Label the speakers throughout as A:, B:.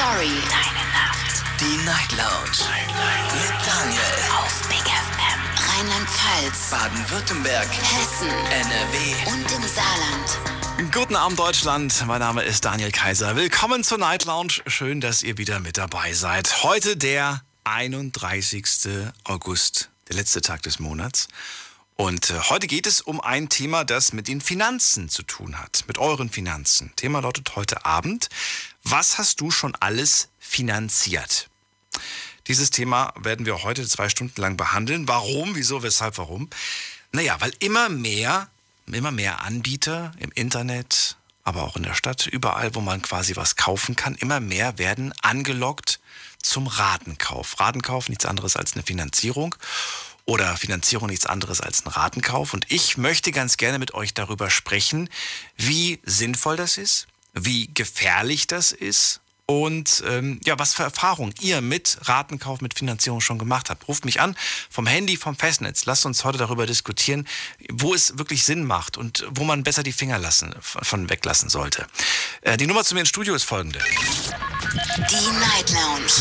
A: Story. Deine Nacht.
B: Die Night Lounge. Night, Night. Mit Daniel.
A: Auf Big FM. Rheinland-Pfalz.
B: Baden-Württemberg.
A: Hessen.
B: NRW.
A: Und im Saarland.
C: Guten Abend Deutschland, mein Name ist Daniel Kaiser. Willkommen zur Night Lounge. Schön, dass ihr wieder mit dabei seid. Heute der 31. August, der letzte Tag des Monats. Und äh, heute geht es um ein Thema, das mit den Finanzen zu tun hat, mit euren Finanzen. Thema lautet heute Abend, was hast du schon alles finanziert? Dieses Thema werden wir heute zwei Stunden lang behandeln. Warum, wieso, weshalb, warum? Naja, weil immer mehr, immer mehr Anbieter im Internet, aber auch in der Stadt, überall, wo man quasi was kaufen kann, immer mehr werden angelockt zum Ratenkauf. Ratenkauf, nichts anderes als eine Finanzierung oder Finanzierung nichts anderes als ein Ratenkauf. Und ich möchte ganz gerne mit euch darüber sprechen, wie sinnvoll das ist, wie gefährlich das ist und ähm, ja, was für Erfahrungen ihr mit Ratenkauf, mit Finanzierung schon gemacht habt. Ruft mich an vom Handy, vom Festnetz. Lasst uns heute darüber diskutieren, wo es wirklich Sinn macht und wo man besser die Finger lassen, von weglassen sollte. Äh, die Nummer zu mir ins Studio ist folgende.
A: Die Night Lounge.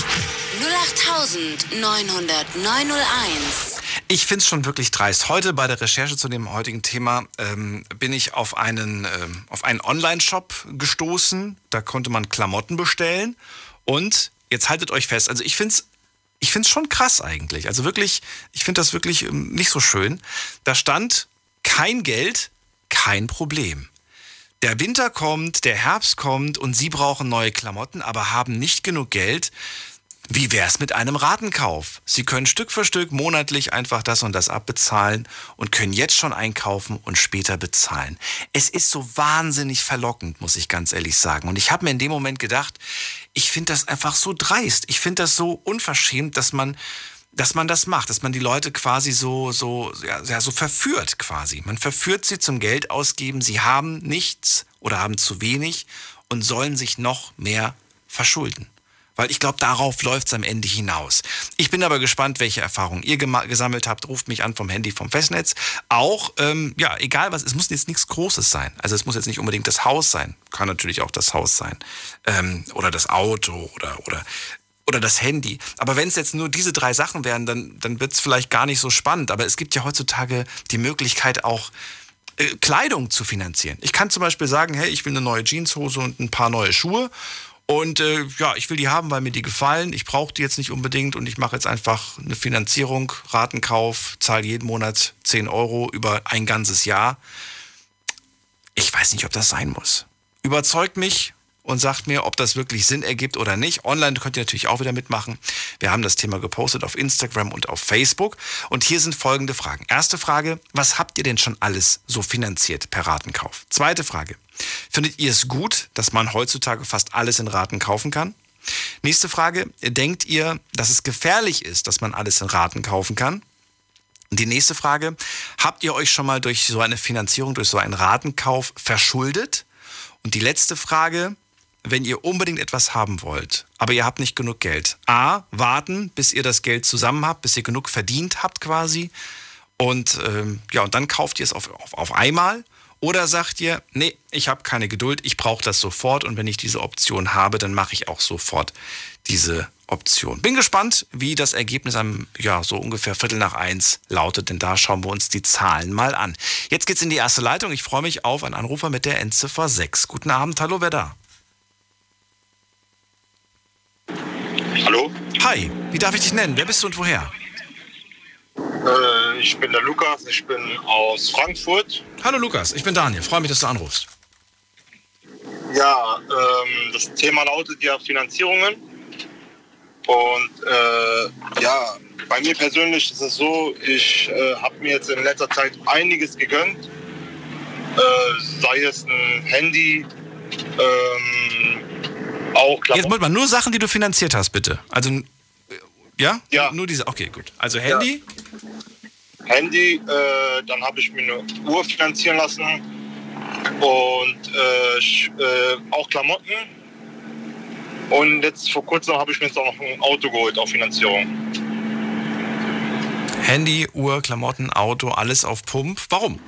A: 08901.
C: Ich finde es schon wirklich dreist. Heute bei der Recherche zu dem heutigen Thema ähm, bin ich auf einen, ähm, auf einen Online-Shop gestoßen. Da konnte man Klamotten bestellen. Und jetzt haltet euch fest. Also ich finde es ich find's schon krass eigentlich. Also wirklich, ich finde das wirklich ähm, nicht so schön. Da stand kein Geld, kein Problem. Der Winter kommt, der Herbst kommt und Sie brauchen neue Klamotten, aber haben nicht genug Geld. Wie wär's mit einem Ratenkauf? Sie können Stück für Stück monatlich einfach das und das abbezahlen und können jetzt schon einkaufen und später bezahlen. Es ist so wahnsinnig verlockend, muss ich ganz ehrlich sagen. Und ich habe mir in dem Moment gedacht, ich finde das einfach so dreist. Ich finde das so unverschämt, dass man dass man das macht, dass man die Leute quasi so, so, ja, so verführt quasi. Man verführt sie zum Geld ausgeben. Sie haben nichts oder haben zu wenig und sollen sich noch mehr verschulden. Weil ich glaube, darauf läuft es am Ende hinaus. Ich bin aber gespannt, welche Erfahrungen ihr gesammelt habt. Ruft mich an vom Handy, vom Festnetz. Auch, ähm, ja, egal was, es muss jetzt nichts Großes sein. Also es muss jetzt nicht unbedingt das Haus sein. Kann natürlich auch das Haus sein. Ähm, oder das Auto oder, oder oder das Handy. Aber wenn es jetzt nur diese drei Sachen wären, dann, dann wird es vielleicht gar nicht so spannend. Aber es gibt ja heutzutage die Möglichkeit auch, äh, Kleidung zu finanzieren. Ich kann zum Beispiel sagen, hey, ich will eine neue Jeanshose und ein paar neue Schuhe und äh, ja, ich will die haben, weil mir die gefallen. Ich brauche die jetzt nicht unbedingt und ich mache jetzt einfach eine Finanzierung, Ratenkauf, zahle jeden Monat 10 Euro über ein ganzes Jahr. Ich weiß nicht, ob das sein muss. Überzeugt mich und sagt mir, ob das wirklich Sinn ergibt oder nicht. Online könnt ihr natürlich auch wieder mitmachen. Wir haben das Thema gepostet auf Instagram und auf Facebook. Und hier sind folgende Fragen. Erste Frage, was habt ihr denn schon alles so finanziert per Ratenkauf? Zweite Frage, Findet ihr es gut, dass man heutzutage fast alles in Raten kaufen kann? Nächste Frage. Denkt ihr, dass es gefährlich ist, dass man alles in Raten kaufen kann? Die nächste Frage. Habt ihr euch schon mal durch so eine Finanzierung, durch so einen Ratenkauf verschuldet? Und die letzte Frage. Wenn ihr unbedingt etwas haben wollt, aber ihr habt nicht genug Geld. A, warten, bis ihr das Geld zusammen habt, bis ihr genug verdient habt quasi. Und ähm, ja, und dann kauft ihr es auf, auf, auf einmal. Oder sagt ihr, nee, ich habe keine Geduld, ich brauche das sofort und wenn ich diese Option habe, dann mache ich auch sofort diese Option. Bin gespannt, wie das Ergebnis am, ja, so ungefähr Viertel nach eins lautet, denn da schauen wir uns die Zahlen mal an. Jetzt geht's in die erste Leitung. Ich freue mich auf einen Anrufer mit der Endziffer 6. Guten Abend, hallo, wer da?
D: Hallo?
C: Hi, wie darf ich dich nennen? Wer bist du und woher?
D: Äh, ich bin der Lukas, ich bin aus Frankfurt.
C: Hallo Lukas, ich bin Daniel. Freue mich, dass du anrufst.
D: Ja, ähm, das Thema lautet ja Finanzierungen. Und äh, ja, bei mir persönlich ist es so, ich äh, habe mir jetzt in letzter Zeit einiges gegönnt. Äh, sei es ein Handy, ähm, auch
C: Klamotten. Jetzt wollt mal nur Sachen, die du finanziert hast, bitte. Also ja?
D: Ja.
C: Nur diese. Okay, gut. Also Handy?
D: Ja. Handy, äh, dann habe ich mir eine Uhr finanzieren lassen und äh, äh, auch Klamotten. Und jetzt vor kurzem habe ich mir jetzt auch noch ein Auto geholt auf Finanzierung.
C: Handy, Uhr, Klamotten, Auto, alles auf Pump. Warum?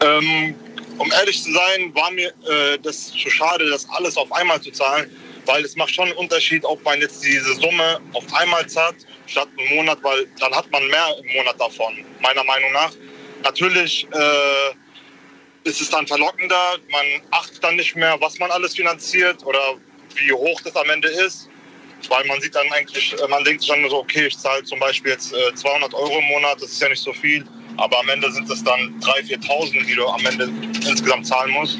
D: Ähm, um ehrlich zu sein, war mir äh, das zu schade, das alles auf einmal zu zahlen weil es macht schon einen Unterschied, ob man jetzt diese Summe auf einmal zahlt, statt einen Monat, weil dann hat man mehr im Monat davon, meiner Meinung nach. Natürlich äh, ist es dann verlockender, man achtet dann nicht mehr, was man alles finanziert oder wie hoch das am Ende ist. Weil man sieht dann eigentlich, äh, man denkt sich dann so, okay, ich zahle zum Beispiel jetzt äh, 200 Euro im Monat, das ist ja nicht so viel. Aber am Ende sind es dann 3.000, 4.000, die du am Ende insgesamt zahlen musst.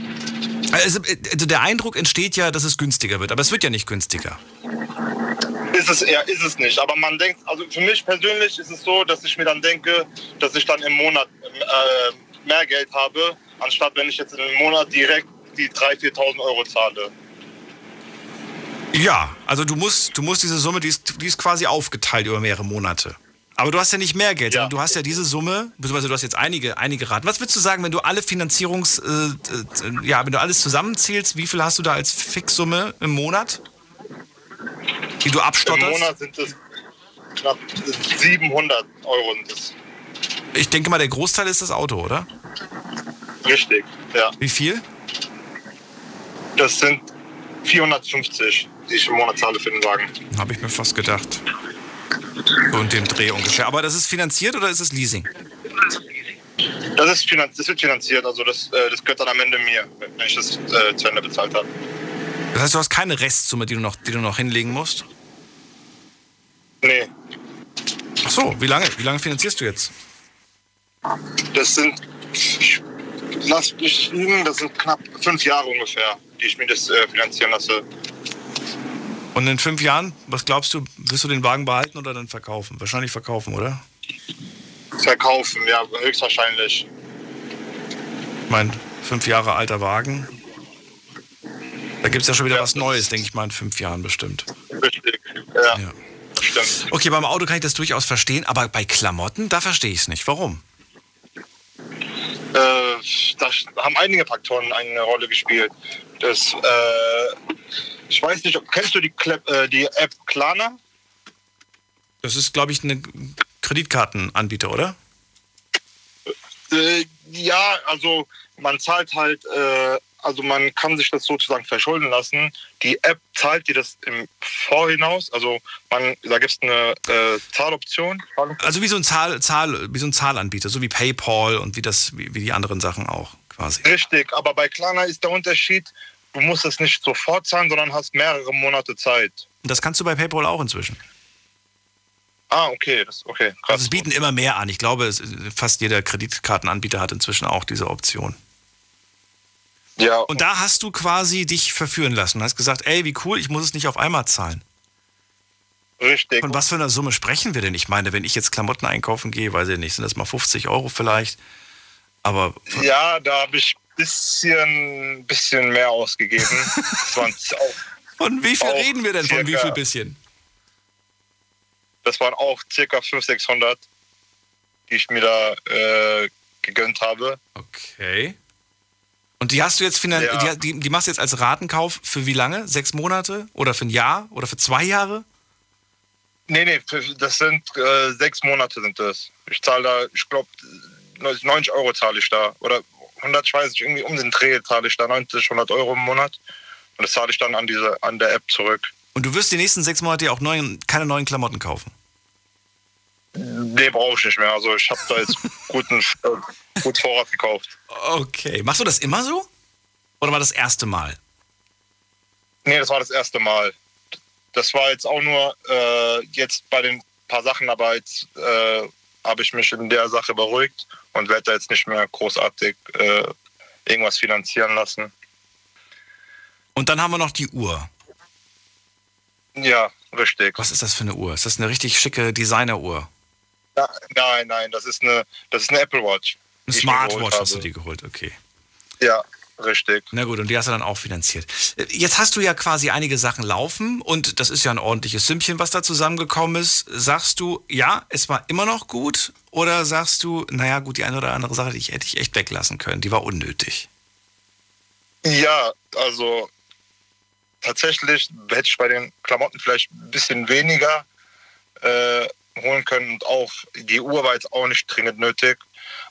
C: Also, also der Eindruck entsteht ja, dass es günstiger wird, aber es wird ja nicht günstiger.
D: Ist es eher, ist es nicht. Aber man denkt, also für mich persönlich ist es so, dass ich mir dann denke, dass ich dann im Monat äh, mehr Geld habe, anstatt wenn ich jetzt im Monat direkt die 3.000, 4.000 Euro zahle.
C: Ja, also du musst, du musst diese Summe, die ist, die ist quasi aufgeteilt über mehrere Monate. Aber du hast ja nicht mehr Geld, ja. du hast ja diese Summe, beziehungsweise du hast jetzt einige, einige Raten. Was würdest du sagen, wenn du alle Finanzierungs, äh, äh, ja, wenn du alles zusammenzählst, wie viel hast du da als Fixsumme im Monat, die du abstotterst?
D: Im Monat sind es knapp 700 Euro.
C: Ich denke mal, der Großteil ist das Auto, oder?
D: Richtig, ja.
C: Wie viel?
D: Das sind 450, die ich im Monat zahle für den Wagen.
C: Habe ich mir fast gedacht. In dem Dreh ungefähr. Aber das ist finanziert oder ist es Leasing?
D: Das, ist finanz das wird finanziert, also das, äh, das gehört dann am Ende mir, wenn ich das äh, zu Ende bezahlt habe.
C: Das heißt, du hast keine Restsumme, die du noch, die du noch hinlegen musst?
D: Nee.
C: Ach so, wie lange? Wie lange finanzierst du jetzt?
D: Das sind, lass mich liegen, das sind knapp fünf Jahre ungefähr, die ich mir das äh, finanzieren lasse.
C: Und in fünf Jahren, was glaubst du, wirst du den Wagen behalten oder dann verkaufen? Wahrscheinlich verkaufen, oder?
D: Verkaufen, ja, höchstwahrscheinlich.
C: Ich meine, fünf Jahre alter Wagen. Da gibt es ja schon wieder ja, was Neues, denke ich mal, in fünf Jahren bestimmt.
D: Richtig, ja. ja.
C: Stimmt. Okay, beim Auto kann ich das durchaus verstehen, aber bei Klamotten, da verstehe ich es nicht. Warum?
D: Äh, da haben einige Faktoren eine Rolle gespielt. Das, äh, ich weiß nicht, kennst du die, äh, die App Klarna?
C: Das ist, glaube ich, ein Kreditkartenanbieter, oder?
D: Äh, ja, also man zahlt halt, äh, also man kann sich das sozusagen verschulden lassen. Die App zahlt dir das im Vorhinaus, also man, da gibt es eine äh, Zahloption.
C: Also wie so, ein Zahl, Zahl, wie so ein Zahlanbieter, so wie PayPal und wie, das, wie, wie die anderen Sachen auch quasi.
D: Richtig, aber bei Klarna ist der Unterschied, du musst es nicht sofort zahlen, sondern hast mehrere Monate Zeit.
C: Und das kannst du bei PayPal auch inzwischen.
D: Ah, okay, das, okay,
C: krass. Also es bieten immer mehr an. Ich glaube, fast jeder Kreditkartenanbieter hat inzwischen auch diese Option. Ja. Und da hast du quasi dich verführen lassen. Du hast gesagt, ey, wie cool, ich muss es nicht auf einmal zahlen.
D: Richtig.
C: Von was für einer Summe sprechen wir denn? Ich meine, wenn ich jetzt Klamotten einkaufen gehe, weiß ich nicht, sind das mal 50 Euro vielleicht. Aber.
D: Ja, da habe ich bisschen, bisschen mehr ausgegeben.
C: Von wie viel reden wir denn? Circa, von wie viel bisschen?
D: Das waren auch circa 500, 600, die ich mir da äh, gegönnt habe.
C: Okay. Und die hast du jetzt finanziert, ja. die, die, machst du jetzt als Ratenkauf für wie lange? Sechs Monate? Oder für ein Jahr? Oder für zwei Jahre?
D: Nee, nee, das sind äh, sechs Monate sind das. Ich zahle da, ich glaube, 90 Euro zahle ich da. Oder 100, ich weiß nicht, irgendwie um den Dreh zahle ich da 90, 100 Euro im Monat. Und das zahle ich dann an, diese, an der App zurück.
C: Und du wirst die nächsten sechs Monate auch neuen, keine neuen Klamotten kaufen?
D: Nee, brauche ich nicht mehr. Also ich habe da jetzt guten, äh, gut Vorrat gekauft.
C: Okay. Machst du das immer so? Oder war das erste Mal?
D: Nee, das war das erste Mal. Das war jetzt auch nur äh, jetzt bei den paar Sachen, aber jetzt äh, habe ich mich in der Sache beruhigt und werde da jetzt nicht mehr großartig äh, irgendwas finanzieren lassen.
C: Und dann haben wir noch die Uhr.
D: Ja, richtig.
C: Was ist das für eine Uhr? Ist das eine richtig schicke Designer-Uhr?
D: Ja, nein, nein, das ist eine, das ist eine Apple Watch.
C: Eine Smartwatch hast du die geholt, okay.
D: Ja, Richtig.
C: Na gut, und die hast du dann auch finanziert. Jetzt hast du ja quasi einige Sachen laufen und das ist ja ein ordentliches Sümmchen, was da zusammengekommen ist. Sagst du, ja, es war immer noch gut oder sagst du, naja gut, die eine oder andere Sache, die ich, hätte ich echt weglassen können, die war unnötig?
D: Ja, also tatsächlich hätte ich bei den Klamotten vielleicht ein bisschen weniger äh, holen können und auch die Uhr war jetzt auch nicht dringend nötig.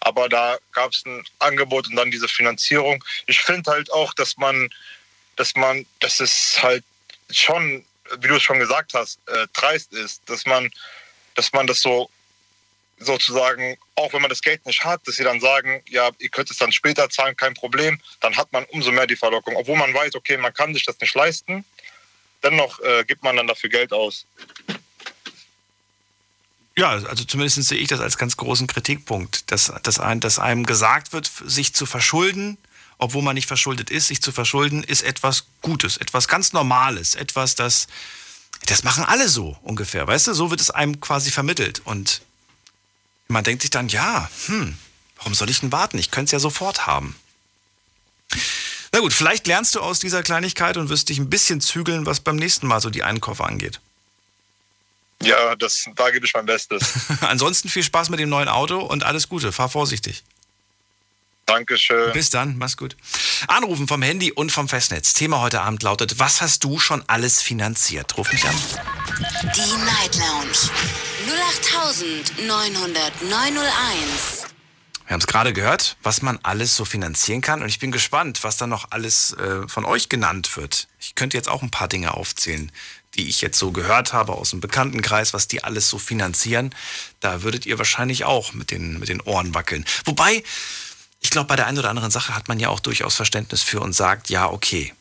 D: Aber da gab es ein Angebot und dann diese Finanzierung. Ich finde halt auch, dass man, dass man, dass es halt schon, wie du es schon gesagt hast, äh, dreist ist, dass man, dass man das so sozusagen, auch wenn man das Geld nicht hat, dass sie dann sagen, ja, ihr könnt es dann später zahlen, kein Problem, dann hat man umso mehr die Verlockung. Obwohl man weiß, okay, man kann sich das nicht leisten, dennoch äh, gibt man dann dafür Geld aus.
C: Ja, also zumindest sehe ich das als ganz großen Kritikpunkt, dass, dass, ein, dass einem gesagt wird, sich zu verschulden, obwohl man nicht verschuldet ist, sich zu verschulden, ist etwas Gutes, etwas ganz Normales, etwas, das, das machen alle so ungefähr, weißt du? So wird es einem quasi vermittelt. Und man denkt sich dann, ja, hm, warum soll ich denn warten? Ich könnte es ja sofort haben. Na gut, vielleicht lernst du aus dieser Kleinigkeit und wirst dich ein bisschen zügeln, was beim nächsten Mal so die Einkäufe angeht.
D: Ja, das, da gebe ich mein Bestes.
C: Ansonsten viel Spaß mit dem neuen Auto und alles Gute. Fahr vorsichtig.
D: Dankeschön.
C: Bis dann, mach's gut. Anrufen vom Handy und vom Festnetz. Thema heute Abend lautet: Was hast du schon alles finanziert? Ruf mich an.
A: Die Night Lounge 0890901.
C: Wir haben es gerade gehört, was man alles so finanzieren kann. Und ich bin gespannt, was da noch alles äh, von euch genannt wird. Ich könnte jetzt auch ein paar Dinge aufzählen, die ich jetzt so gehört habe aus dem Bekanntenkreis, was die alles so finanzieren. Da würdet ihr wahrscheinlich auch mit den, mit den Ohren wackeln. Wobei, ich glaube, bei der einen oder anderen Sache hat man ja auch durchaus Verständnis für und sagt, ja, okay.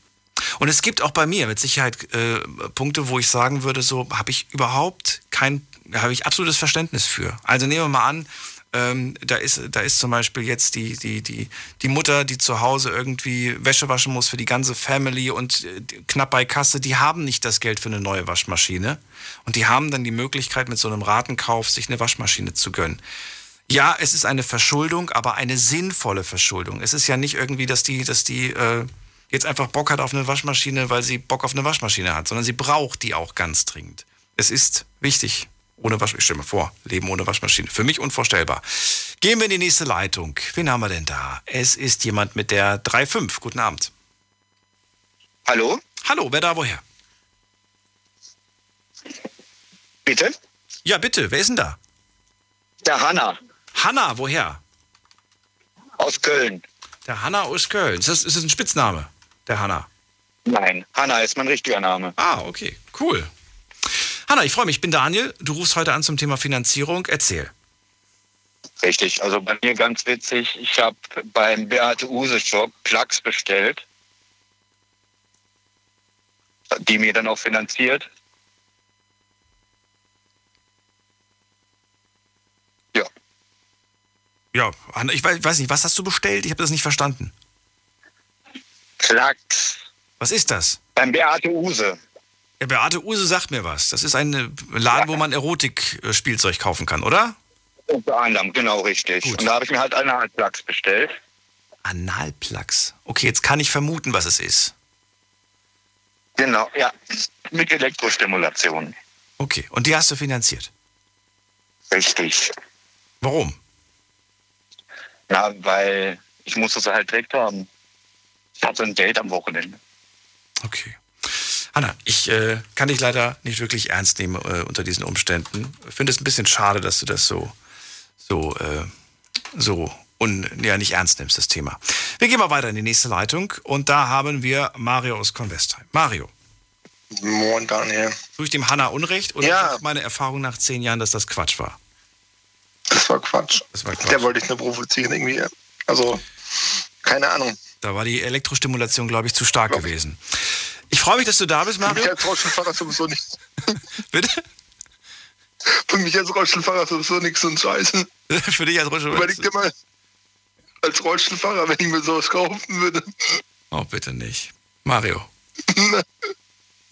C: Und es gibt auch bei mir mit Sicherheit äh, Punkte, wo ich sagen würde, so habe ich überhaupt kein, habe ich absolutes Verständnis für. Also nehmen wir mal an, ähm, da, ist, da ist zum Beispiel jetzt die, die, die, die Mutter, die zu Hause irgendwie Wäsche waschen muss für die ganze Family und äh, knapp bei Kasse, die haben nicht das Geld für eine neue Waschmaschine. Und die haben dann die Möglichkeit, mit so einem Ratenkauf sich eine Waschmaschine zu gönnen. Ja, es ist eine Verschuldung, aber eine sinnvolle Verschuldung. Es ist ja nicht irgendwie, dass die, dass die äh, jetzt einfach Bock hat auf eine Waschmaschine, weil sie Bock auf eine Waschmaschine hat, sondern sie braucht die auch ganz dringend. Es ist wichtig, ohne Waschmaschine. Stell dir mal vor, Leben ohne Waschmaschine. Für mich unvorstellbar. Gehen wir in die nächste Leitung. Wen haben wir denn da? Es ist jemand mit der 3.5. Guten Abend.
E: Hallo?
C: Hallo, wer da woher?
E: Bitte?
C: Ja, bitte, wer ist denn da?
E: Der Hanna.
C: Hanna, woher?
E: Aus Köln.
C: Der Hanna aus Köln. Ist das, ist das ein Spitzname, der Hanna?
E: Nein, Hanna ist mein richtiger Name.
C: Ah, okay, cool. Hanna, ich freue mich. Ich bin Daniel. Du rufst heute an zum Thema Finanzierung. Erzähl.
E: Richtig, also bei mir ganz witzig. Ich habe beim Beate Use Shop Plugs bestellt, die mir dann auch finanziert. Ja.
C: Ja, Hanna, ich weiß, nicht, was hast du bestellt? Ich habe das nicht verstanden.
E: Plugs.
C: Was ist das?
E: Beim Beate Use.
C: Ja, Beate Use sagt mir was. Das ist ein Laden, wo man Erotik-Spielzeug kaufen kann, oder?
E: Unter anderem, genau richtig.
C: Gut.
E: Und da habe ich mir halt Analplugs bestellt.
C: Analplugs. Okay, jetzt kann ich vermuten, was es ist.
E: Genau, ja. Mit Elektrostimulation.
C: Okay, und die hast du finanziert.
E: Richtig.
C: Warum?
E: Na, weil ich musste sie halt direkt haben. Ich hatte ein Date am Wochenende.
C: Okay. Hanna, ich äh, kann dich leider nicht wirklich ernst nehmen äh, unter diesen Umständen. Ich finde es ein bisschen schade, dass du das so, so, äh, so un, ja, nicht ernst nimmst, das Thema. Wir gehen mal weiter in die nächste Leitung und da haben wir Mario aus Convestheim. Mario.
D: Moin, Daniel.
C: Tue ich dem Hanna Unrecht oder
D: Ja.
C: meine Erfahrung nach zehn Jahren, dass das Quatsch war?
D: Das war Quatsch.
C: Das war Quatsch.
D: Der wollte ich nur provozieren irgendwie. Also, keine Ahnung.
C: Da war die Elektrostimulation, glaube ich, zu stark gewesen. Ich freue mich, dass du da bist,
D: Für mich
C: Mario.
D: als Rollstuhlfahrer sowieso nichts.
C: Bitte?
D: Für mich als Rollstuhlfahrer sowieso nichts und Scheiße.
C: Für dich als Rollstuhl.
D: Überleg dir mal, als Rollstuhlfahrer, wenn ich mir sowas kaufen würde.
C: Oh, bitte nicht. Mario.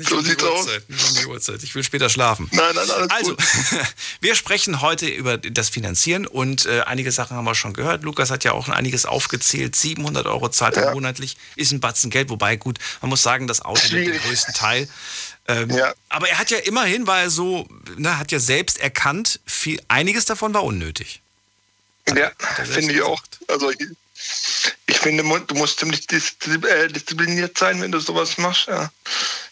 C: Nicht
D: So
C: um
D: sieht's aus.
C: Nicht um die Uhrzeit. Ich will später schlafen.
D: Nein, nein, alles
C: Also,
D: gut.
C: wir sprechen heute über das Finanzieren und äh, einige Sachen haben wir schon gehört. Lukas hat ja auch einiges aufgezählt. 700 Euro zahlt er
D: Ja.
C: monatlich, ist ein Batzen Geld. Wobei, gut, man muss sagen, das Auto nimmt den größten Teil. Ähm,
D: Ja.
C: Aber er hat ja immerhin, war er so, ne, hat ja selbst erkannt, viel, einiges davon war unnötig.
D: Ja, finde ich auch. Also, ich, finde, du musst ziemlich äh, diszipliniert sein, wenn du sowas machst. Ja.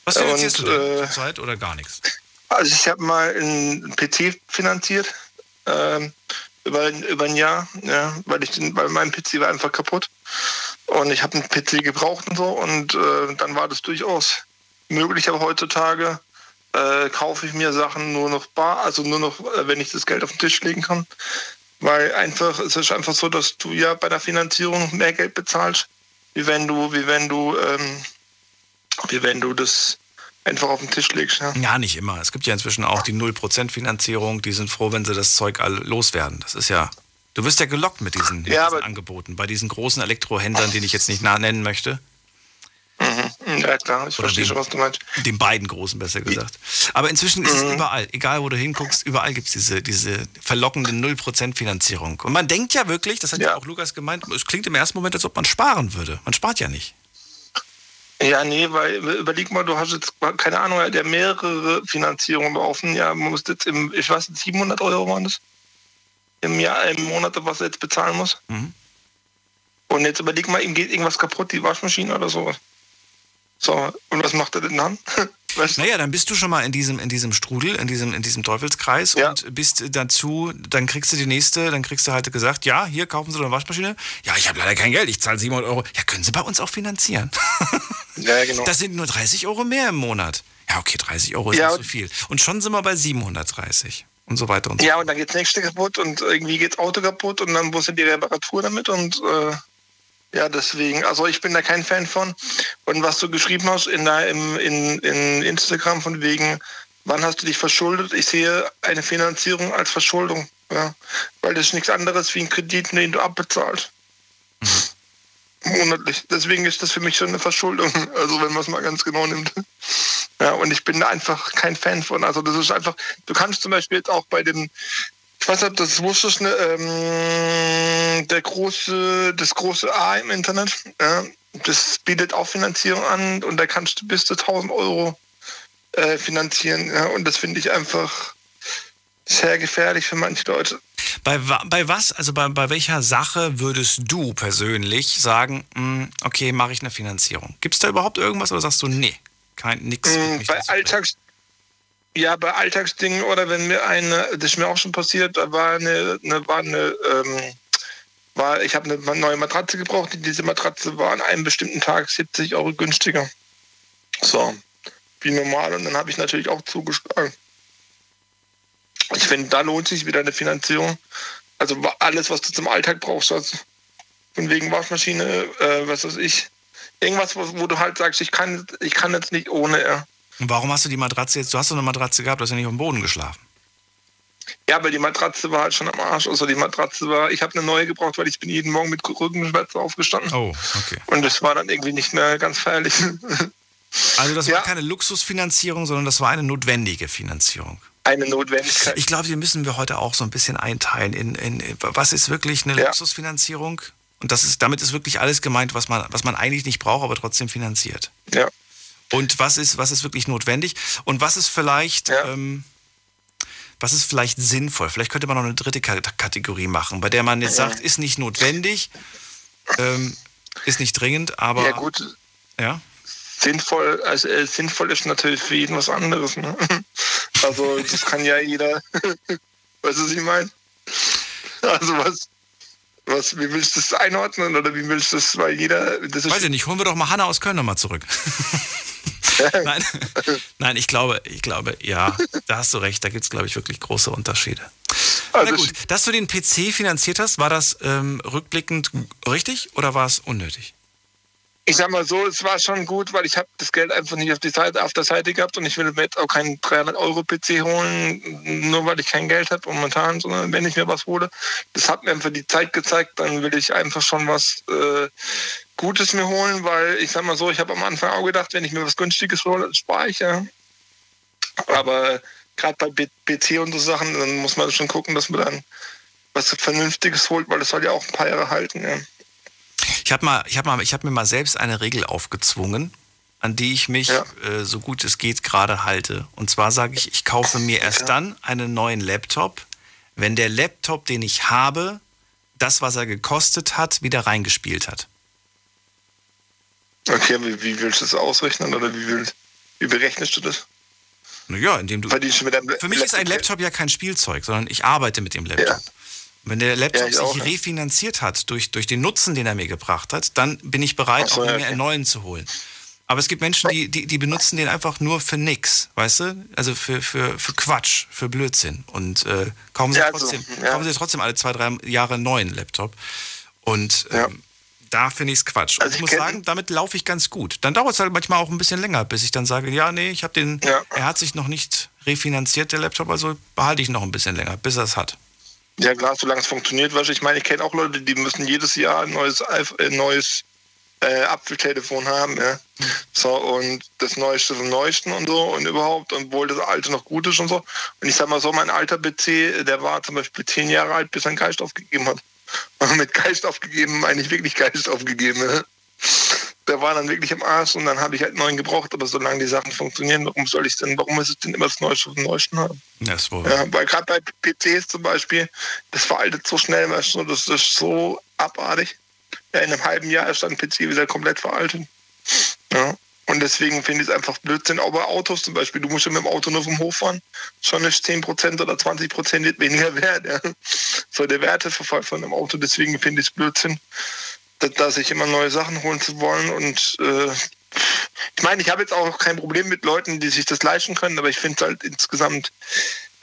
C: Was finanzierst
D: Und,
C: du denn
D: äh,
C: zurzeit oder gar nichts?
D: Also, ich habe mal einen PC finanziert. Ähm, über, über ein Jahr, ja, weil, ich den, weil mein PC war einfach kaputt. Und ich habe einen PC gebraucht und so. Und äh, dann war das durchaus
F: möglich, aber heutzutage äh, kaufe ich mir Sachen nur noch bar, also nur noch, äh, wenn ich das Geld auf den Tisch legen kann. Weil einfach, es ist einfach so, dass du ja bei der Finanzierung mehr Geld bezahlst, wie wenn du, wie wenn du, ähm, wie wenn du das einfach auf den Tisch legst. Ja.
C: ja, nicht immer. Es gibt ja inzwischen auch die 0% Finanzierung, die sind froh, wenn sie das Zeug loswerden. Das ist ja. Du wirst ja gelockt mit diesen, mit
F: Ja,
C: diesen Angeboten. Bei diesen großen Elektrohändlern, den ich jetzt nicht nah nennen möchte.
F: Mhm. Ja, klar, ich verstehe schon, was du meinst.
C: Den beiden großen, besser gesagt. Aber inzwischen ist es überall, egal wo du hinguckst, überall gibt es diese, diese verlockende 0% Finanzierung. Und man denkt ja wirklich, das hat ja.
F: Ja.
C: auch Lukas gemeint, es klingt im ersten Moment, als ob man sparen würde. Man spart ja nicht.
F: Ja, nee, weil überleg mal, du hast jetzt, keine Ahnung, der mehrere Finanzierungen laufen. Ja, man muss jetzt im, ich weiß nicht, 700 Euro waren das im Jahr, im Monat, was er jetzt bezahlen muss.
C: Mhm.
F: Und jetzt überleg mal, ihm geht irgendwas kaputt, die Waschmaschine oder sowas. So, und was macht er denn dann? weißt du?
C: Naja, dann bist du schon mal in diesem, in diesem Strudel, in diesem, in diesem Teufelskreis
F: Ja.
C: und bist dazu, dann kriegst du die nächste, dann kriegst du halt gesagt, ja, hier kaufen Sie doch eine Waschmaschine. Ja, ich habe leider kein Geld, ich zahle 700 Euro. Ja, können Sie bei uns auch finanzieren.
F: Ja, genau.
C: Das sind nur 30 Euro mehr im Monat. Ja, okay, 30 Euro ist
F: Ja,
C: nicht so viel. Und schon sind wir bei 730 und so weiter und so
F: Ja, und dann geht das nächste kaputt und irgendwie geht das Auto kaputt und dann muss in die Reparatur damit und äh, ja, deswegen, also ich bin da kein Fan von. Und was du geschrieben hast in, der, im, in, in Instagram von wegen, wann hast du dich verschuldet? Ich sehe eine Finanzierung als Verschuldung, ja, weil das ist nichts anderes wie ein Kredit, den du abbezahlst. Monatlich. Deswegen ist das für mich schon eine Verschuldung, also wenn man es mal ganz genau nimmt. Ja, und ich bin da einfach kein Fan von. Also das ist einfach, du kannst zum Beispiel jetzt auch bei dem, ich weiß nicht, ob das wusstest, ne, ähm, der große, das große A im Internet, ja, das bietet auch Finanzierung an und da kannst du bis zu 1000 Euro äh, finanzieren. Ja, und das finde ich einfach sehr gefährlich für manche Leute.
C: Bei, bei was, also bei, bei welcher Sache würdest du persönlich sagen, mh, okay, mache ich eine Finanzierung? Gibt es da überhaupt irgendwas oder sagst du, nee, kein nix?
F: Mm,
C: mich
F: Bei Alltags ja, bei Alltagsdingen oder wenn mir eine, das ist mir auch schon passiert, da war eine, eine war eine, ähm, war, ich habe eine neue Matratze gebraucht diese Matratze war an einem bestimmten Tag 70 Euro günstiger. So, wie normal und dann habe ich natürlich auch zugeschlagen. Ich finde, da lohnt sich wieder eine Finanzierung. Also alles, was du zum Alltag brauchst, also von wegen Waschmaschine, äh, was weiß ich. Irgendwas, wo, wo du halt sagst, ich kann, ich kann jetzt nicht ohne. Ja.
C: Und warum hast du die Matratze jetzt? Du hast doch eine Matratze gehabt, du hast ja nicht auf dem Boden geschlafen.
F: Ja, aber die Matratze war halt schon am Arsch. Also die Matratze war, ich habe eine neue gebraucht, weil ich bin jeden Morgen mit Rückenschmerzen aufgestanden.
C: Oh, okay.
F: Und das war dann irgendwie nicht mehr ganz feierlich.
C: Also das
F: Ja.
C: war keine Luxusfinanzierung, sondern das war eine notwendige Finanzierung.
F: Eine Notwendigkeit.
C: Ich glaube, die müssen wir heute auch so ein bisschen einteilen in, in, in was ist wirklich eine
F: Ja.
C: Luxusfinanzierung? Und das ist, damit ist wirklich alles gemeint, was man, was man eigentlich nicht braucht, aber trotzdem finanziert.
F: ja.
C: Und was ist, was ist wirklich notwendig? Und was ist vielleicht,
F: Ja.
C: ähm, was ist vielleicht sinnvoll? Vielleicht könnte man noch eine dritte Ka- Kategorie machen, bei der man jetzt sagt, ist nicht notwendig, ähm, ist nicht dringend, aber
F: ja gut,
C: ja.
F: sinnvoll, also äh, sinnvoll ist natürlich für jeden was anderes. Ne? Also das kann ja jeder, weißt du, was ich meine? Also was, was, wie willst du das einordnen oder wie willst du das, weil jeder, das ist
C: Weiß ich nicht, holen wir doch mal Hanna aus Köln nochmal zurück. Nein, nein, ich glaube, ich glaube, ja, da hast du recht, da gibt es, glaube ich, wirklich große Unterschiede.
F: also
C: Na gut, dass du den PC finanziert hast, war das ähm, rückblickend richtig oder war es unnötig?
F: Ich sag mal so, es war schon gut, weil ich habe das Geld einfach nicht auf, die Seite, auf der Seite gehabt und ich will mir jetzt auch keinen 300 Euro PC holen, nur weil ich kein Geld habe momentan, sondern wenn ich mir was hole, das hat mir einfach die Zeit gezeigt, dann will ich einfach schon was äh, Gutes mir holen, weil ich sag mal so, ich habe am Anfang auch gedacht, wenn ich mir was Günstiges hole, spare ich ja. Aber gerade bei PC und so Sachen, dann muss man schon gucken, dass man dann was Vernünftiges holt, weil das soll ja auch ein paar Jahre halten. Ja.
C: Ich habe mal, ich habe mal, ich habe mir mal selbst eine Regel aufgezwungen, an die ich mich
F: Ja.
C: äh, so gut es geht gerade halte. Und zwar sage ich, ich kaufe mir erst
F: Ja.
C: dann einen neuen Laptop, wenn der Laptop, den ich habe, das, was er gekostet hat, wieder reingespielt hat.
F: Okay, wie, wie willst du das ausrechnen oder wie, will, wie berechnest du das?
C: Naja, indem du. Für mich ist ein Laptop ja kein Spielzeug, sondern ich arbeite mit dem Laptop.
F: Ja.
C: Wenn der Laptop
F: Ja, ich
C: sich refinanziert hat durch, durch den Nutzen, den er mir gebracht hat, dann bin ich bereit,
F: so,
C: auch mir
F: okay.
C: einen neuen zu holen. Aber es gibt Menschen, die, die, die benutzen den einfach nur für nix, weißt du? Also für, für, für Quatsch, für Blödsinn. Und äh, kaufen, sie
F: Ja, also,
C: trotzdem,
F: ja.
C: kaufen sie trotzdem alle zwei, drei Jahre einen neuen Laptop. Und ähm, da finde ich es Quatsch. Und
F: Also
C: ich muss sagen, damit laufe ich ganz gut. Dann dauert es halt manchmal auch ein bisschen länger, bis ich dann sage, ja, nee, ich habe den,
F: Ja.
C: er hat sich noch nicht refinanziert, der Laptop, also behalte ich noch ein bisschen länger, bis er es hat.
F: Ja klar, solange es funktioniert, du, ich meine, ich kenne auch Leute, die müssen jedes Jahr ein neues, iPh- äh, neues äh, Apfeltelefon haben, ja. So, und das Neueste vom Neuesten und so und überhaupt, obwohl das alte noch gut ist und so. Und ich sag mal so, mein alter PC, der war zum Beispiel zehn Jahre alt, bis er einen Geist aufgegeben hat. Und mit Geist aufgegeben meine ich wirklich Geist aufgegeben. Ja. Der war dann wirklich im Arsch und dann habe ich halt neuen gebraucht, aber solange die Sachen funktionieren, warum soll ich denn, warum ist es denn immer das Neueste vom Neuesten haben?
C: Ja, ist wohl.
F: Ja, weil gerade bei PCs zum Beispiel, das veraltet so schnell, weißt du, das ist so abartig. Ja, in einem halben Jahr ist dann ein PC wieder komplett veraltet. Ja. Und deswegen finde ich es einfach Blödsinn. Auch bei Autos zum Beispiel, du musst ja mit dem Auto nur vom Hof fahren, schon ist 10% oder 20% wird weniger wert. Ja. So der Werteverfall von einem Auto, deswegen finde ich es Blödsinn, da, sich immer neue Sachen holen zu wollen. Und äh, ich meine, ich habe jetzt auch kein Problem mit Leuten, die sich das leisten können, aber ich finde es halt insgesamt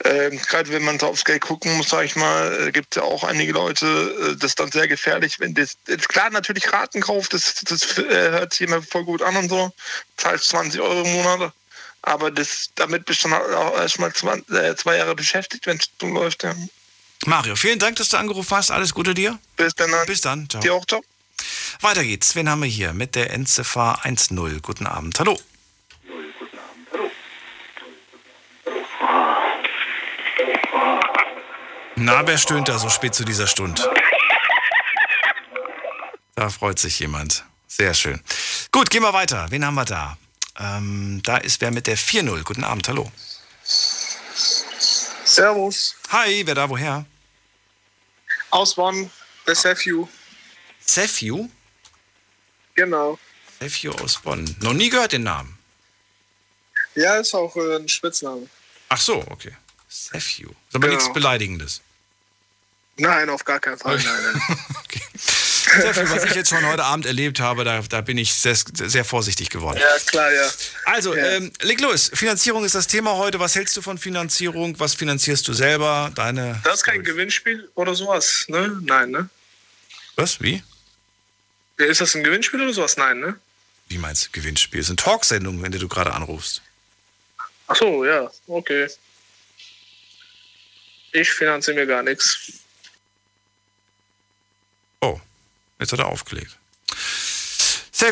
F: ähm, Gerade wenn man so aufs Geld gucken muss, sage ich mal, äh, gibt es ja auch einige Leute, äh, das ist dann sehr gefährlich, wenn das, jetzt klar natürlich Ratenkauf, das, das äh, hört sich immer voll gut an und so, zahlst 20 Euro im Monat, aber das, damit bist du dann auch erstmal zwei, äh, zwei Jahre beschäftigt, wenn es so läuft. Ja.
C: Mario, vielen Dank, dass du angerufen hast. Alles Gute dir.
F: Bis dann.
C: Bis dann. Ciao.
F: Dir auch, ciao.
C: Weiter geht's. Wen haben wir hier mit der Endziffer 10? Guten Abend. Hallo. Na, wer stöhnt da so spät zu dieser Stunde? Da freut sich jemand. Sehr schön. Gut, gehen wir weiter. Wen haben wir da? Ähm, da ist wer mit der 4-0. Guten Abend, hallo.
G: Servus.
C: Hi, wer da, woher?
G: Aus Bonn, der Sefju.
C: Sefju?
G: Genau.
C: Sefju aus Bonn. Noch nie gehört den Namen.
G: Ja, ist auch äh, ein Spitzname.
C: Ach so, okay. Sefju. Ist aber
G: Genau.
C: nichts Beleidigendes.
G: Nein, auf gar keinen Fall. Nein, nein.
C: Okay. Sehr viel, was ich jetzt schon heute Abend erlebt habe, da, da bin ich sehr, sehr vorsichtig geworden.
G: Ja, klar, ja.
C: Also,
G: Ja.
C: ähm, leg los. Finanzierung ist das Thema heute. Was hältst du von Finanzierung? Was finanzierst du selber? Deine.
G: Das ist kein Gewinnspiel oder sowas, ne? Nein, ne?
C: Was? Wie?
G: Ist das ein Gewinnspiel oder sowas? Nein, ne?
C: Wie meinst du Gewinnspiel? Es sind Talksendungen, wenn du gerade anrufst.
G: Ach so, ja, okay. Ich finanziere mir gar nichts.
C: Oh, jetzt hat er aufgelegt.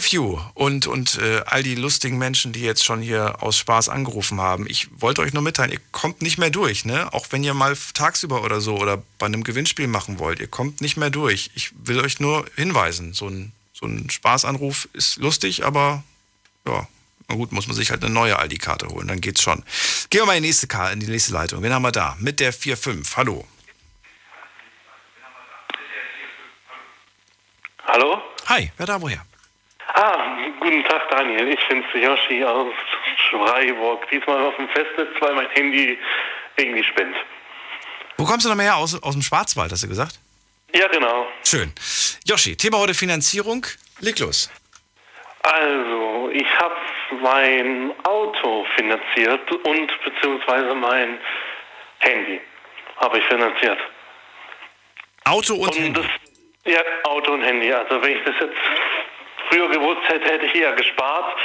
C: You und, und äh, all die lustigen Menschen, die jetzt schon hier aus Spaß angerufen haben. Ich wollte euch nur mitteilen, ihr kommt nicht mehr durch, ne? Auch wenn ihr mal tagsüber oder so oder bei einem Gewinnspiel machen wollt, ihr kommt nicht mehr durch. Ich will euch nur hinweisen, so ein, so ein Spaßanruf ist lustig, aber ja, na gut, muss man sich halt eine neue Aldi-Karte holen, dann geht's schon. Gehen wir mal in die nächste, Ka- in die nächste Leitung. Wen haben wir da? Mit der 4-5. Hallo.
H: Hallo?
C: Hi, wer da woher?
H: Ah, guten Tag Daniel, ich bin's Yoshi aus Freiburg. Diesmal auf dem Festnetz, weil mein Handy irgendwie spinnt.
C: Wo kommst du noch mehr her? Aus, aus dem Schwarzwald, hast du gesagt?
H: Ja, genau.
C: Schön. Yoshi, Thema heute Finanzierung. Leg los.
H: Also, ich habe mein Auto finanziert und beziehungsweise mein Handy habe ich finanziert.
C: Auto und,
H: Und
C: Handy.
H: das, ja, Auto und Handy. Also wenn ich das jetzt früher gewusst hätte, hätte ich eher gespart,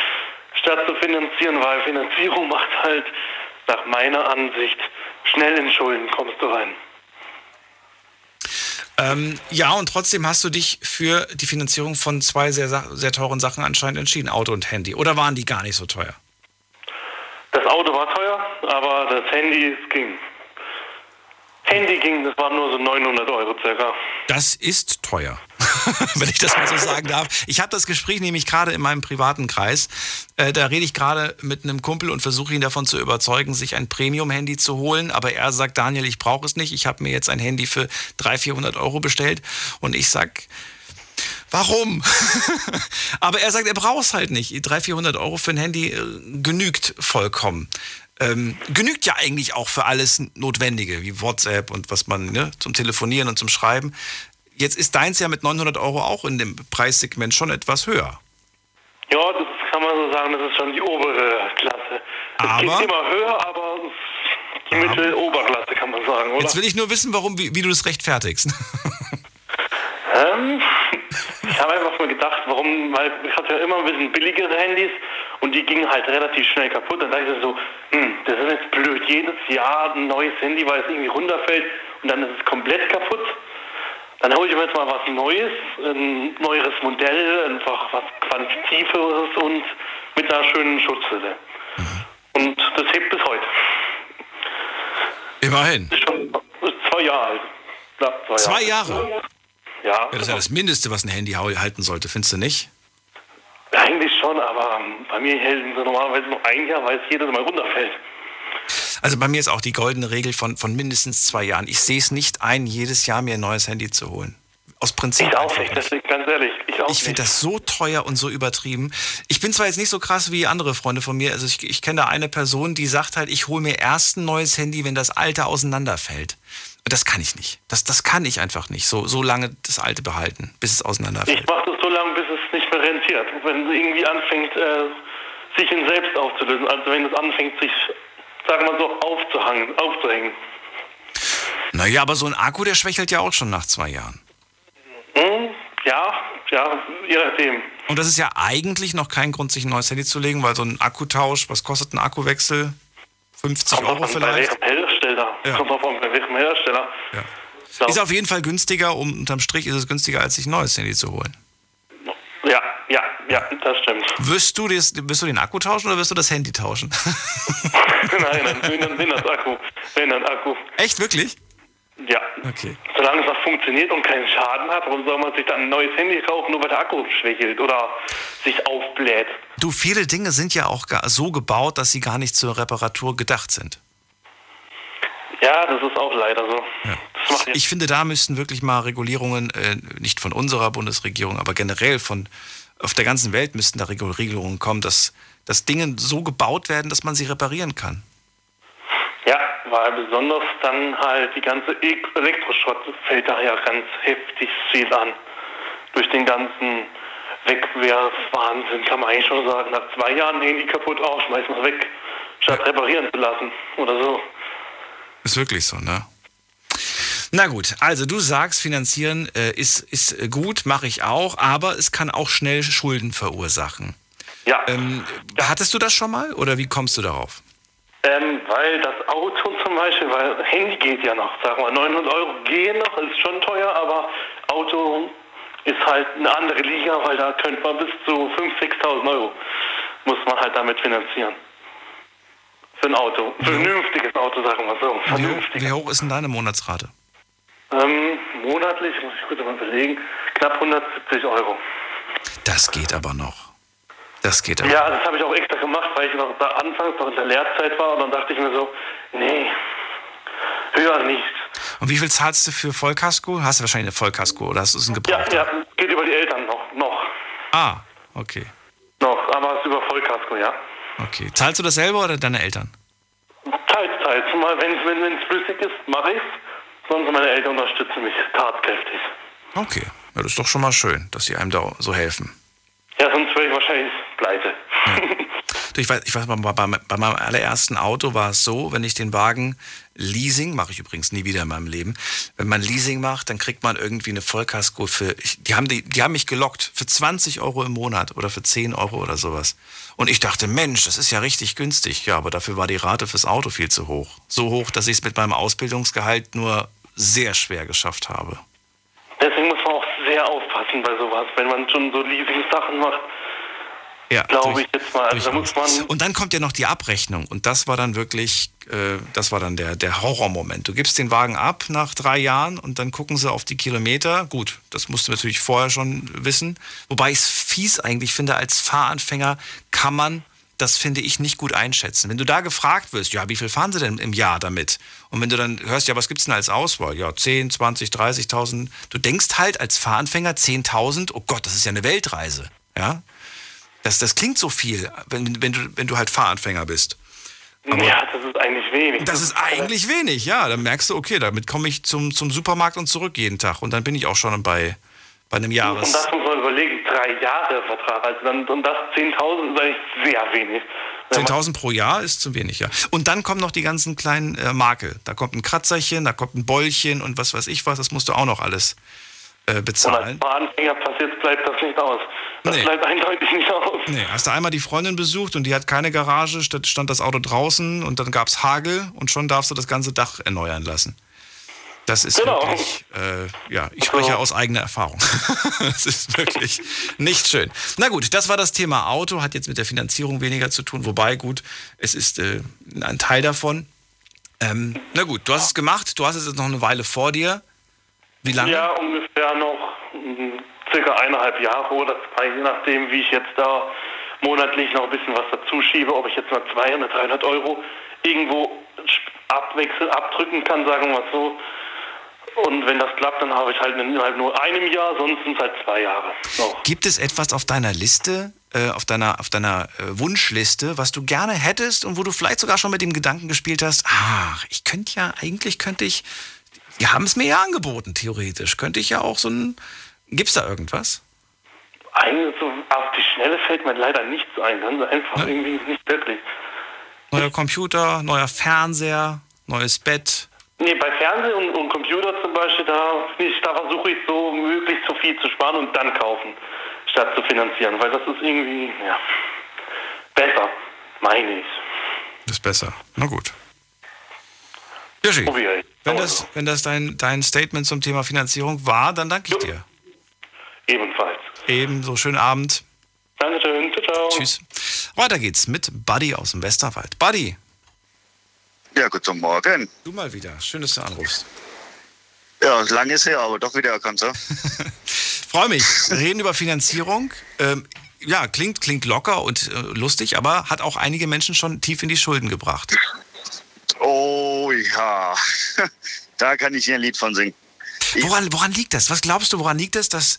H: statt zu finanzieren, weil Finanzierung macht halt nach meiner Ansicht schnell in Schulden kommst du rein.
C: Ähm, ja, und trotzdem hast du dich für die Finanzierung von zwei sehr, sehr teuren Sachen anscheinend entschieden, Auto und Handy. Oder waren die gar nicht so teuer?
H: Das Auto war teuer, aber das Handy ging. Handy ging, das waren nur so 900 Euro circa.
C: Das ist teuer, wenn ich das mal so sagen darf. Ich habe das Gespräch nämlich gerade in meinem privaten Kreis. Äh, da rede ich gerade mit einem Kumpel und versuche ihn davon zu überzeugen, sich ein Premium-Handy zu holen. Aber er sagt, Daniel, ich brauche es nicht. Ich habe mir jetzt ein Handy für 300, 400 Euro bestellt. Und ich sag, Warum? Aber er sagt, er braucht es halt nicht. 300, 400 Euro für ein Handy äh, genügt vollkommen. Ähm, genügt ja eigentlich auch für alles Notwendige, wie WhatsApp und was man ne, zum Telefonieren und zum Schreiben. Jetzt ist deins ja mit 900 Euro auch in dem Preissegment schon etwas höher.
H: Ja, das kann man so sagen, das ist schon die obere Klasse. Es
C: Aber-
H: geht immer höher, aber die Mittel-Oberklasse kann man sagen, oder?
C: Jetzt will ich nur wissen, warum, wie, wie du das rechtfertigst.
H: Ähm, ich habe einfach mal gedacht, warum, weil ich hatte ja immer ein bisschen billigere Handys und die gingen halt relativ schnell kaputt. Dann dachte ich so, hm, das ist jetzt blöd, jedes Jahr ein neues Handy, weil es irgendwie runterfällt und dann ist es komplett kaputt. Dann hole ich mir jetzt mal was Neues, ein neueres Modell, einfach was Quantitativeres und mit einer schönen Schutzhülle. Und das hebt bis heute.
C: Immerhin.
H: Ist schon zwei Jahre alt. Ja, zwei,
C: Zwei Jahre?
H: Ja,
C: Ja, das ist ja das Mindeste, was ein Handy halten sollte, findest du nicht?
H: Eigentlich schon, aber ähm, bei mir helfen sie normalerweise nur ein Jahr, weil es jedes Mal runterfällt.
C: Also bei mir ist auch die goldene Regel von, von mindestens zwei Jahren. Ich sehe es nicht ein, jedes Jahr mir ein neues Handy zu holen. Aus Prinzip.
H: Ich auch nicht, deswegen ganz ehrlich, ich auch
C: Ich finde das so teuer und so übertrieben. Ich bin zwar jetzt nicht so krass wie andere Freunde von mir. Also ich, ich kenne da eine Person, die sagt halt, ich hole mir erst ein neues Handy, wenn das alte auseinanderfällt. Und das kann ich nicht. Das, das kann ich einfach nicht. So, so lange das alte behalten, bis es auseinanderfällt.
H: Ich mache das so lange, bis nicht mehr rentiert. Wenn es irgendwie anfängt, äh, sich in selbst aufzulösen, also wenn es anfängt, sich, sagen wir mal so, aufzuhangen, aufzuhängen.
C: Naja, aber so ein Akku, der schwächelt ja auch schon nach zwei Jahren.
H: Hm? Ja, ja, je nachdem.
C: Und das ist ja eigentlich noch kein Grund, sich ein neues Handy zu legen, weil so ein Akkutausch, was kostet ein Akkuwechsel? 50
H: Kommt
C: Euro
H: an, bei
C: vielleicht?
H: welchem Hersteller.
C: Ja.
H: Kommt drauf an, bei welchem Hersteller.
C: Ja. Ist auf jeden Fall günstiger, um, unterm Strich ist es günstiger, als sich ein neues Handy zu holen.
H: Ja, ja, ja, das stimmt.
C: Wirst du, das, wirst du den Akku tauschen oder wirst du das Handy tauschen?
H: Nein, dann, wenn dann, wenn das Akku. Wenn dann Akku.
C: Echt, wirklich?
H: Ja.
C: Okay.
H: Solange es noch funktioniert und keinen Schaden hat, warum soll man sich dann ein neues Handy kaufen, nur weil der Akku schwächelt oder sich aufbläht?
C: Du, viele Dinge sind ja auch so gebaut, dass sie gar nicht zur Reparatur gedacht sind.
H: Ja, das ist auch leider so. Jetzt
C: Ich finde, da müssten wirklich mal Regulierungen, äh, nicht von unserer Bundesregierung, aber generell von auf der ganzen Welt müssten da Regulierungen kommen, dass, dass Dinge so gebaut werden, dass man sie reparieren kann.
H: Ja, weil besonders dann halt die ganze Elektroschrott fällt da ja ganz heftig viel an. Durch den ganzen Wegwerfwahnsinn kann man eigentlich schon sagen, nach zwei Jahren Handy kaputt aus, schmeißen wir weg, statt reparieren zu lassen oder so.
C: Ist wirklich so, ne? Na gut, also du sagst, finanzieren äh, ist, ist gut, mache ich auch, aber es kann auch schnell Schulden verursachen.
H: Ja,
C: Ähm, Hattest du das schon mal oder wie kommst du darauf?
H: ähm, weil das Auto zum Beispiel, weil Handy geht ja noch, sagen wir 900 Euro gehen noch, ist schon teuer, aber Auto ist halt eine andere Liga, weil da könnte man bis zu 5.000, 6.000 Euro muss man halt damit finanzieren. Für ein Auto. Für ein vernünftiges Auto, sagen wir so.
C: Wie hoch, wie hoch ist denn deine Monatsrate?
H: Ähm, monatlich, muss ich kurz mal überlegen, knapp 170 Euro.
C: Das geht aber noch. Das geht aber.
H: Ja, das habe ich auch extra gemacht, weil ich noch anfangs noch in der Lehrzeit war und dann dachte ich mir so, nee, höher nicht.
C: Und wie viel zahlst du für Vollkasko? Hast du wahrscheinlich eine Vollkasko oder hast du es ein
H: Ja,
C: Gebrauch?
H: ja, geht über die Eltern noch, noch,
C: Ah, okay.
H: noch, aber es ist über Vollkasko, ja.
C: Okay. Zahlst du das selber oder deine Eltern?
H: Teils, teils. Mal wenn es wenn, wenn's flüssig ist, mache ich's. Sonst meine Eltern unterstützen mich tatkräftig.
C: Okay. Ja, das ist doch schon mal schön, dass sie einem da so helfen.
H: Ja, sonst wäre ich wahrscheinlich pleite.
C: Du, ich weiß, ich weiß bei, bei, bei meinem allerersten Auto war es so, wenn ich den Wagen Leasing, mache ich übrigens nie wieder in meinem Leben, wenn man Leasing macht, dann kriegt man irgendwie eine Vollkasko für, ich, die, haben die, die haben mich gelockt für 20 Euro im Monat oder für 10 Euro oder sowas. Und ich dachte, Mensch, das ist ja richtig günstig. Ja, aber dafür war die Rate fürs Auto viel zu hoch. So hoch, dass ich es mit meinem Ausbildungsgehalt nur sehr schwer geschafft habe.
H: Deswegen muss man auch sehr aufpassen bei sowas, wenn man schon so Leasing-Sachen macht.
C: Ja,
H: Glaube ich jetzt mal. Also da muss man.
C: Und dann kommt ja noch die Abrechnung. Und das war dann wirklich, äh, das war dann der, der Horrormoment. Du gibst den Wagen ab nach drei Jahren und dann gucken sie auf die Kilometer. Gut, das musst du natürlich vorher schon wissen. Wobei ich es fies eigentlich finde, als Fahranfänger kann man das finde ich nicht gut einschätzen. Wenn du da gefragt wirst, ja, wie viel fahren sie denn im Jahr damit? Und wenn du dann hörst, ja, was gibt's denn als Auswahl? Ja, 10, 20, 30.000. Du denkst halt als Fahranfänger 10.000, oh Gott, das ist ja eine Weltreise. Ja, das, das klingt so viel, wenn, wenn, du, wenn du halt Fahranfänger bist.
H: ja, das ist eigentlich wenig.
C: Das ist eigentlich wenig, ja. Dann merkst du, okay, damit komme ich zum, zum Supermarkt und zurück jeden Tag. Und dann bin ich auch schon bei, bei einem
H: Und
C: Jahres.
H: das muss man überlegen, drei Jahre Vertrag. Also dann, und das 10.000 ist eigentlich sehr wenig. Wenn man-
C: 10.000 pro Jahr ist zu wenig, ja. Und dann kommen noch die ganzen kleinen äh, Makel. Da kommt ein Kratzerchen, da kommt ein Bollchen und was weiß ich was. Das musst du auch noch alles äh,
H: Und als
C: bezahlen.
H: Anfänger passiert, bleibt das nicht aus. Das
C: Nee.
H: bleibt eindeutig nicht aus.
C: Nee, hast du einmal die Freundin besucht und die hat keine Garage, stand, stand das Auto draußen und dann gab's Hagel und schon darfst du das ganze Dach erneuern lassen. Das ist
H: Genau.
C: wirklich, äh, ja, ich spreche aus eigener Erfahrung. das ist wirklich nicht schön. Na gut, das war das Thema Auto, hat jetzt mit der Finanzierung weniger zu tun, wobei gut, es ist äh, ein Teil davon. Ähm, na gut, du hast es gemacht, du hast es jetzt noch eine Weile vor dir. Wie lange?
H: Ja, ungefähr noch mm, circa eineinhalb Jahre oder zwei, je nachdem, wie ich jetzt da monatlich noch ein bisschen was dazu schiebe, ob ich jetzt mal 200, 300 Euro irgendwo abwechseln, abdrücken kann, sagen wir mal so. Und wenn das klappt, dann habe ich halt innerhalb nur einem Jahr, sonst sind es halt zwei Jahre noch.
C: Gibt es etwas auf deiner Liste, äh, auf deiner, auf deiner äh, Wunschliste, was du gerne hättest und wo du vielleicht sogar schon mit dem Gedanken gespielt hast, ach, ich könnte ja, eigentlich könnte ich, die haben es mir ja angeboten, theoretisch. Könnte ich ja auch so ein, gibt's da irgendwas?
H: Eigentlich so auf die Schnelle fällt mir leider nichts ein, ganz einfach,
C: Ja.
H: irgendwie nicht wirklich.
C: Neuer Computer, neuer Fernseher, neues Bett.
H: Nee, bei Fernsehen und, und Beispiel, da, ich, da versuche ich so möglichst so viel zu sparen und dann kaufen, statt zu finanzieren, weil das ist irgendwie, ja, besser, meine ich.
C: Das ist besser. Na gut.
H: Ich.
C: wenn das, wenn das dein, dein Statement zum Thema Finanzierung war, dann danke ich dir.
H: Ebenfalls.
C: Ebenso schönen Abend.
H: Dankeschön, ciao, ciao.
C: Tschüss. Weiter geht's mit Buddy aus dem Westerwald. Buddy,
E: Ja, guten Morgen.
C: du mal wieder. Schön, dass du anrufst.
E: Ja, lange ist her, aber doch wieder erkannt. Ja?
C: Freue mich. Reden über Finanzierung. Ähm, ja, klingt, klingt locker und äh, lustig, aber hat auch einige Menschen schon tief in die Schulden gebracht.
E: Oh ja, da kann ich hier ein Lied von singen.
C: Woran, woran liegt das? Was glaubst du, woran liegt es, dass,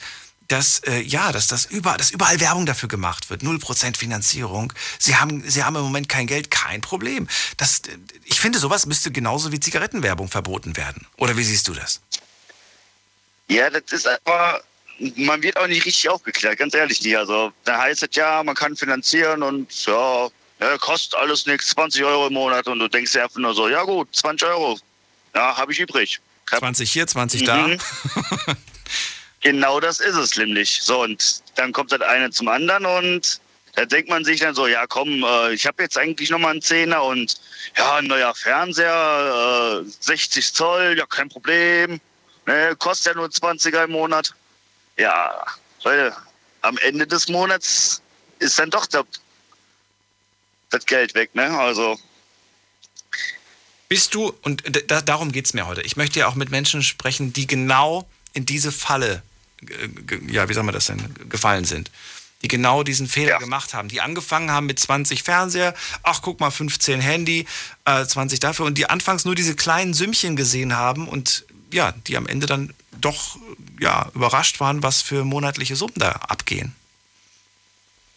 C: dass, äh, ja, dass, das überall, dass überall Werbung dafür gemacht wird? 0% Finanzierung. Sie haben, Sie haben im Moment kein Geld, kein Problem. Das, ich finde, sowas müsste genauso wie Zigarettenwerbung verboten werden. Oder wie siehst du das?
E: Ja, das ist einfach, man wird auch nicht richtig aufgeklärt, ganz ehrlich nicht. Also da heißt es ja, man kann finanzieren und ja, ja kostet alles nichts, 20 Euro im Monat und du denkst dir einfach nur so, ja gut, 20 Euro, ja, habe ich übrig. Hab-
C: 20 hier, 20 da.
E: Genau das ist es nämlich. So, und dann kommt das eine zum anderen und da denkt man sich dann so, ja komm, äh, ich habe jetzt eigentlich nochmal einen Zehner und ja, ein neuer Fernseher, äh, 60 Zoll, ja kein Problem. Ne, kostet ja nur 20er im Monat. Ja, Leute, am Ende des Monats ist dann doch das, das Geld weg, ne? Also,
C: Bist du, und da, darum geht es mir heute, ich möchte ja auch mit Menschen sprechen, die genau in diese Falle, ja, wie soll man das denn, gefallen sind. Die genau diesen Fehler
E: Ja.
C: gemacht haben. Die angefangen haben mit 20 Fernseher, ach guck mal, 15 Handy, äh, 20 dafür und die anfangs nur diese kleinen Sümmchen gesehen haben und ja, die am Ende dann doch ja, überrascht waren, was für monatliche Summen da abgehen.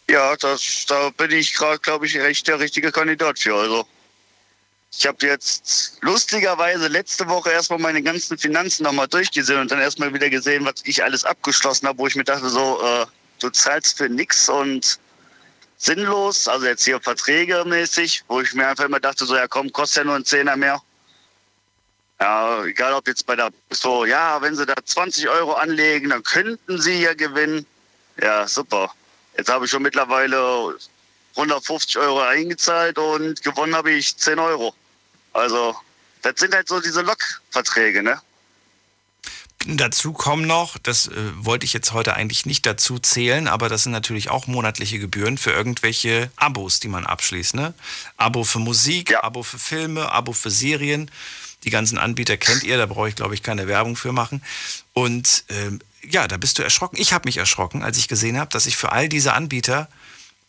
E: Ja, das, da bin ich gerade, glaube ich, recht der richtige Kandidat für. Also ich habe jetzt lustigerweise letzte Woche erstmal meine ganzen Finanzen nochmal durchgesehen und dann erstmal wieder gesehen, was ich alles abgeschlossen habe, wo ich mir dachte, so, äh, du zahlst für nix und sinnlos, also jetzt hier Verträge mäßig, wo ich mir einfach immer dachte, so, ja komm, kostet ja nur ein Zehner mehr. Ja, egal ob jetzt bei der, so, ja, wenn sie da 20 Euro anlegen, dann könnten sie ja gewinnen. Ja, super. Jetzt habe ich schon mittlerweile 150 Euro eingezahlt und gewonnen habe ich 10 Euro. Also, das sind halt so diese Lokverträge, ne?
C: Dazu kommen noch, das äh, wollte ich jetzt heute eigentlich nicht dazu zählen, aber das sind natürlich auch monatliche Gebühren für irgendwelche Abos, die man abschließt. Ne? Abo für Musik,
E: Ja.
C: Abo für Filme, Abo für Serien. Die ganzen Anbieter kennt ihr, da brauche ich, glaube ich, keine Werbung für machen. Und ähm, ja, da bist du erschrocken. Ich habe mich erschrocken, als ich gesehen habe, dass ich für all diese Anbieter,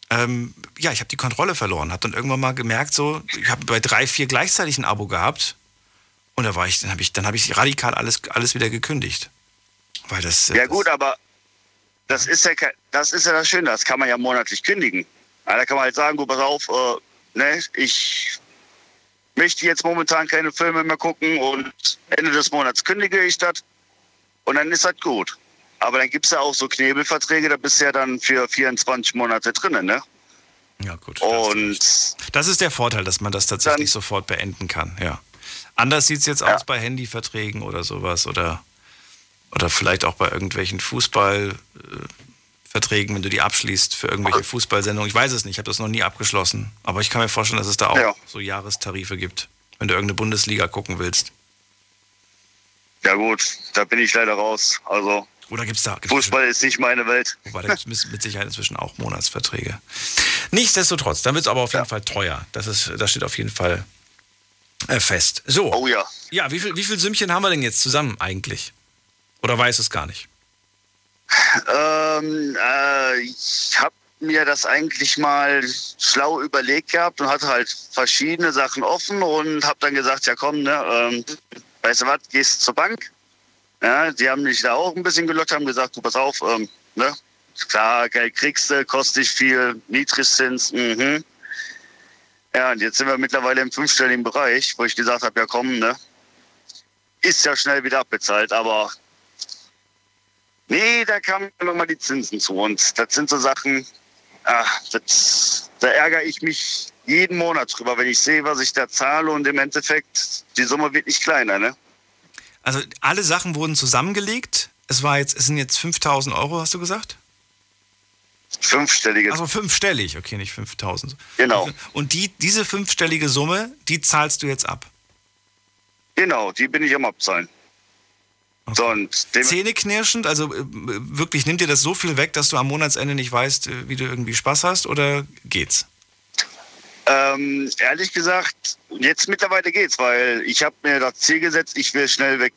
C: ähm, ja, ich habe die Kontrolle verloren. Habe dann irgendwann mal gemerkt, so, ich habe bei drei, vier gleichzeitig ein Abo gehabt. Und da war ich, dann habe ich, dann ich radikal alles, alles wieder gekündigt. Weil das. äh,
E: Ja gut, aber das ist ja, das ist ja das Schöne, das kann man ja monatlich kündigen. Da kann man halt sagen, gut, pass auf, äh, ne, ich möchte jetzt momentan keine Filme mehr gucken und Ende des Monats kündige ich das und dann ist das gut. Aber dann gibt es ja auch so Knebelverträge, da bist du ja dann für 24 Monate drinnen, ne?
C: Ja, gut.
E: Und
C: Das ist der Vorteil, dass man das tatsächlich sofort beenden kann, ja. Anders sieht es jetzt aus bei Handyverträgen oder sowas oder, oder vielleicht auch bei irgendwelchen Fußballverträgen, wenn du die abschließt für irgendwelche Fußballsendungen. Ich weiß es nicht, ich habe das noch nie abgeschlossen. Aber ich kann mir vorstellen, dass es da auch
E: Ja.
C: so Jahrestarife gibt, wenn du irgendeine Bundesliga gucken willst.
E: ja gut, da bin ich leider raus. Also
C: Oder gibt es da? Gibt's
E: Fußball ist nicht meine Welt.
C: Wobei da gibt es mit Sicherheit inzwischen auch Monatsverträge. Nichtsdestotrotz, dann wird es aber auf jeden Fall teuer. Das, ist, das steht auf jeden Fall äh, fest. So.
E: Oh ja.
C: Ja, wie viel, wie viel Sümmchen haben wir denn jetzt zusammen eigentlich? Oder weiß es gar nicht?
E: Ähm, äh, ich habe mir das eigentlich mal schlau überlegt gehabt und hatte halt verschiedene Sachen offen und habe dann gesagt, ja komm, ne, ähm, weißt du was, gehst zur Bank. Ja, die haben mich da auch ein bisschen gelockt, haben gesagt, du pass auf, ähm, ne, klar, Geld kriegst du, kostet dich viel, Niedrigzins, mhm. Ja, und jetzt sind wir mittlerweile im fünfstelligen Bereich, wo ich gesagt habe, ja komm, ne, ist ja schnell wieder abbezahlt, aber Nee, da kamen nochmal die Zinsen zu. Und das sind so Sachen, ah, das, da ärgere ich mich jeden Monat drüber, wenn ich sehe, was ich da zahle und im Endeffekt, die Summe wird nicht kleiner, ne?
C: Also alle Sachen wurden zusammengelegt. Es war jetzt, es sind jetzt 5000 Euro, hast du gesagt?
E: Fünfstellige.
C: Also fünfstellig, okay, nicht 5000.
E: Genau.
C: Und die, diese fünfstellige Summe, die zahlst du jetzt ab.
E: Genau, die bin ich am Abzahlen. So, und dem,
C: Zähneknirschend, also äh, wirklich nimmt dir das so viel weg, dass du am Monatsende nicht weißt, äh, wie du irgendwie Spaß hast oder geht's?
E: Ähm, ehrlich gesagt, jetzt mittlerweile geht's, weil ich habe mir das Ziel gesetzt, ich will schnell weg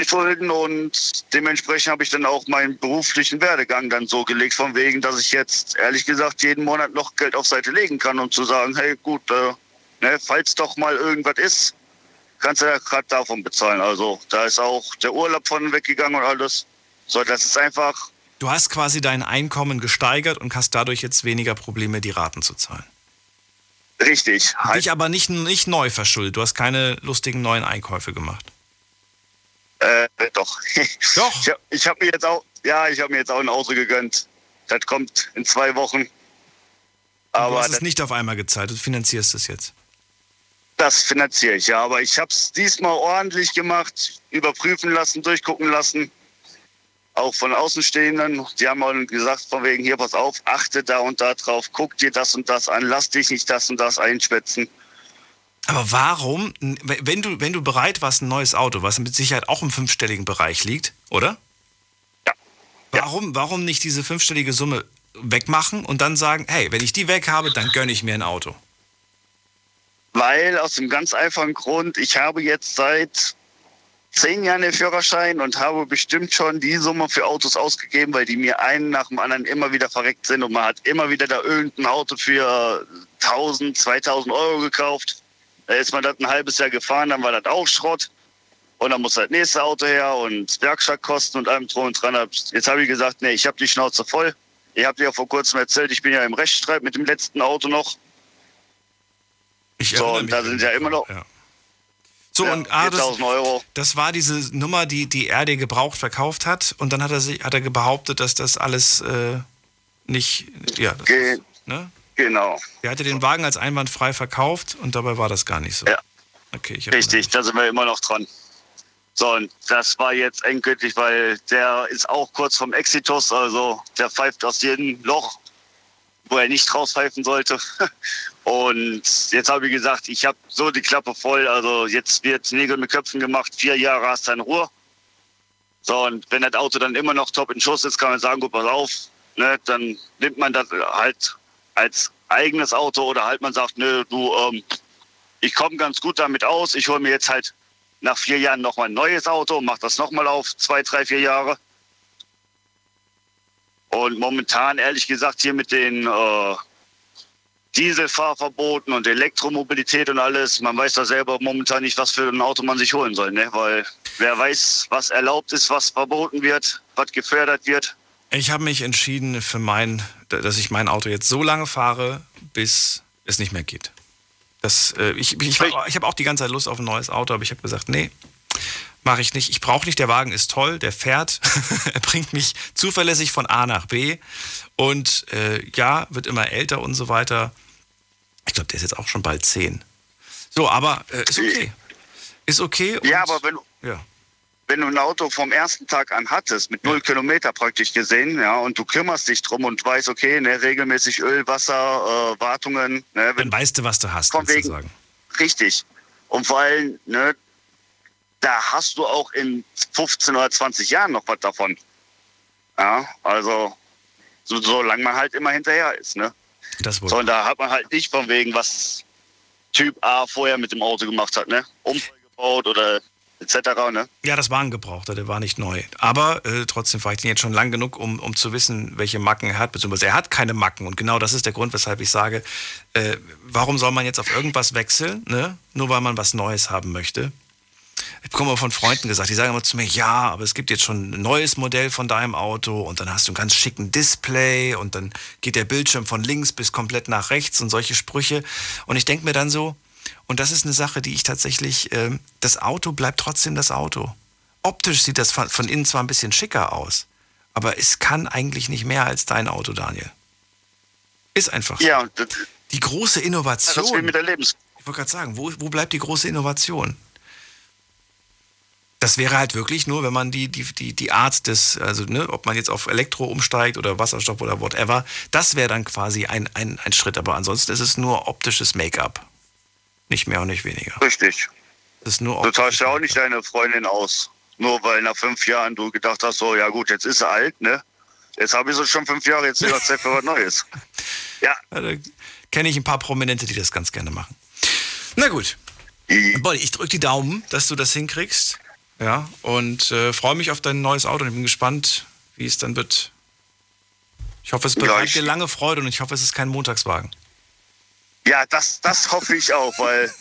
E: Schulden und dementsprechend habe ich dann auch meinen beruflichen Werdegang dann so gelegt, von wegen, dass ich jetzt ehrlich gesagt jeden Monat noch Geld auf Seite legen kann, um zu sagen, hey gut, äh, ne, falls doch mal irgendwas ist, kannst du ja gerade davon bezahlen. Also da ist auch der Urlaub von weggegangen und alles. So, das ist einfach,
C: Du hast quasi dein Einkommen gesteigert und hast dadurch jetzt weniger Probleme, die Raten zu zahlen.
E: Richtig. Halt,
C: Dich aber nicht, nicht neu verschuldet. Du hast keine lustigen neuen Einkäufe gemacht.
E: äh, doch.
C: Doch.
E: Ich habe ich hab mir jetzt auch, ja, ich habe mir jetzt auch ein Auto gegönnt. Das kommt in zwei Wochen.
C: du
E: Aber
C: hast es nicht auf einmal gezahlt. Du finanzierst es jetzt.
E: das finanziere ich, ja. Aber ich habe es diesmal ordentlich gemacht, überprüfen lassen, durchgucken lassen. Auch von Außenstehenden. Die haben auch gesagt, von wegen, hier, pass auf, achte da und da drauf, guck dir das und das an, lass dich nicht das und das einschwätzen.
C: Aber warum, wenn du, wenn du bereit warst, ein neues Auto, was mit Sicherheit auch im fünfstelligen Bereich liegt, oder?
E: Ja.
C: Warum, warum nicht diese fünfstellige Summe wegmachen und dann sagen, hey, wenn ich die weg habe, dann gönne ich mir ein Auto?
E: Weil aus dem ganz einfachen Grund, ich habe jetzt seit zehn Jahren den Führerschein und habe bestimmt schon die Summe für Autos ausgegeben, weil die mir einen nach dem anderen immer wieder verreckt sind und man hat immer wieder da irgendein Auto für 1000, 2000 Euro gekauft. Da ist man das ein halbes Jahr gefahren, dann war das auch Schrott. Und dann muss das nächste Auto her und Werkstattkosten und allem drum und dran. Jetzt habe ich gesagt, nee, ich habe die Schnauze voll. Ihr habt ja vor kurzem erzählt, ich bin ja im Rechtsstreit mit dem letzten Auto noch.
C: Ich
E: So, und da sind ja immer noch
C: Ja. So,
E: ja,
C: und ah, das,
E: 4000 Euro.
C: das war diese Nummer, die, die er dir gebraucht verkauft hat. Und dann hat er, sich, hat er behauptet, dass das alles äh, nicht. Ja,
E: Ge
C: ne?
E: genau.
C: Er hatte den Wagen als einwandfrei verkauft und dabei war das gar nicht so.
E: Ja.
C: Okay,
E: Richtig, da sind wir immer noch dran. So, und das war jetzt endgültig, weil der ist auch kurz vom Exitus, also der pfeift aus jedem Loch, wo er nicht rauspfeifen sollte. Und jetzt habe ich gesagt, ich habe so die Klappe voll, also jetzt wird Nägel mit Köpfen gemacht, vier Jahre hast du in Ruhe. So, und wenn das Auto dann immer noch top in Schuss ist, kann man sagen, gut, pass auf, ne, dann nimmt man das halt als eigenes Auto oder halt man sagt, nö, du, ähm, ich komme ganz gut damit aus, ich hole mir jetzt halt nach vier Jahren nochmal ein neues Auto, mache das nochmal auf, zwei, drei, vier Jahre. Und momentan, ehrlich gesagt, hier mit den äh, Dieselfahrverboten und Elektromobilität und alles, man weiß da selber momentan nicht, was für ein Auto man sich holen soll, ne? Weil wer weiß, was erlaubt ist, was verboten wird, was gefördert wird.
C: Ich habe mich entschieden für mein, dass ich mein Auto jetzt so lange fahre, bis es nicht mehr geht. Das, äh, ich ich, ich habe auch die ganze Zeit Lust auf ein neues Auto, aber ich habe gesagt, nee, Mache ich nicht. Ich brauche nicht. Der Wagen ist toll, der fährt. er bringt mich zuverlässig von A nach B. Und äh, ja, wird immer älter und so weiter. Ich glaube, der ist jetzt auch schon bald zehn. So, aber äh, ist okay. Ist okay.
E: ja, aber wenn,
C: ja.
E: wenn du ein Auto vom ersten Tag an hattest, mit null Kilometer praktisch gesehen, ja, und du kümmerst dich drum und weißt, okay, ne, regelmäßig Öl, Wasser, äh, Wartungen. Ne, wenn,
C: Dann weißt du, was du hast,
E: Von wegen-
C: sozusagen.
E: Richtig. Und vor allem, ne, da hast du auch in 15 oder 20 Jahren noch was davon. Ja, also so, solange man halt immer hinterher ist, ne?
C: Das wohl.
E: So, und da hat man halt nicht von wegen, was Typ A vorher mit dem Auto gemacht hat, ne? Unfall gebaut oder etc., ne?
C: Ja, das war ein Gebrauchter, der war nicht neu. Aber äh, trotzdem fahre ich den jetzt schon lang genug, um, um zu wissen, welche Macken er hat, beziehungsweise er hat keine Macken. Und genau das ist der Grund, weshalb ich sage, äh, warum soll man jetzt auf irgendwas wechseln, ne? nur weil man was Neues haben möchte. Ich bekomme immer von Freunden gesagt, die sagen immer zu mir, ja, aber es gibt jetzt schon ein neues Modell von deinem Auto und dann hast du einen ganz schicken Display und dann geht der Bildschirm von links bis komplett nach rechts und solche Sprüche. Und ich denke mir dann so, und das ist eine Sache, die ich tatsächlich, ähm, das Auto bleibt trotzdem das Auto. Optisch sieht das von, von innen zwar ein bisschen schicker aus, aber es kann eigentlich nicht mehr als dein Auto, Daniel. Ist einfach so.
E: Ja, das,
C: Die große
E: das
C: Innovation.
E: will mit der Lebens...
C: Ich wollte gerade sagen, wo, wo bleibt die große Innovation? Das wäre halt wirklich nur, wenn man die, die, die, die Art des, also ne, ob man jetzt auf Elektro umsteigt oder Wasserstoff oder whatever, das wäre dann quasi ein, ein, ein Schritt. Aber ansonsten ist es nur optisches Make-up. Nicht mehr und nicht weniger.
E: Richtig.
C: Es ist nur
E: Du tauschst ja auch nicht deine Freundin aus. Nur weil nach fünf Jahren du gedacht hast, so, ja gut, jetzt ist sie alt, ne? Jetzt habe ich sie schon fünf Jahre, jetzt ist es Zeit für was Neues. Ja,
C: da kenne ich ein paar Prominente, die das ganz gerne machen. Na gut. Bolli, ich drücke die Daumen, dass du das hinkriegst. Ja, und äh, freue mich auf dein neues Auto und ich bin gespannt, wie es dann wird. Ich hoffe, es bereitet dir lange Freude und ich hoffe, es ist kein Montagswagen.
E: ja das, das hoffe ich auch, weil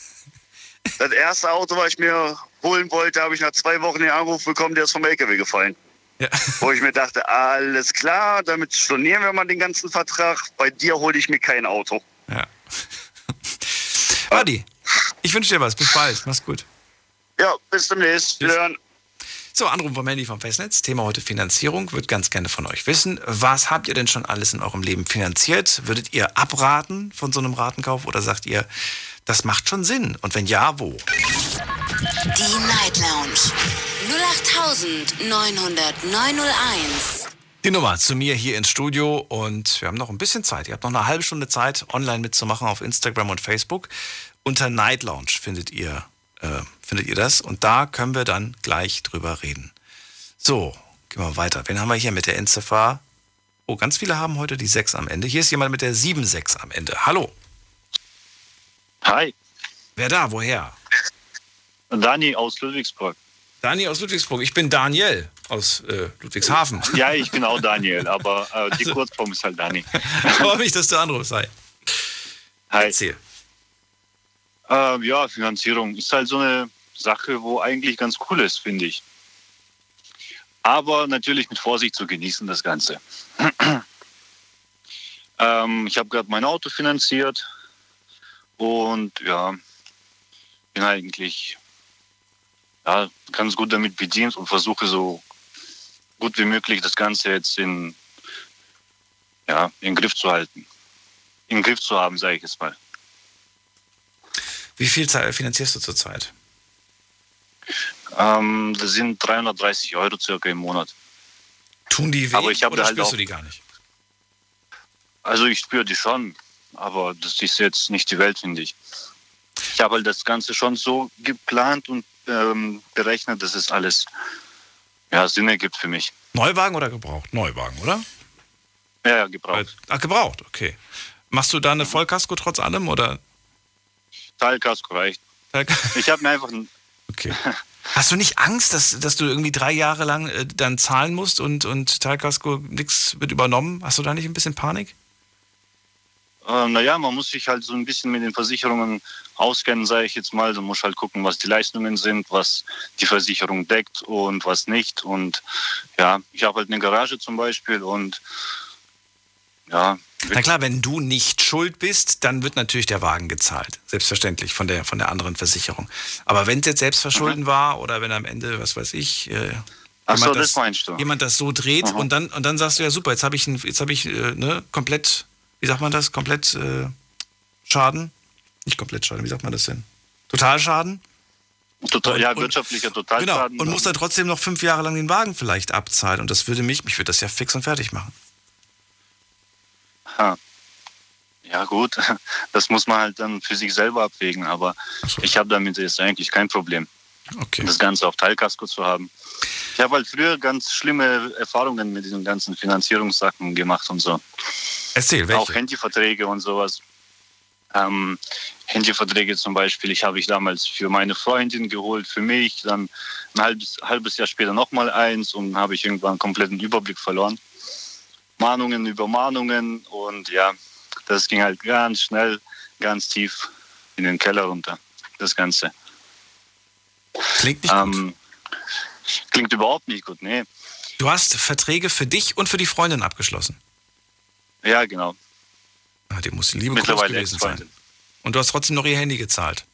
E: das erste Auto, was ich mir holen wollte, habe ich nach zwei Wochen den Anruf bekommen, der ist vom LKW gefallen.
C: Ja.
E: Wo ich mir dachte, alles klar, damit stornieren wir mal den ganzen Vertrag. Bei dir hole ich mir kein Auto.
C: ja. Adi, ich wünsche dir was. Bis bald. Mach's gut.
E: Ja, bis demnächst.
C: Tschüss.
E: hören.
C: So, Anruf vom Handy vom Festnetz. Thema heute Finanzierung. Würde ganz gerne von euch wissen. Was habt ihr denn schon alles in eurem Leben finanziert? Würdet ihr abraten von so einem Ratenkauf oder sagt ihr, das macht schon Sinn? Und wenn ja, wo?
A: Die Night Lounge 0890901.
C: Die Nummer zu mir hier ins Studio und wir haben noch ein bisschen Zeit. Ihr habt noch eine halbe Stunde Zeit, online mitzumachen auf Instagram und Facebook. Unter Night Lounge findet ihr, äh, findet ihr das und da können wir dann gleich drüber reden. So, gehen wir weiter. Wen haben wir hier mit der Endziffer? Oh, ganz viele haben heute die 6 am Ende. Hier ist jemand mit der 76 am Ende. Hallo.
I: Hi,
C: Wer da? Woher?
I: Dani aus Ludwigsburg.
C: Dani aus Ludwigsburg. Ich bin Daniel aus äh, Ludwigshafen.
I: Ja, ich bin auch Daniel, aber äh, die Kurzform ist halt Dani.
C: Freue mich, dass du anrufst. Hi.
I: Hi.
C: Erzähl.
I: Äh, ja, Finanzierung ist halt so eine Sache, wo eigentlich ganz cool ist, finde ich. Aber natürlich mit Vorsicht zu genießen, das Ganze. ähm, ich habe gerade mein Auto finanziert und ja, bin eigentlich ja, ganz gut damit bedient und versuche so gut wie möglich das Ganze jetzt in, ja, in Griff zu halten. Im Griff zu haben, sage ich es mal.
C: Wie viel finanzierst du zurzeit?
I: Ähm, das sind 330 Euro circa im Monat.
C: Tun die weh
I: Aber ich
C: oder
I: halt
C: spürst du die gar nicht?
I: Also ich spüre die schon, aber das ist jetzt nicht die Welt, finde ich. Ich habe halt das Ganze schon so geplant und ähm, berechnet, dass es alles ja, Sinn ergibt für mich.
C: Neuwagen oder gebraucht? Neuwagen, oder?
I: Ja, ja, gebraucht.
C: Ach, gebraucht, okay. Machst du da eine Vollkasko trotz allem oder?
I: Teilkasko reicht. Ich habe mir einfach ein,
C: Okay. Hast du nicht Angst, dass, dass du irgendwie drei Jahre lang äh, dann zahlen musst und, und Teilkasko nichts wird übernommen? Hast du da nicht ein bisschen Panik?
I: äh, naja, man muss sich halt so ein bisschen mit den Versicherungen auskennen, sage ich jetzt mal. Du musst halt gucken, was die Leistungen sind, was die Versicherung deckt und was nicht. Und ja, ich habe halt eine Garage zum Beispiel und ja,
C: Na klar, wenn du nicht schuld bist, dann wird natürlich der Wagen gezahlt. Selbstverständlich von der, von der anderen Versicherung. Aber wenn es jetzt Selbstverschulden mhm. war oder wenn am Ende, was weiß ich, äh,
I: Ach so, das, das,
C: jemand das so dreht mhm. und dann, und dann sagst du ja super, jetzt habe ich, jetzt hab ich äh, ne, komplett, wie sagt man das, komplett äh, Schaden? Nicht komplett Schaden, wie sagt man das denn? Totalschaden?
I: Total, ja, wirtschaftlicher Totalschaden.
C: Genau, und muss dann trotzdem noch fünf Jahre lang den Wagen vielleicht abzahlen. Und das würde mich, mich würde das ja fix und fertig machen.
I: Ja gut, das muss man halt dann für sich selber abwägen, aber so. ich habe damit jetzt eigentlich kein Problem,
C: okay.
I: das Ganze auf Teilkasko zu haben. Ich habe halt früher ganz schlimme Erfahrungen mit diesen ganzen Finanzierungssachen gemacht und so.
C: Erzähl, welche?
I: Auch Handyverträge und sowas. Ähm, Handyverträge zum Beispiel, ich habe ich damals für meine Freundin geholt, für mich, dann ein halbes, halbes Jahr später nochmal eins und habe ich irgendwann einen kompletten Überblick verloren. Mahnungen über Mahnungen und ja, das ging halt ganz schnell, ganz tief in den Keller runter, das Ganze.
C: Klingt nicht ähm, gut.
I: Klingt überhaupt nicht gut, nee.
C: Du hast Verträge für dich und für die Freundin abgeschlossen?
I: Ja, genau.
C: Ah, die muss liebe Mittlerweile gewesen sein. Und du hast trotzdem noch ihr Handy gezahlt?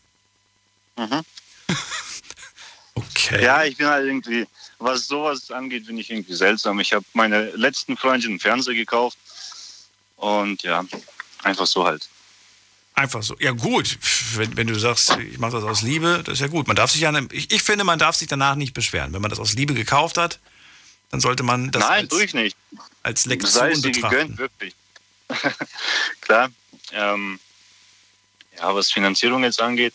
I: Mhm.
C: okay.
I: Ja, ich bin halt irgendwie, was sowas angeht, bin ich irgendwie seltsam. Ich habe meine letzten Freundin einen Fernseher gekauft und ja, einfach so halt.
C: Einfach so. Ja, gut. Wenn, wenn du sagst, ich mache das aus Liebe, das ist ja gut. Man darf sich ja, ich, ich, finde, man darf sich danach nicht beschweren. Wenn man das aus Liebe gekauft hat, dann sollte man das
I: Nein, als, durch nicht.
C: als Lektion Sei es betrachten. Gegönnt,
I: wirklich. Klar. Ähm, ja, was Finanzierung jetzt angeht,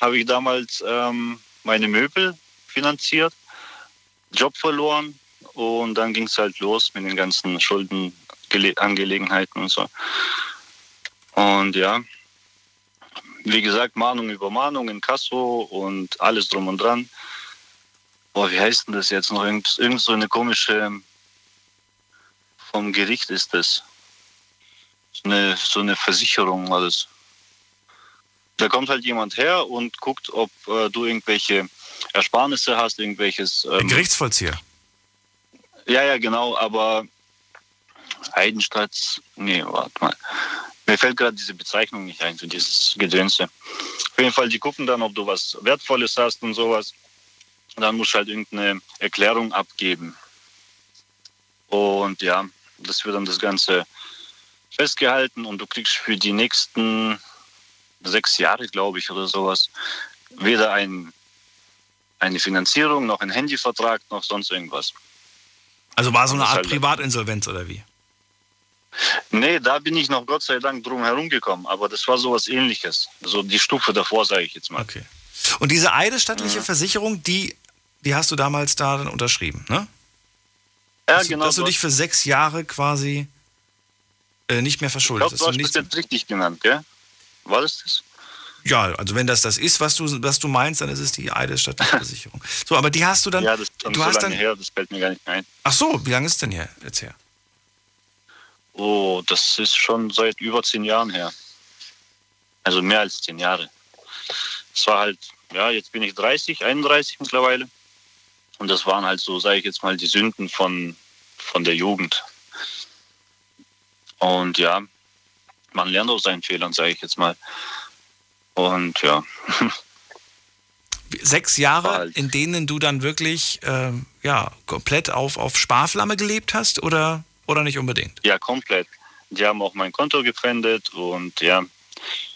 I: habe ich damals ähm, meine Möbel finanziert Job verloren und dann ging es halt los mit den ganzen Schuldenangelegenheiten und so. Und ja, wie gesagt, Mahnung über Mahnung in Kasso und alles drum und dran. Boah, wie heißt denn das jetzt noch? Irgend, irgend so eine komische, vom Gericht ist das. So eine, so eine Versicherung alles. Da kommt halt jemand her und guckt, ob äh, du irgendwelche Ersparnisse hast, irgendwelches.
C: Ähm, Gerichtsvollzieher.
I: Ja, ja, genau, aber Heidenstadt, nee, warte mal. Mir fällt gerade diese Bezeichnung nicht ein für dieses Gedönse. Auf jeden Fall, die gucken dann, ob du was Wertvolles hast und sowas. Dann musst du halt irgendeine Erklärung abgeben. Und ja, das wird dann das Ganze festgehalten und du kriegst für die nächsten sechs Jahre, glaube ich, oder sowas, weder ein eine Finanzierung, noch ein Handyvertrag, noch sonst irgendwas.
C: Also war so eine Art halt Privatinsolvenz oder wie?
I: Nee, da bin ich noch Gott sei Dank drum herum gekommen, aber das war sowas ähnliches. Also die Stufe davor, sage ich jetzt mal.
C: Okay. Und diese eidesstattliche mhm. Versicherung, die, die hast du damals da dann unterschrieben, ne?
I: Ja,
C: dass,
I: genau.
C: Dass du dich für sechs Jahre quasi äh, nicht mehr verschuldet
I: hast. Ich glaube, du hast das jetzt richtig genannt, gell? War das das?
C: Ja, also wenn das das ist, was du, was du meinst, dann ist es die eidesstattliche Versicherung. So, aber die hast du dann.
I: Ja, das ist schon
C: du
I: so
C: hast
I: lange
C: dann,
I: her, das fällt mir gar nicht ein.
C: Ach so, wie lange ist denn her, jetzt her?
I: Oh, das ist schon seit über zehn Jahren her. Also mehr als zehn Jahre. Es war halt, ja, jetzt bin ich 30, 31 mittlerweile. Und das waren halt so, sage ich jetzt mal, die Sünden von, von der Jugend. Und ja, man lernt aus seinen Fehlern, sage ich jetzt mal. Und ja.
C: Sechs Jahre, in denen du dann wirklich äh, ja, komplett auf, auf Sparflamme gelebt hast oder, oder nicht unbedingt?
I: Ja, komplett. Die haben auch mein Konto gepfändet und ja,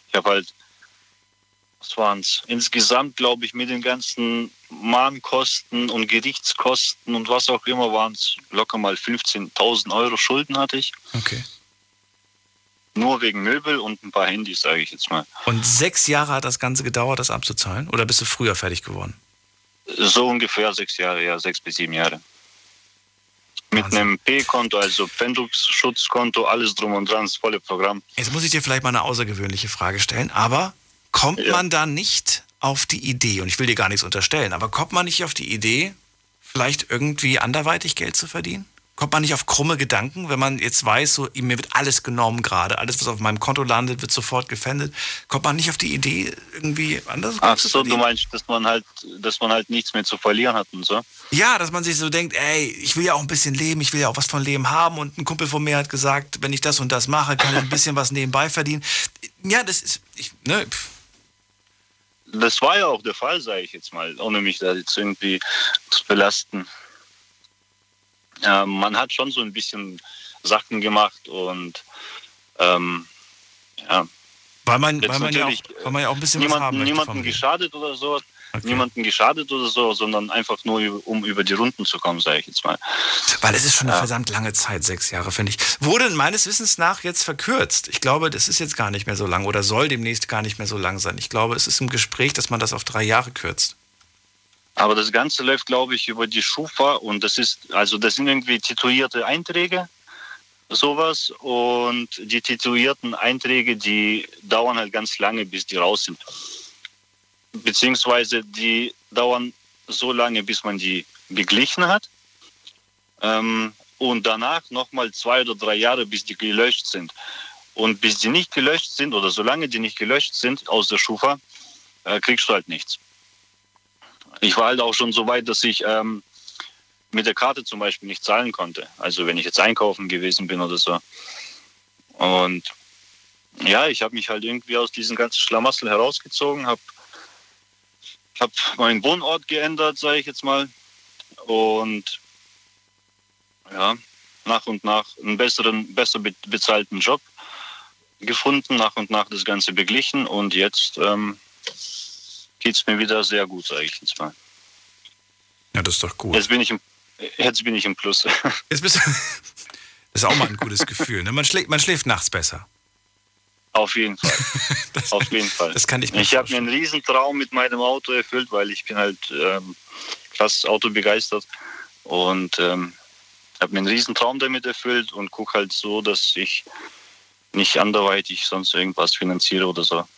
I: ich habe halt, was waren es? Insgesamt, glaube ich, mit den ganzen Mahnkosten und Gerichtskosten und was auch immer waren es locker mal 15.000 Euro Schulden hatte ich.
C: Okay.
I: Nur wegen Möbel und ein paar Handys, sage ich jetzt mal.
C: Und sechs Jahre hat das Ganze gedauert, das abzuzahlen? Oder bist du früher fertig geworden?
I: So ungefähr sechs Jahre, ja, sechs bis sieben Jahre. Mit Wahnsinn. einem P-Konto, also Pfändungsschutzkonto, alles drum und dran, das volle Programm.
C: Jetzt muss ich dir vielleicht mal eine außergewöhnliche Frage stellen, aber kommt ja. man da nicht auf die Idee, und ich will dir gar nichts unterstellen, aber kommt man nicht auf die Idee, vielleicht irgendwie anderweitig Geld zu verdienen? Kommt man nicht auf krumme Gedanken, wenn man jetzt weiß, so, mir wird alles genommen gerade, alles, was auf meinem Konto landet, wird sofort gefändet. Kommt man nicht auf die Idee, irgendwie anders
I: Ach so, du meinst, dass man halt, dass man halt nichts mehr zu verlieren hat und so?
C: Ja, dass man sich so denkt, ey, ich will ja auch ein bisschen leben, ich will ja auch was von Leben haben. Und ein Kumpel von mir hat gesagt, wenn ich das und das mache, kann ich ein bisschen was nebenbei verdienen. Ja, das ist, ich, ne,
I: Das war ja auch der Fall, sage ich jetzt mal, ohne mich da jetzt irgendwie zu belasten äh, man hat schon so ein bisschen Sachen gemacht und ähm, ja.
C: Weil man, weil man, ja auch, weil man ja auch ein bisschen
I: niemanden,
C: was haben
I: niemanden geschadet oder so. Okay. Niemanden geschadet oder so, sondern einfach nur, um über die Runden zu kommen, sage ich jetzt mal.
C: Weil es ist schon eine ja. verdammt lange Zeit, sechs Jahre, finde ich. Wurde meines Wissens nach jetzt verkürzt. Ich glaube, das ist jetzt gar nicht mehr so lang oder soll demnächst gar nicht mehr so lang sein. Ich glaube, es ist im Gespräch, dass man das auf drei Jahre kürzt.
I: Aber das Ganze läuft, glaube ich, über die Schufa und das ist, also das sind irgendwie titulierte Einträge, sowas. Und die titulierten Einträge, die dauern halt ganz lange, bis die raus sind. Beziehungsweise die dauern so lange, bis man die beglichen hat. Ähm, und danach nochmal zwei oder drei Jahre, bis die gelöscht sind. Und bis die nicht gelöscht sind oder solange die nicht gelöscht sind aus der Schufa, äh, kriegst du halt nichts ich war halt auch schon so weit, dass ich ähm, mit der Karte zum Beispiel nicht zahlen konnte. Also wenn ich jetzt einkaufen gewesen bin oder so. Und ja, ich habe mich halt irgendwie aus diesem ganzen Schlamassel herausgezogen, habe hab meinen Wohnort geändert, sage ich jetzt mal. Und ja, nach und nach einen besseren, besser bezahlten Job gefunden, nach und nach das Ganze beglichen und jetzt ähm, geht es mir wieder sehr gut, sage ich jetzt mal.
C: Ja, das ist doch gut.
I: Jetzt bin ich im, jetzt bin ich im Plus.
C: Jetzt bist du, das ist auch mal ein gutes Gefühl. Ne? Man, schläft, man schläft nachts besser.
I: Auf jeden Fall. Das, Auf jeden Fall.
C: Das kann ich mir
I: Ich habe mir einen Riesentraum mit meinem Auto erfüllt, weil ich bin halt ähm, krass autobegeistert und ähm, habe mir einen Riesentraum damit erfüllt und gucke halt so, dass ich nicht anderweitig sonst irgendwas finanziere oder so.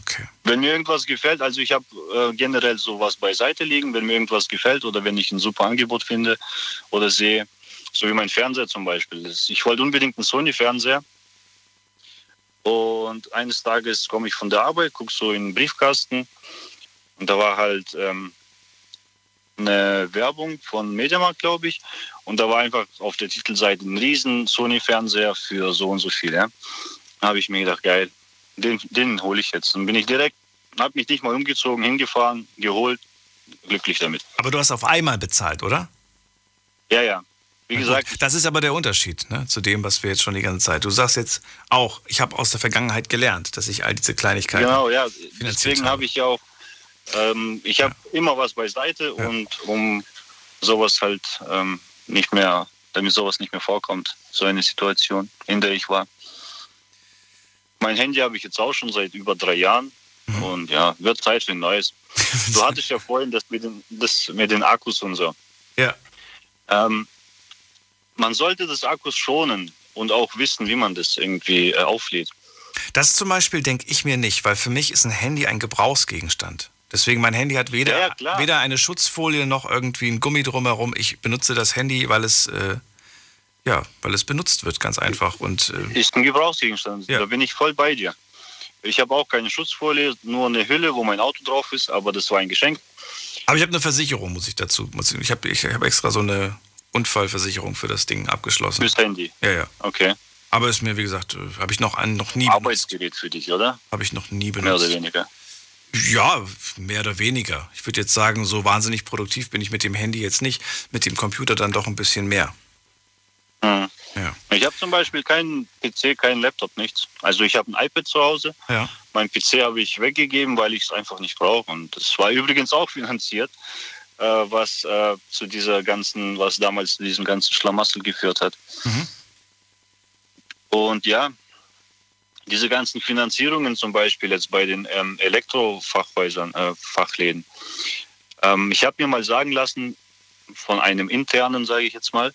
C: Okay.
I: Wenn mir irgendwas gefällt, also ich habe äh, generell sowas beiseite liegen, wenn mir irgendwas gefällt oder wenn ich ein super Angebot finde oder sehe, so wie mein Fernseher zum Beispiel. Ich wollte unbedingt einen Sony-Fernseher. Und eines Tages komme ich von der Arbeit, gucke so in den Briefkasten und da war halt ähm, eine Werbung von Mediamarkt, glaube ich. Und da war einfach auf der Titelseite ein riesen Sony-Fernseher für so und so viel. Ja. Da habe ich mir gedacht, geil, den, den hole ich jetzt. Dann bin ich direkt, habe mich nicht mal umgezogen, hingefahren, geholt, glücklich damit.
C: Aber du hast auf einmal bezahlt, oder?
I: Ja, ja. Wie gesagt.
C: Das ist aber der Unterschied ne, zu dem, was wir jetzt schon die ganze Zeit. Du sagst jetzt auch, ich habe aus der Vergangenheit gelernt, dass ich all diese Kleinigkeiten.
I: Genau, ja. Deswegen habe ich ja auch, ähm, ich habe ja. immer was beiseite ja. und um sowas halt ähm, nicht mehr, damit sowas nicht mehr vorkommt, so eine Situation, in der ich war. Mein Handy habe ich jetzt auch schon seit über drei Jahren. Mhm. Und ja, wird Zeit für ein neues. Du hattest ja vorhin das mit den, das mit den Akkus und so.
C: Ja.
I: Ähm, man sollte das Akkus schonen und auch wissen, wie man das irgendwie äh, auflädt.
C: Das zum Beispiel denke ich mir nicht, weil für mich ist ein Handy ein Gebrauchsgegenstand. Deswegen, mein Handy hat weder, ja, ja, weder eine Schutzfolie noch irgendwie ein Gummi drumherum. Ich benutze das Handy, weil es äh, ja, weil es benutzt wird, ganz einfach. Und,
I: äh, ist ein Gebrauchsgegenstand. Ja. Da bin ich voll bei dir. Ich habe auch keine Schutzfolie, nur eine Hülle, wo mein Auto drauf ist, aber das war ein Geschenk.
C: Aber ich habe eine Versicherung, muss ich dazu. Ich habe ich hab extra so eine Unfallversicherung für das Ding abgeschlossen.
I: Fürs Handy?
C: Ja, ja.
I: Okay.
C: Aber ist mir, wie gesagt, äh, habe ich noch, noch nie
I: Arbeitsgerät benutzt. für dich, oder?
C: Habe ich noch nie benutzt.
I: Mehr oder weniger.
C: Ja, mehr oder weniger. Ich würde jetzt sagen, so wahnsinnig produktiv bin ich mit dem Handy jetzt nicht. Mit dem Computer dann doch ein bisschen mehr.
I: Mhm. Ja. Ich habe zum Beispiel keinen PC, keinen Laptop, nichts. Also ich habe ein iPad zu Hause.
C: Ja.
I: Mein PC habe ich weggegeben, weil ich es einfach nicht brauche. Und das war übrigens auch finanziert, äh, was äh, zu dieser ganzen, was damals zu diesem ganzen Schlamassel geführt hat. Mhm. Und ja, diese ganzen Finanzierungen zum Beispiel jetzt bei den ähm, Elektrofachhäusern, äh, Fachläden. Ähm, ich habe mir mal sagen lassen, von einem internen, sage ich jetzt mal,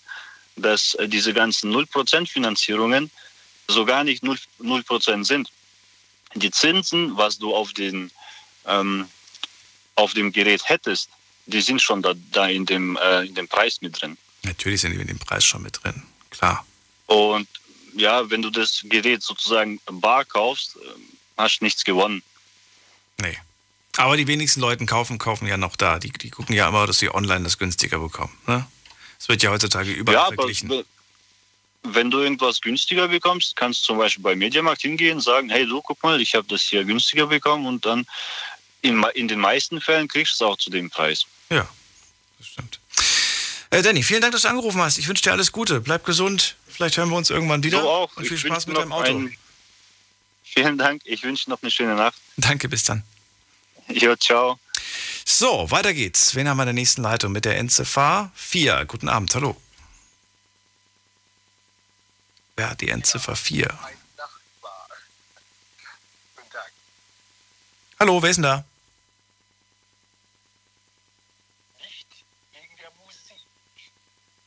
I: dass äh, diese ganzen 0% Finanzierungen so gar nicht 0%, 0 sind. Die Zinsen, was du auf, den, ähm, auf dem Gerät hättest, die sind schon da, da in, dem, äh, in dem Preis mit drin.
C: Natürlich sind die mit dem Preis schon mit drin, klar.
I: Und ja, wenn du das Gerät sozusagen bar kaufst, ähm, hast du nichts gewonnen.
C: Nee. Aber die wenigsten Leute kaufen, kaufen ja noch da. Die, die gucken ja immer, dass sie online das günstiger bekommen. Ne? Das wird ja heutzutage überall
I: ja,
C: verglichen.
I: Aber, wenn du irgendwas günstiger bekommst, kannst du zum Beispiel bei Mediamarkt hingehen und sagen, hey du, guck mal, ich habe das hier günstiger bekommen und dann in, in den meisten Fällen kriegst du es auch zu dem Preis.
C: Ja, das stimmt. Äh, Danny, vielen Dank, dass du angerufen hast. Ich wünsche dir alles Gute. Bleib gesund. Vielleicht hören wir uns irgendwann wieder.
I: Du auch.
C: Und viel
I: Ich
C: Spaß mit deinem Auto.
I: einen- Vielen Dank. Ich wünsche noch eine schöne Nacht.
C: Danke, bis dann.
I: Ja, ciao.
C: So, weiter geht's. Wen haben wir in der nächsten Leitung mit der Endziffer 4? Guten Abend, hallo. Wer hat die Endziffer 4? Hallo, wer ist denn da?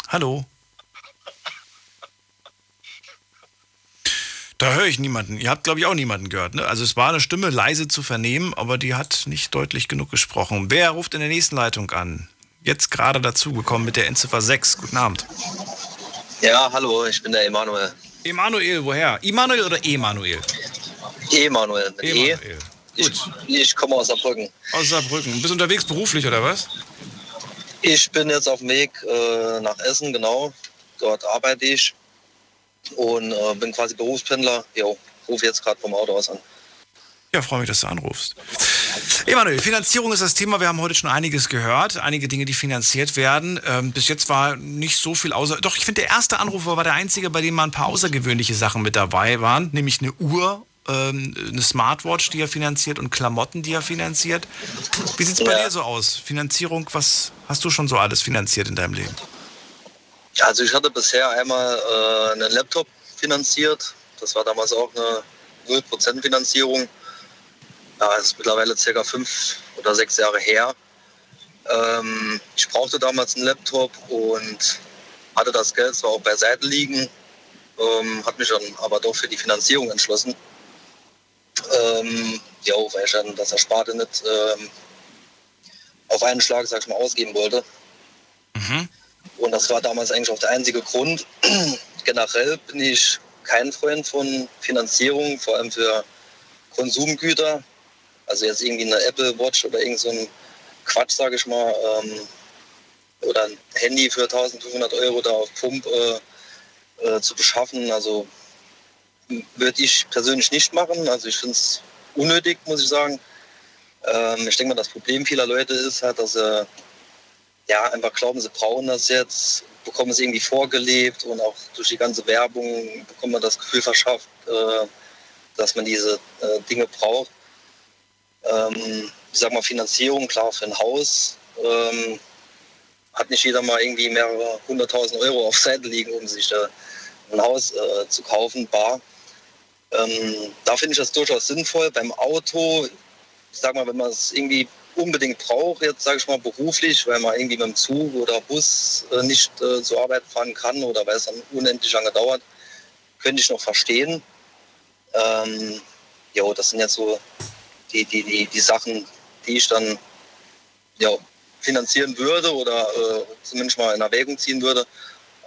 C: Hallo. Da höre ich niemanden. Ihr habt, glaube ich, auch niemanden gehört. Ne? Also es war eine Stimme leise zu vernehmen, aber die hat nicht deutlich genug gesprochen. Wer ruft in der nächsten Leitung an? Jetzt gerade dazugekommen mit der Endziffer 6. Guten Abend.
J: Ja, hallo, ich bin der Emanuel.
C: Emanuel, woher? Emanuel oder Emanuel?
J: Emanuel E.
C: Emanuel.
J: Ich, ich komme aus Saarbrücken.
C: Aus Saarbrücken. Bist du unterwegs beruflich oder was?
J: Ich bin jetzt auf dem Weg äh, nach Essen, genau. Dort arbeite ich und äh, bin quasi Berufspendler. Jo, rufe jetzt gerade vom Auto aus an.
C: Ja, freue mich, dass du anrufst. Emanuel, Finanzierung ist das Thema. Wir haben heute schon einiges gehört. Einige Dinge, die finanziert werden. Ähm, bis jetzt war nicht so viel außer. Doch, ich finde, der erste Anrufer war der einzige, bei dem mal ein paar außergewöhnliche Sachen mit dabei waren. Nämlich eine Uhr, ähm, eine Smartwatch, die er finanziert und Klamotten, die er finanziert. Wie sieht es bei
J: Ja.
C: dir so aus? Finanzierung, was hast du schon so alles finanziert in deinem Leben?
J: Also ich hatte bisher einmal äh, einen Laptop finanziert. Das war damals auch eine 0% Finanzierung. Ja, das ist mittlerweile circa fünf oder sechs Jahre her. Ähm, ich brauchte damals einen Laptop und hatte das Geld zwar auch beiseite liegen, ähm, hat mich dann aber doch für die Finanzierung entschlossen. Ähm, ja, weil ich dann das Ersparte nicht ähm, auf einen Schlag, sag ich mal, ausgeben wollte. Und das war damals eigentlich auch der einzige Grund. Generell bin ich kein Freund von Finanzierung, vor allem für Konsumgüter. Also jetzt irgendwie eine Apple Watch oder irgend so ein Quatsch, sage ich mal. Ähm, oder ein Handy für 1500 Euro da auf Pump äh, äh, zu beschaffen. Also würde ich persönlich nicht machen. Also ich finde es unnötig, muss ich sagen. Ähm, ich denke mal, das Problem vieler Leute ist halt, dass sie ja, einfach glauben, sie brauchen das jetzt, bekommen es irgendwie vorgelebt und auch durch die ganze Werbung bekommt man das Gefühl verschafft, äh, dass man diese äh, Dinge braucht. Ähm, ich sag mal, Finanzierung, klar, für ein Haus ähm, hat nicht jeder mal irgendwie mehrere hunderttausend Euro auf Seite liegen, um sich da ein Haus äh, zu kaufen, bar. Ähm, da finde ich das durchaus sinnvoll. Beim Auto, ich sag mal, wenn man es irgendwie unbedingt braucht, jetzt sage ich mal beruflich, weil man irgendwie mit dem Zug oder Bus äh, nicht äh, zur Arbeit fahren kann oder weil es dann unendlich lange dauert, könnte ich noch verstehen. Ähm, jo, das sind jetzt so die, die, die, die Sachen, die ich dann ja, finanzieren würde oder äh, zumindest mal in Erwägung ziehen würde.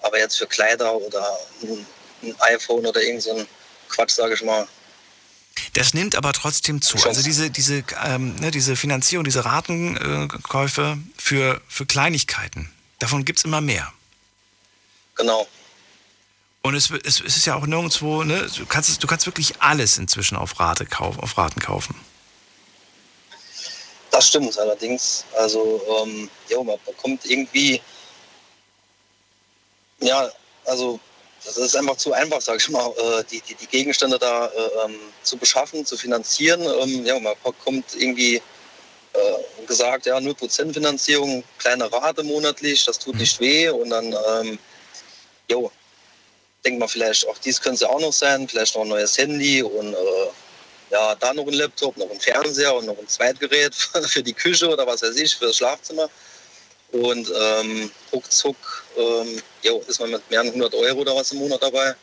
J: Aber jetzt für Kleider oder ein, ein iPhone oder irgend so ein Quatsch, sage ich mal,
C: Das nimmt aber trotzdem zu. Also diese, diese, ähm, ne, diese Finanzierung, diese Ratenkäufe für, für Kleinigkeiten, davon gibt es immer mehr.
J: Genau.
C: Und es, es, es ist ja auch nirgendwo, ne, du, kannst, du kannst wirklich alles inzwischen auf, Rate kauf, auf Raten kaufen.
J: Das stimmt allerdings. Also, ähm, ja, man bekommt irgendwie, ja, also, das ist einfach zu einfach, sag ich mal, äh, die, die, die Gegenstände da äh, ähm, zu beschaffen, zu finanzieren. Ähm, ja, man bekommt irgendwie äh, gesagt, ja, 0% Finanzierung, kleine Rate monatlich, das tut nicht weh. Und dann, ähm, jo, denkt man vielleicht, auch dies könnte es ja auch noch sein, vielleicht noch ein neues Handy und äh, ja, da noch ein Laptop, noch ein Fernseher und noch ein Zweitgerät für die Küche oder was weiß ich, für das Schlafzimmer. Und ähm, ruckzuck ähm, jo, ist man mit mehreren hundert Euro oder was im Monat dabei.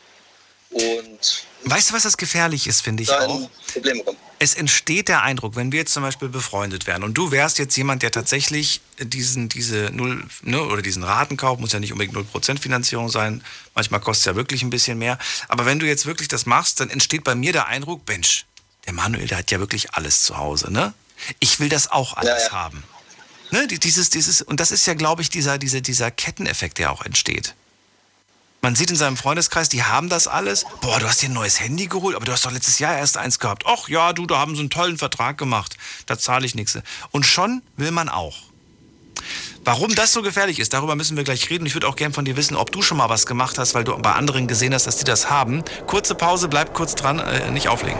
J: und
C: Weißt du, was das gefährlich ist, finde ich auch?
J: Probleme kommen.
C: Es entsteht der Eindruck, wenn wir jetzt zum Beispiel befreundet wären und du wärst jetzt jemand, der tatsächlich diesen, diese Null, ne, oder diesen Ratenkauf, muss ja nicht unbedingt 0% Finanzierung sein, manchmal kostet es ja wirklich ein bisschen mehr. Aber wenn du jetzt wirklich das machst, dann entsteht bei mir der Eindruck, Mensch, der Manuel, der hat ja wirklich alles zu Hause, ne? Ich will das auch alles
J: Ja, ja.
C: haben. Ne, die- dieses, dieses, und das ist ja, glaube ich, dieser, dieser, dieser Ketteneffekt, der auch entsteht. Man sieht in seinem Freundeskreis, die haben das alles. Boah, du hast dir ein neues Handy geholt, aber du hast doch letztes Jahr erst eins gehabt. Ach ja, du, da haben sie einen tollen Vertrag gemacht. Da zahle ich nichts. Und schon will man auch. Warum das so gefährlich ist, darüber müssen wir gleich reden. Ich würde auch gern von dir wissen, ob du schon mal was gemacht hast, weil du bei anderen gesehen hast, dass die das haben. Kurze Pause, bleib kurz dran, äh, nicht auflegen.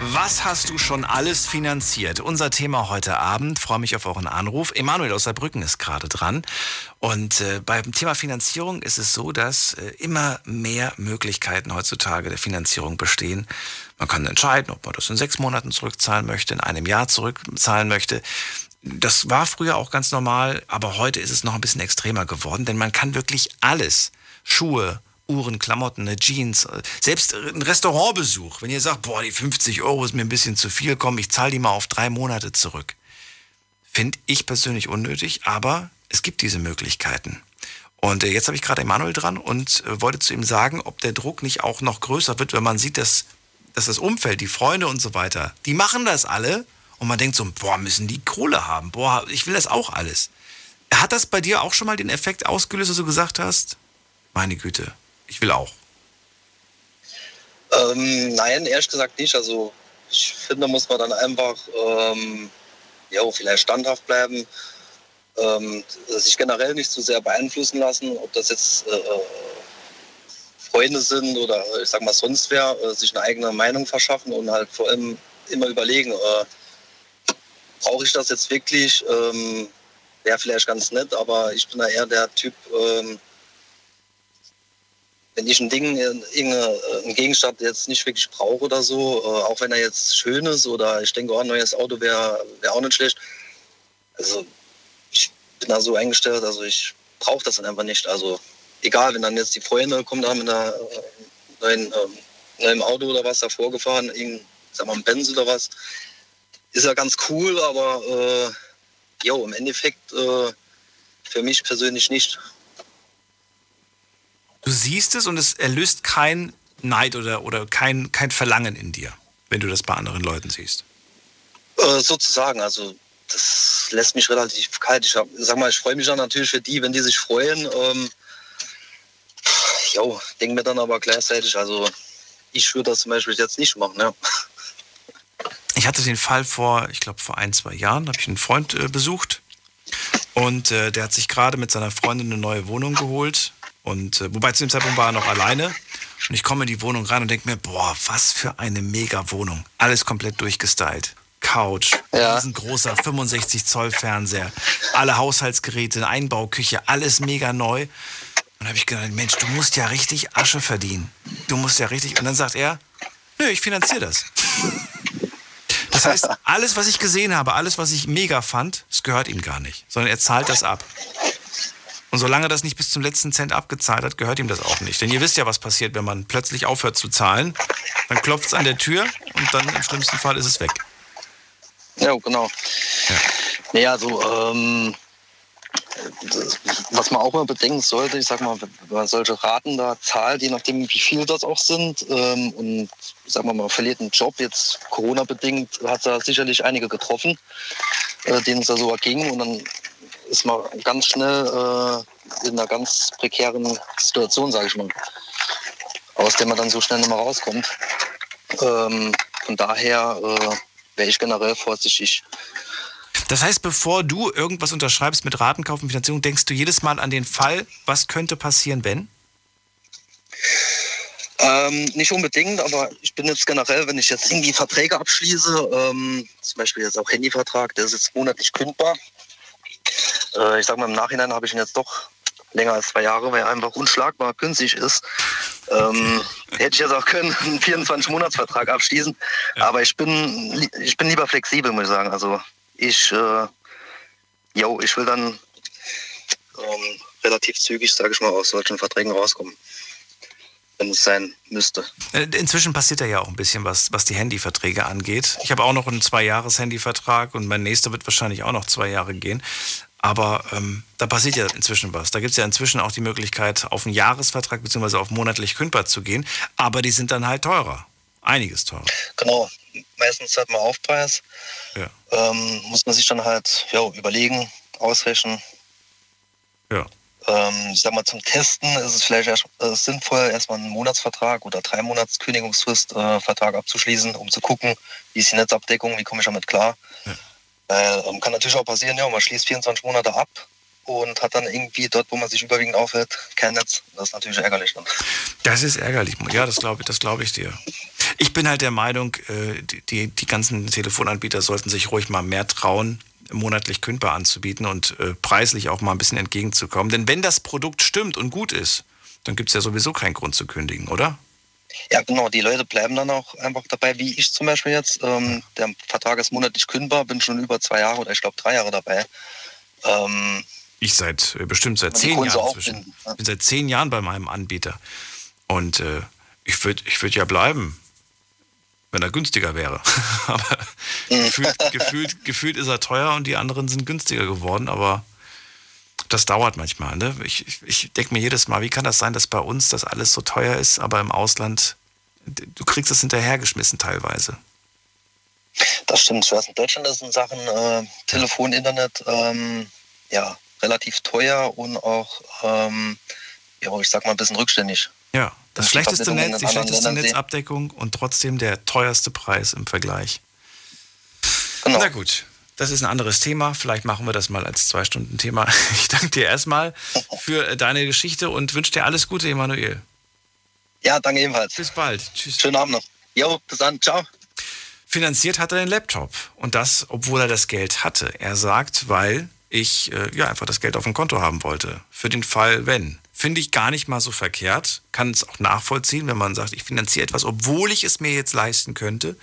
C: Was hast du schon alles finanziert? Unser Thema heute Abend. Freue mich auf euren Anruf. Emanuel aus Saarbrücken ist gerade dran. Und äh, beim Thema Finanzierung ist es so, dass äh, immer mehr Möglichkeiten heutzutage der Finanzierung bestehen. Man kann entscheiden, ob man das in sechs Monaten zurückzahlen möchte, in einem Jahr zurückzahlen möchte. Das war früher auch ganz normal, aber heute ist es noch ein bisschen extremer geworden, denn man kann wirklich alles, Schuhe, Uhren, Klamotten, eine Jeans, äh, selbst ein Restaurantbesuch, wenn ihr sagt, boah, die 50 Euro ist mir ein bisschen zu viel, komm, ich zahle die mal auf drei Monate zurück. Finde ich persönlich unnötig, aber es gibt diese Möglichkeiten. Und äh, jetzt habe ich gerade Emanuel dran und äh, wollte zu ihm sagen, ob der Druck nicht auch noch größer wird, wenn man sieht, dass, dass das Umfeld, die Freunde und so weiter, die machen das alle und man denkt so, boah, müssen die Kohle haben, boah, ich will das auch alles. Hat das bei dir auch schon mal den Effekt ausgelöst, dass du gesagt hast, meine Güte, ich will auch.
J: Ähm, nein, ehrlich gesagt nicht. Also ich finde, muss man dann einfach ähm, ja, vielleicht standhaft bleiben, ähm, sich generell nicht zu sehr beeinflussen lassen, ob das jetzt äh, Freunde sind oder ich sag mal sonst wer, äh, sich eine eigene Meinung verschaffen und halt vor allem immer überlegen, äh, brauche ich das jetzt wirklich? Ähm, Wäre vielleicht ganz nett, aber ich bin da eher der Typ, ähm, wenn ich ein Ding, äh, einen Gegenstand jetzt nicht wirklich brauche oder so, äh, auch wenn er jetzt schön ist oder ich denke, oh, ein neues Auto wäre wär auch nicht schlecht. Also ich bin da so eingestellt, also ich brauche das dann einfach nicht. Also egal, wenn dann jetzt die Freunde kommen da mit einer äh, neuen, ähm, neuem Auto oder was davor gefahren, irgendein, sag mal, ein Benz oder was, ist ja ganz cool, aber äh, jo, im Endeffekt äh, für mich persönlich nicht.
C: Du siehst es und es erlöst kein Neid oder, oder kein, kein Verlangen in dir, wenn du das bei anderen Leuten siehst.
J: Äh, sozusagen, also das lässt mich relativ kalt. Ich hab, sag mal, ich freue mich dann natürlich für die, wenn die sich freuen. Ähm, jo, denke mir dann aber gleichzeitig, also ich würde das zum Beispiel jetzt nicht machen. Ja.
C: Ich hatte den Fall vor, ich glaube vor ein, zwei Jahren, habe ich einen Freund äh, besucht und äh, der hat sich gerade mit seiner Freundin eine neue Wohnung geholt und äh, wobei zu dem Zeitpunkt war er noch alleine und ich komme in die Wohnung rein und denke mir, boah, was für eine mega Wohnung. Alles komplett durchgestylt. Couch,
J: Ja.
C: riesengroßer 65 Zoll Fernseher, alle Haushaltsgeräte, Einbauküche, alles mega neu. Und dann habe ich gedacht, Mensch, du musst ja richtig Asche verdienen. Du musst ja richtig. Und dann sagt er, nö, ich finanziere das. Das heißt, alles, was ich gesehen habe, alles, was ich mega fand, das gehört ihm gar nicht, sondern er zahlt das ab. Und solange das nicht bis zum letzten Cent abgezahlt hat, gehört ihm das auch nicht. Denn ihr wisst ja, was passiert, wenn man plötzlich aufhört zu zahlen. Dann klopft es an der Tür und dann im schlimmsten Fall ist es weg.
J: Ja, genau. Nee, also, ähm, das, was man auch mal bedenken sollte, ich sag mal, wenn man solche Raten da zahlt, je nachdem, wie viel das auch sind, ähm, und ich sag mal, man verliert einen Job, jetzt Corona-bedingt, hat da sicherlich einige getroffen, äh, denen es da so erging, und dann ist man ganz schnell äh, in einer ganz prekären Situation, sage ich mal, aus der man dann so schnell nicht mehr rauskommt. Ähm, von daher äh, wäre ich generell vorsichtig.
C: Das heißt, bevor du irgendwas unterschreibst mit Ratenkauf und Finanzierung, denkst du jedes Mal an den Fall, was könnte passieren, wenn?
J: Ähm, nicht unbedingt, aber ich bin jetzt generell, wenn ich jetzt irgendwie Verträge abschließe, ähm, zum Beispiel jetzt auch Handyvertrag, der ist jetzt monatlich kündbar. Äh, ich sag mal, im Nachhinein habe ich ihn jetzt doch länger als zwei Jahre, weil er einfach unschlagbar günstig ist. Ähm, hätte ich jetzt auch können, einen 24-Monats-Vertrag abschließen. Aber ich bin, ich bin lieber flexibel, muss ich sagen. Also ich, äh, yo, ich will dann ähm, relativ zügig, sage ich mal, aus solchen Verträgen rauskommen. Wenn es sein müsste.
C: Äh, Inzwischen passiert ja auch ein bisschen was, was die Handyverträge angeht. Ich habe auch noch einen Zwei-Jahres-Handyvertrag und mein nächster wird wahrscheinlich auch noch zwei Jahre gehen. Aber ähm, da passiert ja inzwischen was. Da gibt es ja inzwischen auch die Möglichkeit, auf einen Jahresvertrag bzw. auf monatlich kündbar zu gehen. Aber die sind dann halt teurer. Einiges teurer.
J: Genau, meistens hat man Aufpreis.
C: Ja.
J: Ähm, muss man sich dann halt jo, überlegen, ausrechnen.
C: Ja.
J: Ähm, ich sag mal, zum Testen ist es vielleicht erst, äh, sinnvoll, erstmal einen Monatsvertrag oder drei Monats Kündigungsfrist äh, Vertrag abzuschließen, um zu gucken, wie ist die Netzabdeckung, wie komme ich damit klar. Weil ähm, kann natürlich auch passieren, ja, man schließt 24 Monate ab und hat dann irgendwie dort, wo man sich überwiegend aufhält, kein Netz. Das ist natürlich ärgerlich. Dann.
C: Das ist ärgerlich. Ja, das glaube das glaub ich dir. Ich bin halt der Meinung, äh, die, die, ganzen Telefonanbieter sollten sich ruhig mal mehr trauen, monatlich kündbar anzubieten und äh, preislich auch mal ein bisschen entgegenzukommen. Denn wenn das Produkt stimmt und gut ist, dann gibt es ja sowieso keinen Grund zu kündigen, oder?
J: Ja, genau. Die Leute bleiben dann auch einfach dabei, wie ich zum Beispiel jetzt. Ähm, der Vertrag ist monatlich kündbar, bin schon über zwei Jahre oder ich glaube drei Jahre dabei. Ähm,
C: Ich seit äh, bestimmt seit zehn Jahren
J: finden,
C: bin seit zehn Jahren bei meinem Anbieter. Und äh, ich würde ich würd ja bleiben, wenn er günstiger wäre. aber gefühlt, gefühlt, gefühlt ist er teuer und die anderen sind günstiger geworden, aber das dauert manchmal. Ne? Ich, ich, denke mir jedes Mal, wie kann das sein, dass bei uns das alles so teuer ist, aber im Ausland, du kriegst es hinterhergeschmissen teilweise.
J: Das stimmt. Weiß, in Deutschland ist in Sachen äh, Telefon, Internet ähm, ja, relativ teuer und auch, ähm, ja, ich sag mal, ein bisschen rückständig.
C: Ja, das
J: Die
C: schlechteste Netz, die schlechteste. Netzabdeckung und trotzdem der teuerste Preis im Vergleich.
J: Genau.
C: Na gut, das ist ein anderes Thema. Vielleicht machen wir das mal als Zwei-Stunden-Thema. Ich danke dir erstmal für deine Geschichte und wünsche dir alles Gute, Emanuel.
J: Ja, danke ebenfalls.
C: Bis bald. Tschüss.
J: Schönen Abend noch. Jo, bis dann. Ciao.
C: Finanziert hat er den Laptop. Und das, obwohl er das Geld hatte. Er sagt, weil ich äh, ja einfach das Geld auf dem Konto haben wollte. Für den Fall, wenn. Finde ich gar nicht mal so verkehrt. Kann es auch nachvollziehen, wenn man sagt, ich finanziere etwas, obwohl ich es mir jetzt leisten könnte.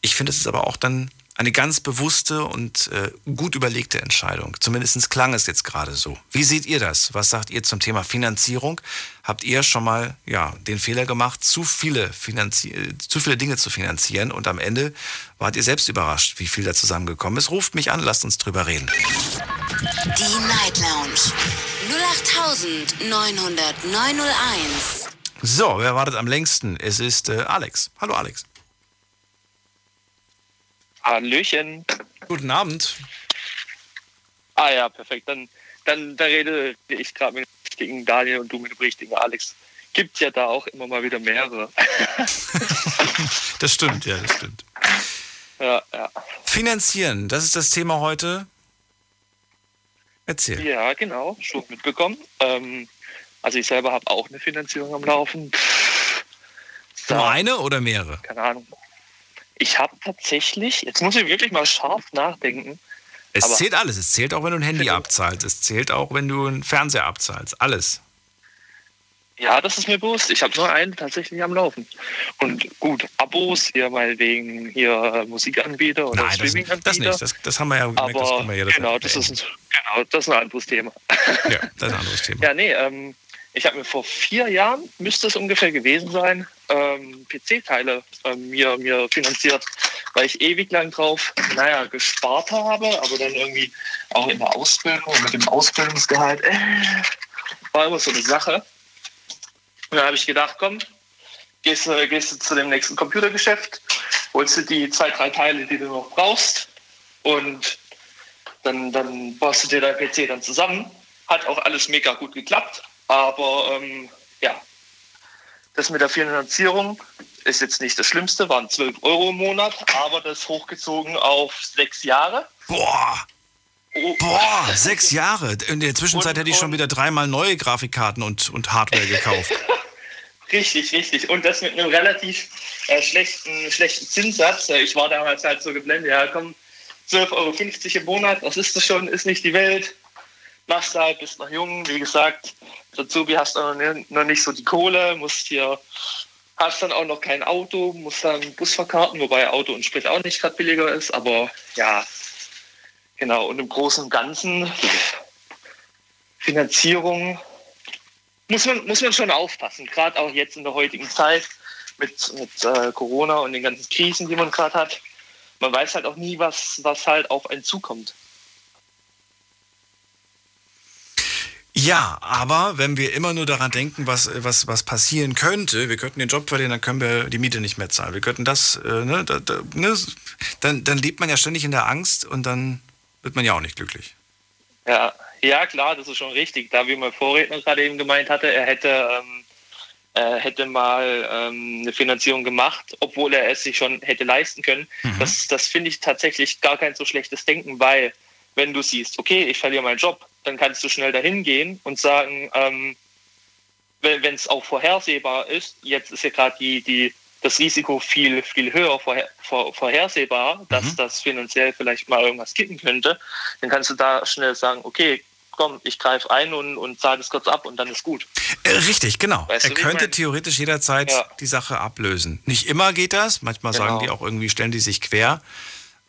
C: Ich finde, es ist aber auch dann eine ganz bewusste und äh, gut überlegte Entscheidung. Zumindest klang es jetzt gerade so. Wie seht ihr das? Was sagt ihr zum Thema Finanzierung? Habt ihr schon mal ja, den Fehler gemacht, zu viele, Finanzi äh, zu viele Dinge zu finanzieren und am Ende wart ihr selbst überrascht, wie viel da zusammengekommen ist? Ruft mich an, lasst uns drüber reden.
A: Die Night Lounge 0890901.
C: So, wer wartet am längsten? Es ist äh, Alex. Hallo Alex.
K: Hallöchen.
C: Guten Abend.
K: Ah ja, perfekt. Dann, dann da rede ich gerade mit dem richtigen Daniel und du mit dem richtigen Alex. Gibt ja da auch immer mal wieder mehrere.
C: Das stimmt, ja, das stimmt.
K: ja, ja.
C: Finanzieren, das ist das Thema heute. Erzähl.
K: ja, genau, schon mitbekommen. Ähm, also ich selber habe auch eine Finanzierung am Laufen.
C: Nur eine oder mehrere?
K: Keine Ahnung. Ich habe tatsächlich, jetzt muss ich wirklich mal scharf nachdenken.
C: Es
K: aber-
C: zählt alles. Es zählt auch, wenn du ein Handy abzahlst. Es zählt auch, wenn du einen Fernseher abzahlst. Alles.
K: Ja, das ist mir bewusst. Ich habe nur einen tatsächlich am Laufen. Und gut, Abos, hier meinetwegen hier Musikanbieter oder
C: Nein, das,
K: Streaminganbieter.
C: das nicht. Das, das haben wir ja gemerkt. das
K: aber
C: können wir ja das
K: genau, das ist, ein, genau, das ist ein anderes Thema.
C: Ja, das ist ein anderes Thema.
K: Ja, nee, ähm, ich habe mir vor vier Jahren, müsste es ungefähr gewesen sein, ähm, PC-Teile ähm, mir, mir finanziert, weil ich ewig lang drauf, naja, gespart habe, aber dann irgendwie auch in der Ausbildung mit dem Ausbildungsgehalt, äh, war immer so eine Sache. Und dann habe ich gedacht, komm, gehst, du- gehst zu dem nächsten Computergeschäft, holst du die zwei, drei Teile, die du noch brauchst und dann, dann baust du dir dein PC dann zusammen. Hat auch alles mega gut geklappt, aber ähm, ja, das mit der Finanzierung ist jetzt nicht das Schlimmste, waren 12 Euro im Monat, aber das hochgezogen auf sechs Jahre.
C: Boah!
K: Oh,
C: Boah, sechs Jahre. In der Zwischenzeit hätte ich schon wieder dreimal neue Grafikkarten und, und Hardware gekauft.
K: Richtig, richtig. Und das mit einem relativ äh, schlechten, schlechten Zinssatz. Äh, Ich war damals halt so geblendet, ja komm, 12,50 Euro im Monat, was ist das schon, ist nicht die Welt. Machst du halt, bist noch jung, wie gesagt, dazu hast du noch nicht so die Kohle, musst hier, hast dann auch noch kein Auto, musst dann Bus verkarten, wobei Auto und Sprit auch nicht gerade billiger ist, aber ja, genau. Und im Großen und Ganzen Finanzierung muss man, muss man schon aufpassen, gerade auch jetzt in der heutigen Zeit mit, mit äh, Corona und den ganzen Krisen, die man gerade hat. Man weiß halt auch nie, was, was halt auf einen zukommt.
C: Ja, aber wenn wir immer nur daran denken, was, was, was passieren könnte, wir könnten den Job verlieren, dann können wir die Miete nicht mehr zahlen. Wir könnten das, äh, ne, da, da, ne, dann, dann lebt man ja ständig in der Angst und dann wird man ja auch nicht glücklich.
K: Ja, ja klar, das ist schon richtig. Da wie mein Vorredner gerade eben gemeint hatte, er hätte, ähm, er hätte mal ähm, eine Finanzierung gemacht, obwohl er es sich schon hätte leisten können. Mhm. Das, das finde ich tatsächlich gar kein so schlechtes Denken, weil wenn du siehst, okay, ich verliere meinen Job, dann kannst du schnell dahin gehen und sagen, ähm, wenn es auch vorhersehbar ist, jetzt ist ja gerade die, die, das Risiko viel, viel höher vorher, vor, vorhersehbar, dass mhm. das finanziell vielleicht mal irgendwas kippen könnte, dann kannst du da schnell sagen, okay, komm, ich greife ein und, und zahle es kurz ab und dann ist gut.
C: Äh, richtig, genau. Weißt er könnte theoretisch jederzeit ja. die Sache ablösen. Nicht immer geht das, manchmal genau. sagen die auch irgendwie, stellen die sich quer.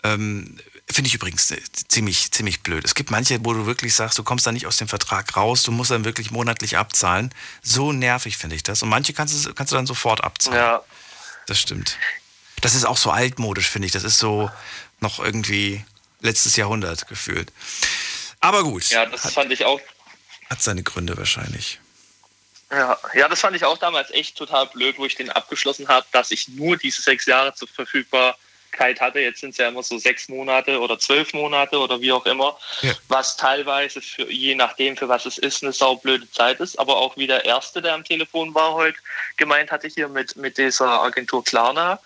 C: Ähm, Finde ich übrigens äh, ziemlich, ziemlich blöd. Es gibt manche, wo du wirklich sagst, du kommst da nicht aus dem Vertrag raus, du musst dann wirklich monatlich abzahlen. So nervig finde ich das. Und manche kannst du, kannst du dann sofort abzahlen. Ja. Das stimmt. Das ist auch so altmodisch, finde ich. Das ist so noch irgendwie letztes Jahrhundert gefühlt. Aber gut.
K: Ja, das hat, fand ich auch.
C: Hat seine Gründe wahrscheinlich.
K: Ja, ja, das fand ich auch damals echt total blöd, wo ich den abgeschlossen habe, dass ich nur diese sechs Jahre zur Verfügbarkeit hatte. Jetzt sind es ja immer so sechs Monate oder zwölf Monate oder wie auch immer, ja. was teilweise für, je nachdem, für was es ist, eine saublöde Zeit ist. Aber auch wie der Erste, der am Telefon war heute, gemeint hatte hier mit, mit dieser Agentur Klarna.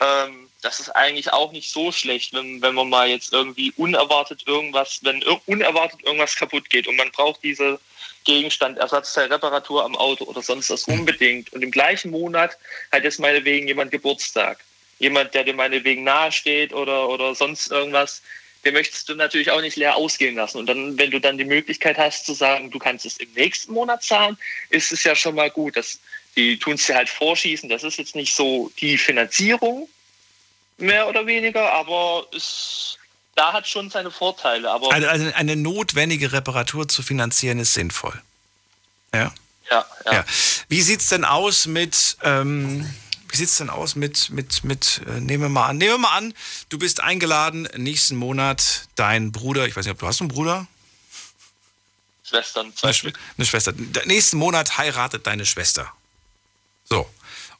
K: Ähm, das ist eigentlich auch nicht so schlecht, wenn, wenn man mal jetzt irgendwie unerwartet irgendwas, wenn unerwartet irgendwas kaputt geht und man braucht diese Gegenstand, Ersatzteil, Reparatur am Auto oder sonst was unbedingt. Und im gleichen Monat hat jetzt meinetwegen jemand Geburtstag. Jemand, der dir meinetwegen nahesteht oder, oder sonst irgendwas, den möchtest du natürlich auch nicht leer ausgehen lassen. Und dann, wenn du dann die Möglichkeit hast zu sagen, du kannst es im nächsten Monat zahlen, ist es ja schon mal gut. Das, die tun es dir halt vorschießen. Das ist jetzt nicht so die Finanzierung, mehr oder weniger, aber es, da hat schon seine Vorteile. Aber
C: also, also eine notwendige Reparatur zu finanzieren ist sinnvoll. Ja.
K: Ja, ja. ja.
C: Wie sieht es denn aus mit, ähm, wie sieht's denn aus mit, mit, mit, äh, nehmen wir mal an, nehmen wir mal an, du bist eingeladen, nächsten Monat dein Bruder, ich weiß nicht, ob du hast einen Bruder?
K: Schwestern,
C: zwei eine, eine Schwester. Nächsten Monat heiratet deine Schwester. So.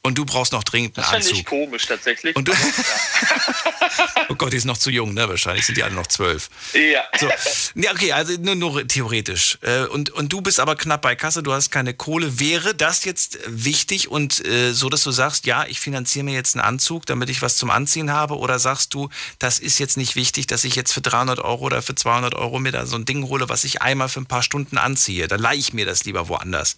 C: Und du brauchst noch dringend einen das Anzug. Das
K: finde ich komisch tatsächlich.
C: Und du oh Gott, die ist noch zu jung, ne? Wahrscheinlich sind die alle noch zwölf.
K: Ja.
C: So. Ja, okay, also nur, nur theoretisch. Äh, und, und du bist aber knapp bei Kasse, du hast keine Kohle. Wäre das jetzt wichtig und äh, so, dass du sagst, ja, ich finanziere mir jetzt einen Anzug, damit ich was zum Anziehen habe? Oder sagst du, das ist jetzt nicht wichtig, dass ich jetzt für 300 Euro oder für 200 Euro mir da so ein Ding hole, was ich einmal für ein paar Stunden anziehe? Dann leihe ich mir das lieber woanders.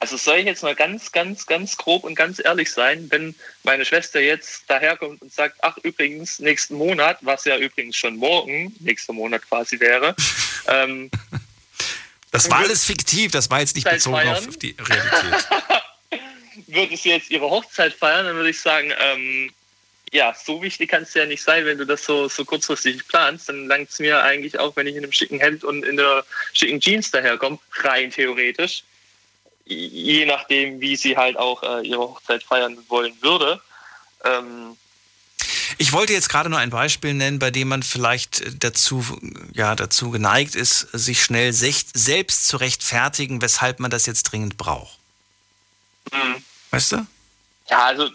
K: Also soll ich jetzt mal ganz, ganz, ganz grob und ganz ehrlich sein, wenn meine Schwester jetzt daherkommt und sagt, ach übrigens, nächsten Monat, was ja übrigens schon morgen, nächster Monat quasi wäre. Ähm,
C: das war alles fiktiv, das war jetzt nicht bezogen feiern. auf die Realität.
K: würde sie jetzt ihre Hochzeit feiern, dann würde ich sagen, ähm, ja, so wichtig kann es ja nicht sein, wenn du das so, so kurzfristig planst. Dann langt es mir eigentlich auch, wenn ich in einem schicken Hemd und in der schicken Jeans daherkomme, rein theoretisch je nachdem, wie sie halt auch äh, ihre Hochzeit feiern wollen würde. Ähm,
C: ich wollte jetzt gerade nur ein Beispiel nennen, bei dem man vielleicht dazu, ja, dazu geneigt ist, sich schnell selbst zu rechtfertigen, weshalb man das jetzt dringend braucht. Mhm. Weißt du?
K: Ja, also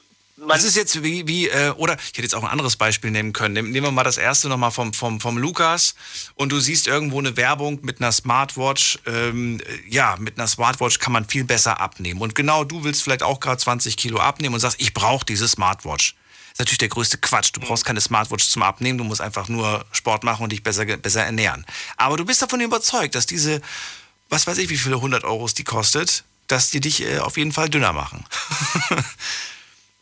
C: das ist jetzt wie, wie äh, oder ich hätte jetzt auch ein anderes Beispiel nehmen können. Nehmen wir mal das erste nochmal vom, vom, vom Lukas und du siehst irgendwo eine Werbung mit einer Smartwatch. Ähm, ja, mit einer Smartwatch kann man viel besser abnehmen. Und genau du willst vielleicht auch gerade 20 Kilo abnehmen und sagst, ich brauche diese Smartwatch. Das ist natürlich der größte Quatsch. Du brauchst keine Smartwatch zum Abnehmen, du musst einfach nur Sport machen und dich besser, besser ernähren. Aber du bist davon überzeugt, dass diese, was weiß ich, wie viele 100 Euros die kostet, dass die dich äh, auf jeden Fall dünner machen.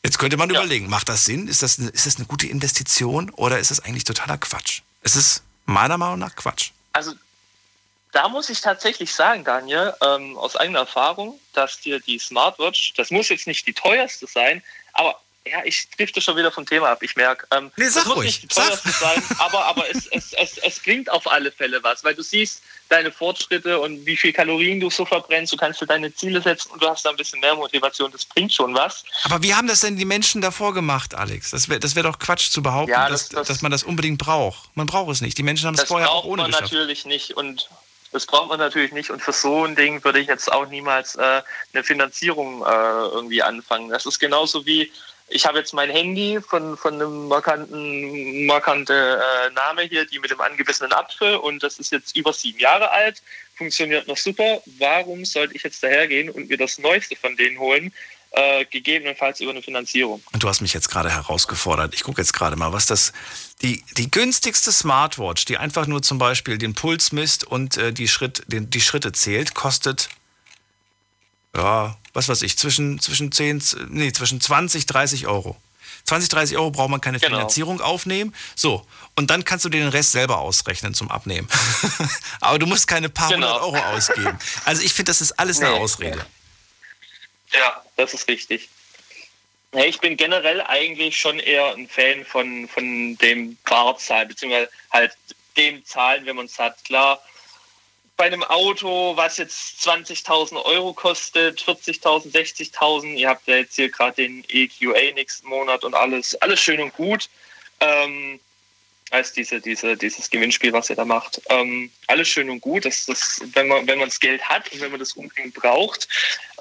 C: Jetzt könnte man ja. überlegen, macht das Sinn? Ist das, eine, ist das eine gute Investition oder ist das eigentlich totaler Quatsch? Es ist meiner Meinung nach Quatsch.
K: Also da muss ich tatsächlich sagen, Daniel, ähm, aus eigener Erfahrung, dass dir die Smartwatch, das muss jetzt nicht die teuerste sein, aber ja, ich drifte schon wieder vom Thema ab, ich merke. Ähm,
C: nee, sag
K: das muss
C: ruhig,
K: nicht teuerste sein, aber, aber es, es, es, es bringt auf alle Fälle was, weil du siehst deine Fortschritte und wie viel Kalorien du so verbrennst, du kannst dir deine Ziele setzen und du hast da ein bisschen mehr Motivation, das bringt schon was.
C: Aber wie haben das denn die Menschen davor gemacht, Alex? Das wäre das wär doch Quatsch zu behaupten,
K: Ja,
C: dass,
K: das- das-
C: dass man das unbedingt braucht. Man braucht es nicht. Die Menschen haben es
K: Das
C: vorher auch
K: braucht
C: ohne
K: man
C: geschafft.
K: natürlich nicht und das braucht man natürlich nicht und für so ein Ding würde ich jetzt auch niemals äh, eine Finanzierung äh, irgendwie anfangen. Das ist genauso wie ich habe jetzt mein Handy von, von einem markanten markante äh, Name hier, die mit dem angebissenen Apfel und das ist jetzt über sieben Jahre alt, funktioniert noch super. Warum sollte ich jetzt dahergehen und mir das Neueste von denen holen? Äh, gegebenenfalls über eine Finanzierung.
C: Und du hast mich jetzt gerade herausgefordert. Ich gucke jetzt gerade mal, was das. Die, die günstigste Smartwatch, die einfach nur zum Beispiel den Puls misst und äh, die, Schritt, den, die Schritte zählt, kostet. Ja, was weiß ich, zwischen, zwischen 10, nee, zwischen 20, 30 Euro. 20, 30 Euro braucht man keine
K: Genau.
C: Finanzierung aufnehmen. So, und dann kannst du dir den Rest selber ausrechnen zum Abnehmen. Aber du musst keine paar
K: Genau.
C: hundert Euro ausgeben. Also ich finde, das ist alles eine
K: Nee.
C: Ausrede.
K: Ja, das ist richtig. Ja, ich bin generell eigentlich schon eher ein Fan von, von dem Barzahlen, beziehungsweise halt dem Zahlen, wenn man es hat. Klar, bei einem Auto, was jetzt 20.000 Euro kostet, 40.000, 60.000, ihr habt ja jetzt hier gerade den EQA nächsten Monat und alles, alles schön und gut. Ähm, als diese, diese, dieses Gewinnspiel, was ihr da macht. Ähm, alles schön und gut, das, das, wenn man wenn man das Geld hat und wenn man das unbedingt braucht,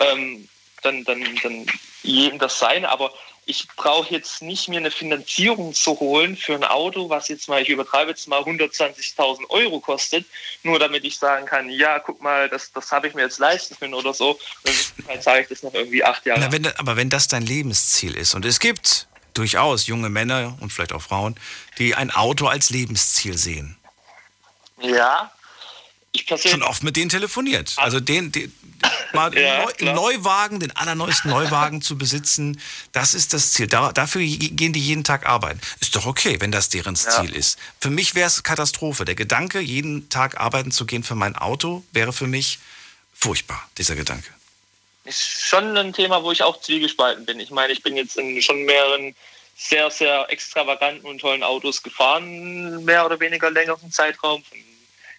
K: ähm, dann, dann, dann jedem das sein. Aber ich brauche jetzt nicht mir eine Finanzierung zu holen für ein Auto, was jetzt mal, ich übertreibe jetzt mal 120.000 Euro kostet, nur damit ich sagen kann, ja, guck mal, das, das habe ich mir jetzt leisten können oder so. Und dann zahle ich das noch irgendwie acht Jahre.
C: Na, wenn, aber wenn das dein Lebensziel ist, und es gibt durchaus junge Männer und vielleicht auch Frauen, die ein Auto als Lebensziel sehen.
K: Ja, ich.
C: Schon oft mit denen telefoniert. Also den, den mal
K: Ja,
C: Neu. Neuwagen, den allerneuesten Neuwagen zu besitzen, das ist das Ziel. Da, dafür gehen die jeden Tag arbeiten. Ist doch okay, wenn das deren Ziel ist. Für mich wäre es Katastrophe. Der Gedanke, jeden Tag arbeiten zu gehen für mein Auto, wäre für mich furchtbar, dieser Gedanke.
K: ist schon ein Thema, wo ich auch zwiegespalten bin. Ich meine, ich bin jetzt in schon mehreren sehr, sehr extravaganten und tollen Autos gefahren, mehr oder weniger längeren Zeitraum. Von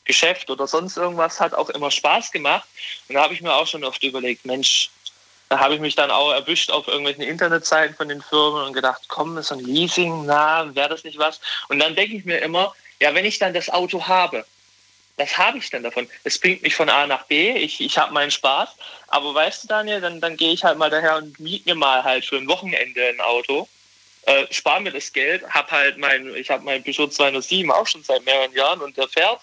K: Geschäft oder sonst irgendwas hat auch immer Spaß gemacht. Und da habe ich mir auch schon oft überlegt, Mensch, da habe ich mich dann auch erwischt auf irgendwelchen Internetseiten von den Firmen und gedacht, komm, ist ein Leasing, na, wäre das nicht was? Und dann denke ich mir immer, ja, wenn ich dann das Auto habe, was habe ich denn davon? Es bringt mich von A nach B, ich, ich habe meinen Spaß. Aber weißt du, Daniel, dann, dann gehe ich halt mal daher und miete mir mal halt für ein Wochenende ein Auto, äh, spare mir das Geld, habe halt mein, ich habe mein Peugeot 207 auch schon seit mehreren Jahren und der fährt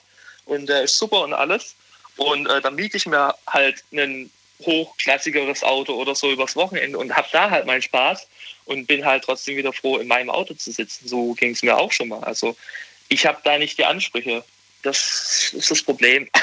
K: und der ist super und alles. Und äh, dann miete ich mir halt ein hochklassigeres Auto oder so übers Wochenende und habe da halt meinen Spaß und bin halt trotzdem wieder froh, in meinem Auto zu sitzen. So ging es mir auch schon mal. Also ich habe da nicht die Ansprüche. Das ist das Problem.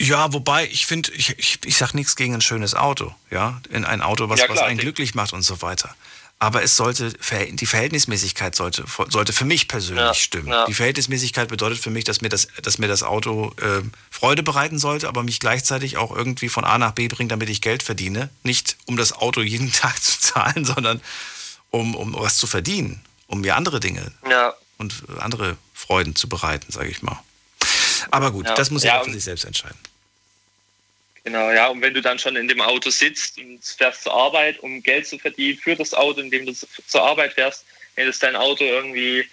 C: Ja, wobei ich finde, ich, ich, ich sage nichts gegen ein schönes Auto, ja, in ein Auto, was,
K: Ja,
C: was
K: klar,
C: einen
K: die-
C: glücklich macht und so weiter. Aber es sollte, die Verhältnismäßigkeit sollte, sollte für mich persönlich
K: Ja,
C: stimmen.
K: ja.
C: Die Verhältnismäßigkeit bedeutet für mich, dass mir das, dass mir das Auto äh, Freude bereiten sollte, aber mich gleichzeitig auch irgendwie von A nach B bringt, damit ich Geld verdiene. Nicht um das Auto jeden Tag zu zahlen, sondern um, um was zu verdienen, um mir andere Dinge
K: Ja.
C: und andere Freuden zu bereiten, sage ich mal. Aber gut,
K: Ja.
C: das muss
K: Ja,
C: jeder für sich selbst entscheiden.
K: Genau, ja. Und wenn du dann schon in dem Auto sitzt und fährst zur Arbeit, um Geld zu verdienen für das Auto, in dem du zur Arbeit fährst, wenn das dein Auto irgendwie,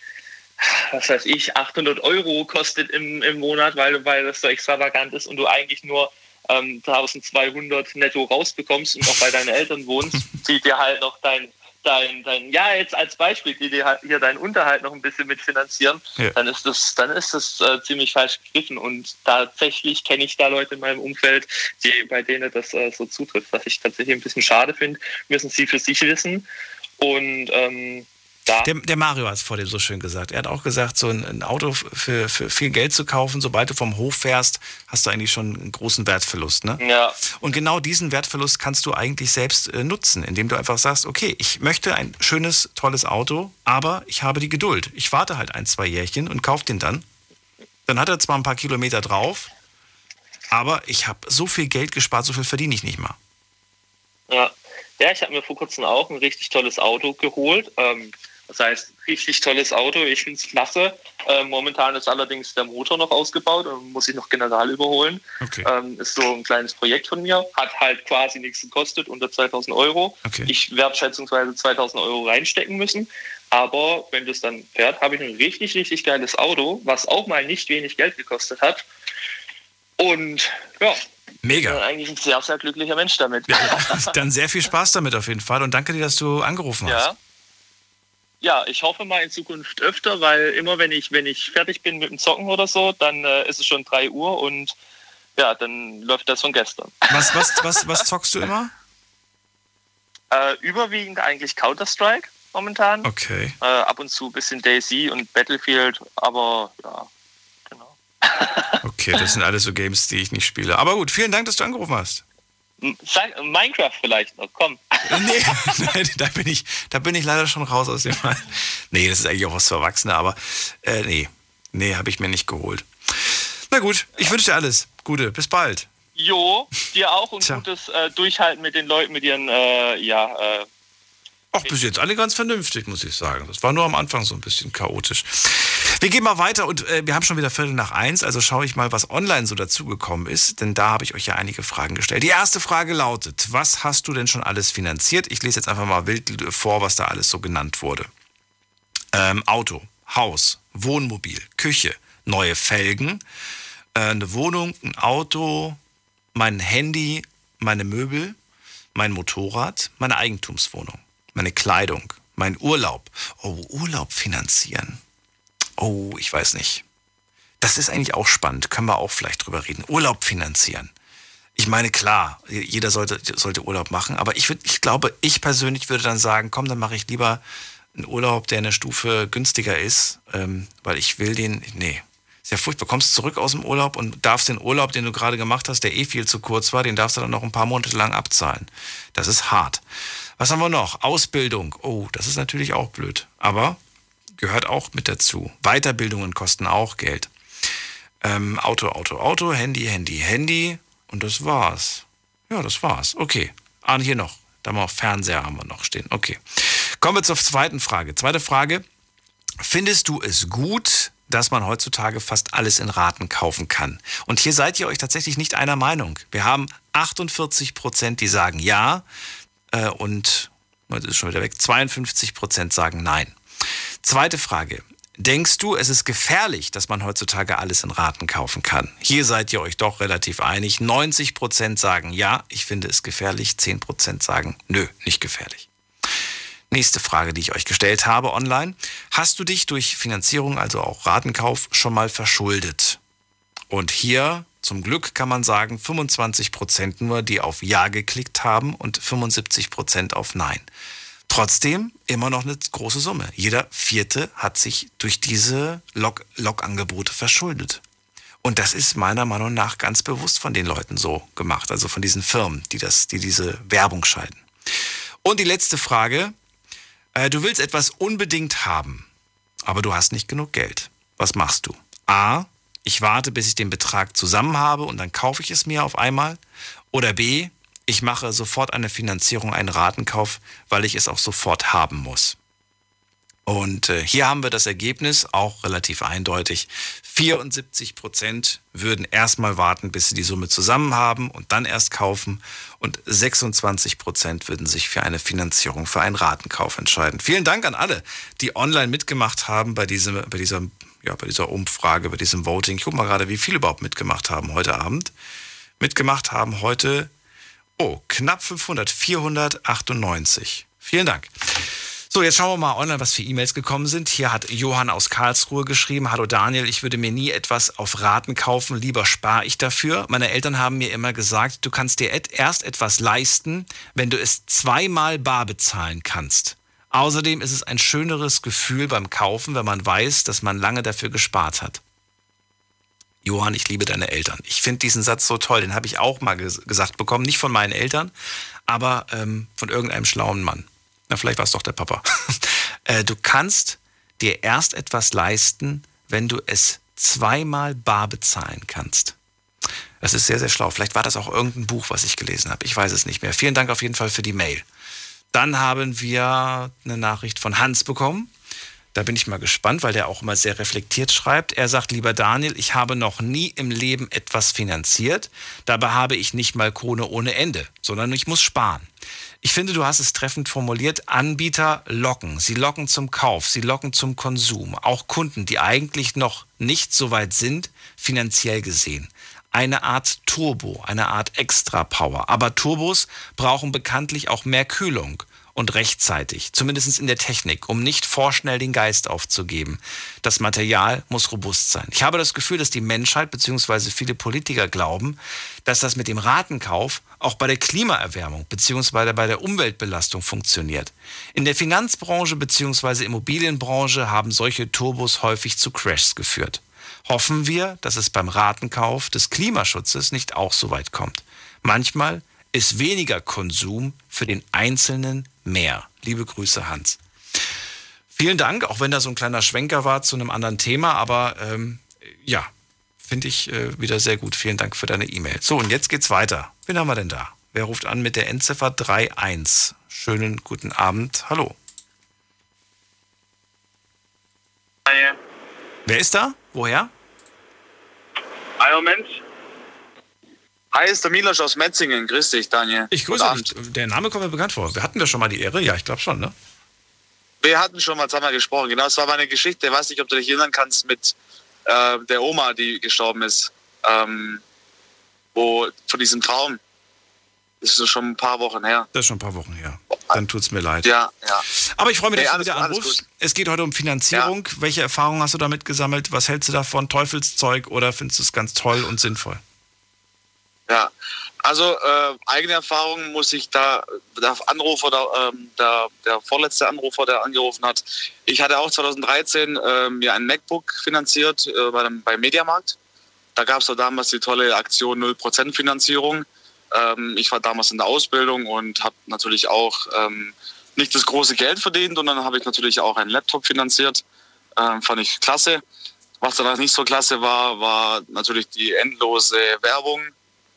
K: was weiß ich, 800 Euro kostet im, im Monat, weil, weil das so extravagant ist und du eigentlich nur ähm, 1200 netto rausbekommst und auch bei deinen Eltern wohnst, die dir halt noch dein, dein, dein, ja, jetzt als Beispiel, die dir halt hier deinen Unterhalt noch ein bisschen mitfinanzieren,
C: Ja.
K: dann ist das, dann ist das äh, ziemlich falsch gegriffen. Und tatsächlich kenne ich da Leute in meinem Umfeld, die, bei denen das äh, so zutrifft, was ich tatsächlich ein bisschen schade finde, müssen sie für sich wissen. Und ähm, da.
C: Der, der Mario hat es vor dem so schön gesagt. Er hat auch gesagt, so ein, ein Auto für, für viel Geld zu kaufen, sobald du vom Hof fährst, hast du eigentlich schon einen großen Wertverlust. Ne?
K: Ja.
C: Und genau diesen Wertverlust kannst du eigentlich selbst äh, nutzen, indem du einfach sagst, okay, ich möchte ein schönes, tolles Auto, aber ich habe die Geduld. Ich warte halt ein, zwei Jährchen und kaufe den dann. Dann hat er zwar ein paar Kilometer drauf, aber ich habe so viel Geld gespart, so viel verdiene ich nicht mal.
K: Ja, ja ich habe mir vor kurzem auch ein richtig tolles Auto geholt. Ähm, das heißt, richtig tolles Auto, ich finde es klasse. Ähm, momentan ist allerdings der Motor noch ausgebaut und muss ich noch general überholen.
C: Okay.
K: Ähm, ist so ein kleines Projekt von mir, hat halt quasi nichts gekostet, unter 2000 Euro.
C: Okay.
K: Ich werde schätzungsweise 2000 Euro reinstecken müssen. Aber wenn das dann fährt, habe ich ein richtig, richtig geiles Auto, was auch mal nicht wenig Geld gekostet hat. Und ja,
C: Mega.
K: bin eigentlich ein sehr, sehr glücklicher Mensch damit.
C: Dann sehr viel Spaß damit auf jeden Fall und danke dir, dass du angerufen hast.
K: Ja. Ja, ich hoffe mal in Zukunft öfter, weil immer wenn ich, wenn ich fertig bin mit dem Zocken oder so, dann äh, ist es schon 3 Uhr und ja, dann läuft das von gestern.
C: Was, was, was, was zockst du immer?
K: Äh, überwiegend eigentlich Counter-Strike momentan.
C: Okay.
K: Äh, ab und zu ein bisschen Daisy und Battlefield, aber ja,
C: Okay, das sind alles so Games, die ich nicht spiele. Aber gut, vielen Dank, dass du angerufen hast.
K: Minecraft vielleicht noch, komm.
C: Nee, nein, da bin ich, da bin ich leider schon raus aus dem Mal. Nee, das ist eigentlich auch was für Erwachsene, aber äh, nee, nee, habe ich mir nicht geholt. Na gut, ich wünsche dir alles Gute, bis bald.
K: Jo, dir auch und
C: Tja.
K: gutes äh, Durchhalten mit den Leuten, mit ihren, äh, ja, äh,
C: Auch bis jetzt alle ganz vernünftig, muss ich sagen. Das war nur am Anfang so ein bisschen chaotisch. Wir gehen mal weiter und äh, wir haben schon wieder Viertel nach eins, also schaue ich mal, was online so dazugekommen ist, denn da habe ich euch ja einige Fragen gestellt. Die erste Frage lautet, was hast du denn schon alles finanziert? Ich lese jetzt einfach mal wild vor, was da alles so genannt wurde. Ähm, Auto, Haus, Wohnmobil, Küche, neue Felgen, äh, eine Wohnung, ein Auto, mein Handy, meine Möbel, mein Motorrad, meine Eigentumswohnung, meine Kleidung, mein Urlaub. Oh, Urlaub finanzieren. Oh, ich weiß nicht. Das ist eigentlich auch spannend. Können wir auch vielleicht drüber reden. Urlaub finanzieren. Ich meine, klar, jeder sollte, sollte Urlaub machen, aber ich, würd, ich glaube, ich persönlich würde dann sagen, komm, dann mache ich lieber einen Urlaub, der eine Stufe günstiger ist, ähm, weil ich will den, nee, ist ja furchtbar. Kommst zurück aus dem Urlaub und darfst den Urlaub, den du gerade gemacht hast, der eh viel zu kurz war, den darfst du dann noch ein paar Monate lang abzahlen. Das ist hart. Was haben wir noch? Ausbildung. Oh, das ist natürlich auch blöd. Aber gehört auch mit dazu. Weiterbildungen kosten auch Geld. Ähm, Auto, Auto, Auto, Handy, Handy, Handy. Und das war's. Ja, das war's. Okay. Ah, hier noch. Da haben wir auch Fernseher haben wir noch stehen. Okay. Kommen wir zur zweiten Frage. Zweite Frage. Findest du es gut, dass man heutzutage fast alles in Raten kaufen kann? Und hier seid ihr euch tatsächlich nicht einer Meinung. Wir haben 48 Prozent, die sagen ja. Äh, und, das ist schon wieder weg, 52 Prozent sagen nein. Zweite Frage. Denkst du, es ist gefährlich, dass man heutzutage alles in Raten kaufen kann? Hier seid ihr euch doch relativ einig. 90 Prozent sagen ja, ich finde es gefährlich. 10 Prozent sagen nö, nicht gefährlich. Nächste Frage, die ich euch gestellt habe online. Hast du dich durch Finanzierung, also auch Ratenkauf, schon mal verschuldet? Und hier, zum Glück kann man sagen, 25 Prozent nur, die auf Ja geklickt haben und 75 Prozent auf Nein. Trotzdem immer noch eine große Summe. Jeder Vierte hat sich durch diese Log- Log-Angebote verschuldet. Und das ist meiner Meinung nach ganz bewusst von den Leuten so gemacht, also von diesen Firmen, die, das, die diese Werbung schalten. Und die letzte Frage. Äh, Du willst etwas unbedingt haben, aber du hast nicht genug Geld. Was machst du? A. Ich warte, bis ich den Betrag zusammen habe und dann kaufe ich es mir auf einmal. Oder B. Ich mache sofort eine Finanzierung, einen Ratenkauf, weil ich es auch sofort haben muss. Und äh, hier haben wir das Ergebnis, auch relativ eindeutig. 74 Prozent würden erstmal warten, bis sie die Summe zusammen haben und dann erst kaufen. Und 26 Prozent würden sich für eine Finanzierung, für einen Ratenkauf entscheiden. Vielen Dank an alle, die online mitgemacht haben bei, diesem, bei, dieser, ja, bei dieser Umfrage, bei diesem Voting. Ich gucke mal gerade, wie viele überhaupt mitgemacht haben heute Abend. Mitgemacht haben heute, oh, knapp 500, 498. Vielen Dank. So, jetzt schauen wir mal online, was für E-Mails gekommen sind. Hier hat Johann aus Karlsruhe geschrieben, Hallo Daniel, ich würde mir nie etwas auf Raten kaufen, lieber spare ich dafür. Meine Eltern haben mir immer gesagt, du kannst dir erst etwas leisten, wenn du es zweimal bar bezahlen kannst. Außerdem ist es ein schöneres Gefühl beim Kaufen, wenn man weiß, dass man lange dafür gespart hat. Johann, ich liebe deine Eltern. Ich finde diesen Satz so toll, den habe ich auch mal ges gesagt bekommen, nicht von meinen Eltern, aber ähm, von irgendeinem schlauen Mann. Na, vielleicht war es doch der Papa. äh, du kannst dir erst etwas leisten, wenn du es zweimal bar bezahlen kannst. Das ist sehr, sehr schlau. Vielleicht war das auch irgendein Buch, was ich gelesen habe. Ich weiß es nicht mehr. Vielen Dank auf jeden Fall für die Mail. Dann haben wir eine Nachricht von Hans bekommen. Da bin ich mal gespannt, weil der auch immer sehr reflektiert schreibt. Er sagt, lieber Daniel, ich habe noch nie im Leben etwas finanziert. Dabei habe ich nicht mal Krone ohne Ende, sondern ich muss sparen. Ich finde, du hast es treffend formuliert. Anbieter locken. Sie locken zum Kauf. Sie locken zum Konsum. Auch Kunden, die eigentlich noch nicht so weit sind, finanziell gesehen. Eine Art Turbo, eine Art Extra-Power. Aber Turbos brauchen bekanntlich auch mehr Kühlung und rechtzeitig, zumindest in der Technik, um nicht vorschnell den Geist aufzugeben. Das Material muss robust sein. Ich habe das Gefühl, dass die Menschheit bzw. viele Politiker glauben, dass das mit dem Ratenkauf auch bei der Klimaerwärmung bzw. bei der Umweltbelastung funktioniert. In der Finanzbranche bzw. Immobilienbranche haben solche Turbos häufig zu Crashs geführt. Hoffen wir, dass es beim Ratenkauf des Klimaschutzes nicht auch so weit kommt. Manchmal ist weniger Konsum für den Einzelnen mehr. Liebe Grüße, Hans. Vielen Dank, auch wenn da so ein kleiner Schwenker war zu einem anderen Thema, aber ähm, ja, finde ich äh, wieder sehr gut. Vielen Dank für deine E-Mail. So, und jetzt geht's weiter. Wen haben wir denn da? Wer ruft an mit der Endziffer 31? Schönen guten Abend. Hallo.
L: Hi.
C: Wer ist da? Woher?
L: Hi, Moment. Hi, ist der Milos aus Metzingen. Grüß dich, Daniel.
C: Ich grüße dich. Der Name kommt mir bekannt vor. Wir hatten da schon mal die Ehre? Ja, ich glaube schon, ne?
L: Wir hatten schon mal zusammen gesprochen. Genau, es war meine Geschichte. Ich weiß nicht, ob du dich erinnern kannst mit äh, der Oma, die gestorben ist. Ähm, wo, von diesem Traum. Das ist schon ein paar Wochen her.
C: Das ist schon ein paar Wochen her. Dann tut es mir leid.
L: Ja, ja.
C: Aber ich freue mich, dass
L: Nee,
C: du wieder anrufst. Es geht heute um Finanzierung. Welche Erfahrungen hast du damit gesammelt? Was hältst du davon? Teufelszeug oder findest du es ganz toll und sinnvoll?
L: Ja, also äh, eigene Erfahrung muss ich da, der Anrufer, der, ähm, der, der vorletzte Anrufer, der angerufen hat, ich hatte auch 2013 äh, mir ein MacBook finanziert äh, bei dem, beim Mediamarkt. Da gab es damals die tolle Aktion 0% Finanzierung. Ähm, ich war damals in der Ausbildung und habe natürlich auch ähm, nicht das große Geld verdient und dann habe ich natürlich auch einen Laptop finanziert. Ähm, fand ich klasse. Was danach nicht so klasse war, war natürlich die endlose Werbung,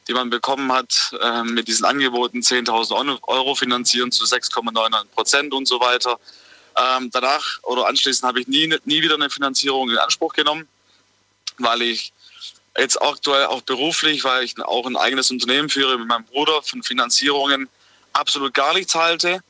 L: die man bekommen hat äh, mit diesen Angeboten 10.000 Euro finanzieren zu 6,99 Prozent und so weiter. Ähm, danach oder anschließend habe ich nie, nie wieder eine Finanzierung in Anspruch genommen, weil ich jetzt aktuell auch beruflich, weil ich auch ein eigenes Unternehmen führe mit meinem Bruder von Finanzierungen absolut gar nichts halte,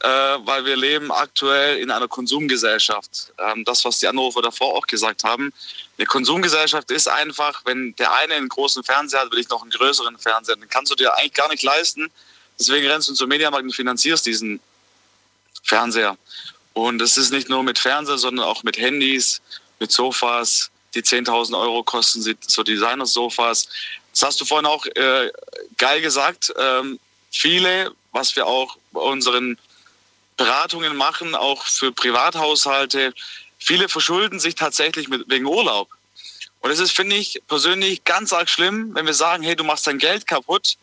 L: äh, weil wir leben aktuell in einer Konsumgesellschaft. Ähm, das, was die Anrufer davor auch gesagt haben. Eine Konsumgesellschaft ist einfach, wenn der eine einen großen Fernseher hat, will ich noch einen größeren Fernseher. Den kannst du dir eigentlich gar nicht leisten. Deswegen rennst du zum Mediamarkt und finanzierst diesen Fernseher. Und es ist nicht nur mit Fernseher, sondern auch mit Handys, mit Sofas. Die 10.000 Euro kosten so Designer-Sofas. Das hast du vorhin auch äh, geil gesagt. Ähm, viele, was wir auch bei unseren Beratungen machen, auch für Privathaushalte, viele verschulden sich tatsächlich mit, wegen Urlaub. Und es ist, finde ich, persönlich ganz arg schlimm, wenn wir sagen, hey, du machst dein Geld kaputt,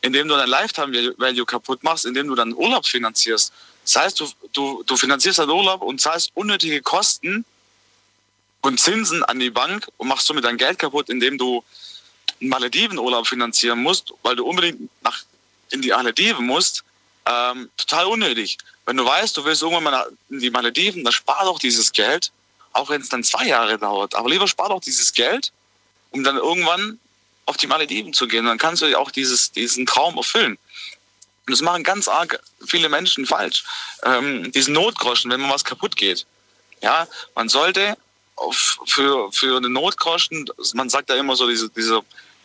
L: indem du dein Lifetime-Value kaputt machst, indem du deinen Urlaub finanzierst. Das heißt, du, du, du finanzierst deinen Urlaub und zahlst unnötige Kosten und Zinsen an die Bank und machst somit dein Geld kaputt, indem du einen Malediven-Urlaub finanzieren musst, weil du unbedingt nach, in die Malediven musst. Ähm, total unnötig. Wenn du weißt, du willst irgendwann mal in die Malediven, dann spar doch dieses Geld, auch wenn es dann zwei Jahre dauert. Aber lieber spar doch dieses Geld, um dann irgendwann auf die Malediven zu gehen. Dann kannst du dir auch dieses, diesen Traum erfüllen. Und das machen ganz arg viele Menschen falsch. Ähm, diesen Notgroschen, wenn man was kaputt geht. Ja, man sollte für, für eine Notgroschen, man sagt ja immer so, diese, diese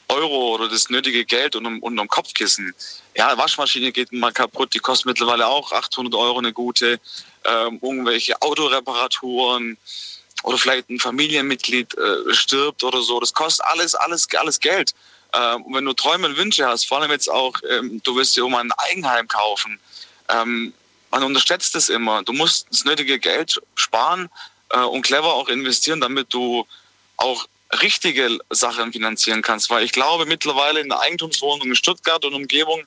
L: Euro oder das nötige Geld unterm, unterm Kopfkissen. Ja, Waschmaschine geht mal kaputt, die kostet mittlerweile auch 800 Euro eine gute. Ähm, irgendwelche Autoreparaturen oder vielleicht ein Familienmitglied äh, stirbt oder so. Das kostet alles, alles, alles Geld. Ähm, und wenn du Träume und Wünsche hast, vor allem jetzt auch, ähm, du wirst dir irgendwann ein Eigenheim kaufen, ähm, man unterschätzt das immer. Du musst das nötige Geld sparen äh, und clever auch investieren, damit du auch richtige Sachen finanzieren kannst. Weil ich glaube, mittlerweile in der Eigentumswohnung in Stuttgart und Umgebung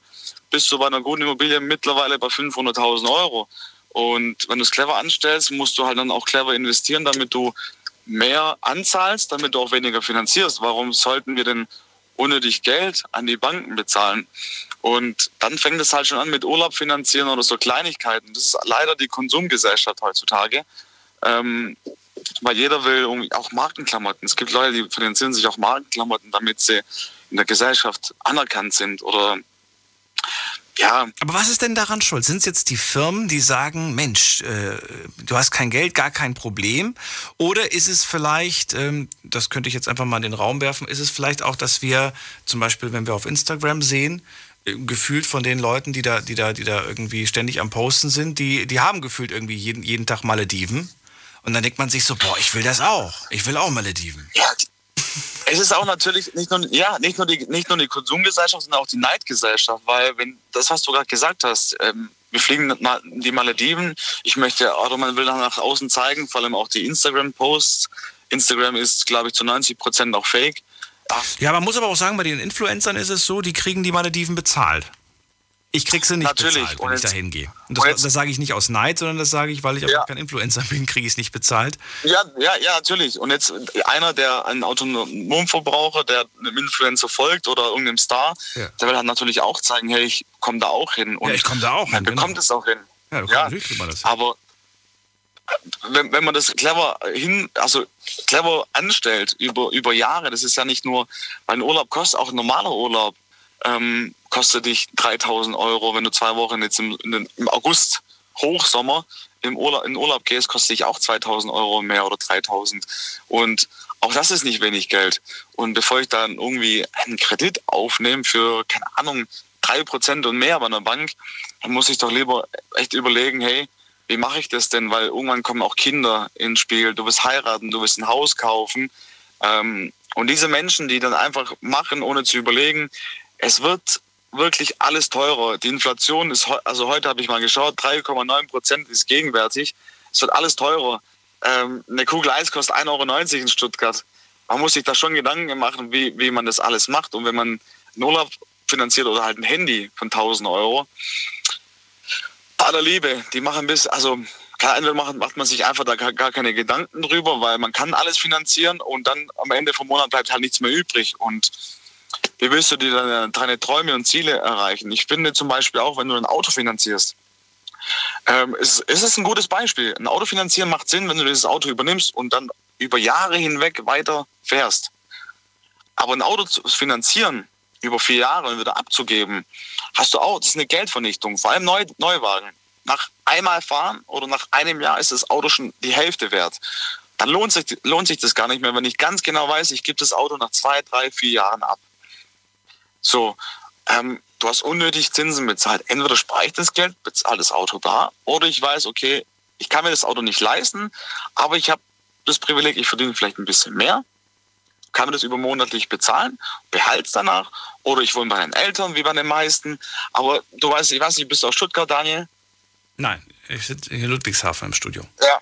L: bist du bei einer guten Immobilie mittlerweile bei 500.000 Euro. Und wenn du es clever anstellst, musst du halt dann auch clever investieren, damit du mehr anzahlst, damit du auch weniger finanzierst. Warum sollten wir denn unnötig Geld an die Banken bezahlen? Und dann fängt es halt schon an mit Urlaub finanzieren oder so Kleinigkeiten. Das ist leider die Konsumgesellschaft heutzutage. Ähm, weil jeder will auch Markenklamotten. Es gibt Leute, die finanzieren sich auch Markenklamotten, damit sie in der Gesellschaft anerkannt sind oder ja.
C: Aber was ist denn daran schuld? Sind es jetzt die Firmen, die sagen, Mensch, äh, du hast kein Geld, gar kein Problem? Oder ist es vielleicht, ähm, das könnte ich jetzt einfach mal in den Raum werfen, ist es vielleicht auch, dass wir zum Beispiel, wenn wir auf Instagram sehen, äh, gefühlt von den Leuten, die da, die da, die da irgendwie ständig am Posten sind, die, die haben gefühlt irgendwie jeden, jeden Tag Malediven. Und dann denkt man sich so, boah, ich will das auch. Ich will auch Malediven.
L: Ja, es ist auch natürlich nicht nur, ja, nicht nur, die, nicht nur die Konsumgesellschaft, sondern auch die Neidgesellschaft, weil wenn das, was du gerade gesagt hast, ähm, wir fliegen in die Malediven, ich möchte, oder man will nach außen zeigen, vor allem auch die Instagram-Posts. Instagram ist, glaube ich, zu 90 Prozent auch fake.
C: Ach. Ja, man muss aber auch sagen, bei den Influencern ist es so, die kriegen die Malediven bezahlt. Ich krieg sie nicht Natürlich. bezahlt, wenn ich da hingehe. Und das, das sage ich nicht aus Neid, sondern das sage ich, weil ich ja. kein Influencer bin, kriege ich es nicht bezahlt.
L: Ja, ja, ja, natürlich. Und jetzt einer, der einen Autonomverbraucher, der einem Influencer folgt oder irgendeinem Star, ja. der will halt natürlich auch zeigen, hey, ich komme da auch hin. Und
C: ja, ich komme da auch hin.
L: Man bekommt genau. es auch hin.
C: Ja, ja. natürlich kriegt man das hin.
L: Aber wenn, wenn man das clever hin, also clever anstellt über, über Jahre, das ist ja nicht nur, weil ein Urlaub kostet auch ein normaler Urlaub ähm, kostet dich 3000 Euro. Wenn du zwei Wochen jetzt im, im August, Hochsommer, im Urlaub, in Urlaub gehst, kostet dich auch 2000 Euro mehr oder 3000. Und auch das ist nicht wenig Geld. Und bevor ich dann irgendwie einen Kredit aufnehme für, keine Ahnung, drei Prozent und mehr bei einer Bank, dann muss ich doch lieber echt überlegen, hey, wie mache ich das denn? Weil irgendwann kommen auch Kinder ins Spiel. Du willst heiraten, du willst ein Haus kaufen. Ähm, und diese Menschen, die dann einfach machen, ohne zu überlegen, es wird wirklich alles teurer. Die Inflation ist, also heute habe ich mal geschaut, 3,9 Prozent ist gegenwärtig. Es wird alles teurer. Ähm, eine Kugel Eis kostet 1,90 Euro in Stuttgart. Man muss sich da schon Gedanken machen, wie, wie man das alles macht. Und wenn man einen Urlaub finanziert oder halt ein Handy von 1000 Euro, bei der Liebe, die machen bis, also entweder macht, macht man sich einfach da gar, gar keine Gedanken drüber, weil man kann alles finanzieren und dann am Ende vom Monat bleibt halt nichts mehr übrig. Und wie willst du dir deine, deine Träume und Ziele erreichen? Ich finde zum Beispiel auch, wenn du ein Auto finanzierst, ähm, ist, ist es ein gutes Beispiel. Ein Auto finanzieren macht Sinn, wenn du dieses Auto übernimmst und dann über Jahre hinweg weiter fährst. Aber ein Auto zu finanzieren, über vier Jahre und wieder abzugeben, hast du auch, das ist eine Geldvernichtung, vor allem Neu, Neuwagen. Nach einmal fahren oder nach einem Jahr ist das Auto schon die Hälfte wert. Dann lohnt sich, lohnt sich das gar nicht mehr, wenn ich ganz genau weiß, ich gebe das Auto nach zwei, drei, vier Jahren ab. So, ähm, du hast unnötig Zinsen bezahlt. Entweder spare ich das Geld, bezahle das Auto da, oder ich weiß, okay, ich kann mir das Auto nicht leisten, aber ich habe das Privileg, ich verdiene vielleicht ein bisschen mehr, kann mir das über monatlich bezahlen, behalte es danach, oder ich wohne bei den Eltern, wie bei den meisten. Aber du weißt, ich weiß nicht, bist du aus Stuttgart, Daniel?
C: Nein, ich sitze in Ludwigshafen im Studio.
L: Ja,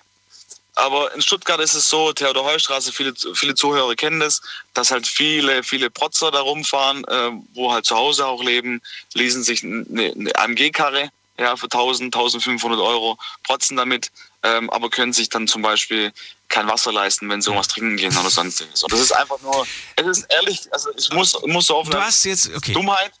L: aber in Stuttgart ist es so, Theodor-Heustraße, viele, viele Zuhörer kennen das, dass halt viele, viele Protzer da rumfahren, äh, wo halt zu Hause auch leben, lesen sich eine, eine AMG-Karre ja, für 1000, 1500 Euro, protzen damit, ähm, aber können sich dann zum Beispiel kein Wasser leisten, wenn sie irgendwas trinken gehen oder sonstiges. Und das ist einfach nur, es ist ehrlich, also ich muss, muss so offen
C: Du hast jetzt, okay.
L: Dummheit.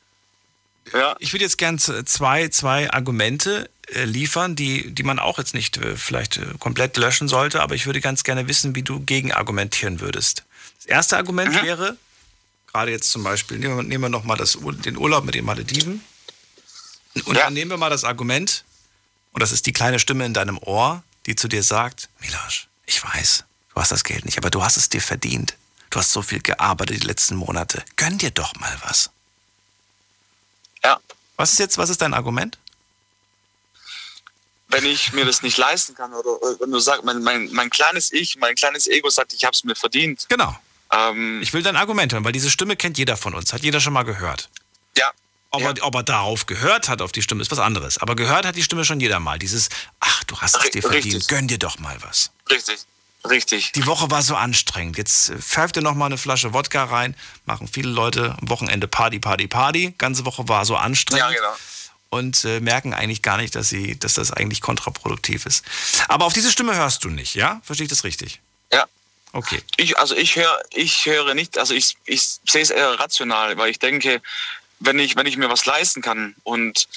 C: Ja. Ich würde jetzt gern zwei, zwei Argumente liefern, die, die man auch jetzt nicht äh, vielleicht äh, komplett löschen sollte, aber ich würde ganz gerne wissen, wie du gegen argumentieren würdest. Das erste Argument mhm. wäre, gerade jetzt zum Beispiel, nehmen wir, nehmen wir nochmal den Urlaub mit den Malediven. Und ja. dann nehmen wir mal das Argument, und das ist die kleine Stimme in deinem Ohr, die zu dir sagt, Milosch, ich weiß, du hast das Geld nicht, aber du hast es dir verdient. Du hast so viel gearbeitet die letzten Monate. Gönn dir doch mal was.
L: Ja.
C: Was ist jetzt, was ist dein Argument?
L: Wenn ich mir das nicht leisten kann oder wenn du sagst, mein, mein, mein kleines Ich, mein kleines Ego sagt, ich habe es mir verdient.
C: Genau. Ähm, ich will dein Argument hören, weil diese Stimme kennt jeder von uns, hat jeder schon mal gehört.
L: Ja.
C: Ob,
L: ja.
C: Er, ob er darauf gehört hat, auf die Stimme, ist was anderes. Aber gehört hat die Stimme schon jeder mal. Dieses, ach, du hast es dir verdient, Richtig. gönn dir doch mal was.
L: Richtig. Richtig.
C: Die Woche war so anstrengend. Jetzt äh, pfeift ihr noch mal eine Flasche Wodka rein, machen viele Leute am Wochenende Party, Party, Party. Ganze Woche war so anstrengend. Ja, genau. Und äh, merken eigentlich gar nicht, dass, sie, dass das eigentlich kontraproduktiv ist. Aber auf diese Stimme hörst du nicht, ja? Verstehe ich das richtig?
L: Ja.
C: Okay.
L: Ich, also ich höre, ich höre nicht, also ich, ich sehe es eher rational, weil ich denke, wenn ich, wenn ich mir was leisten kann und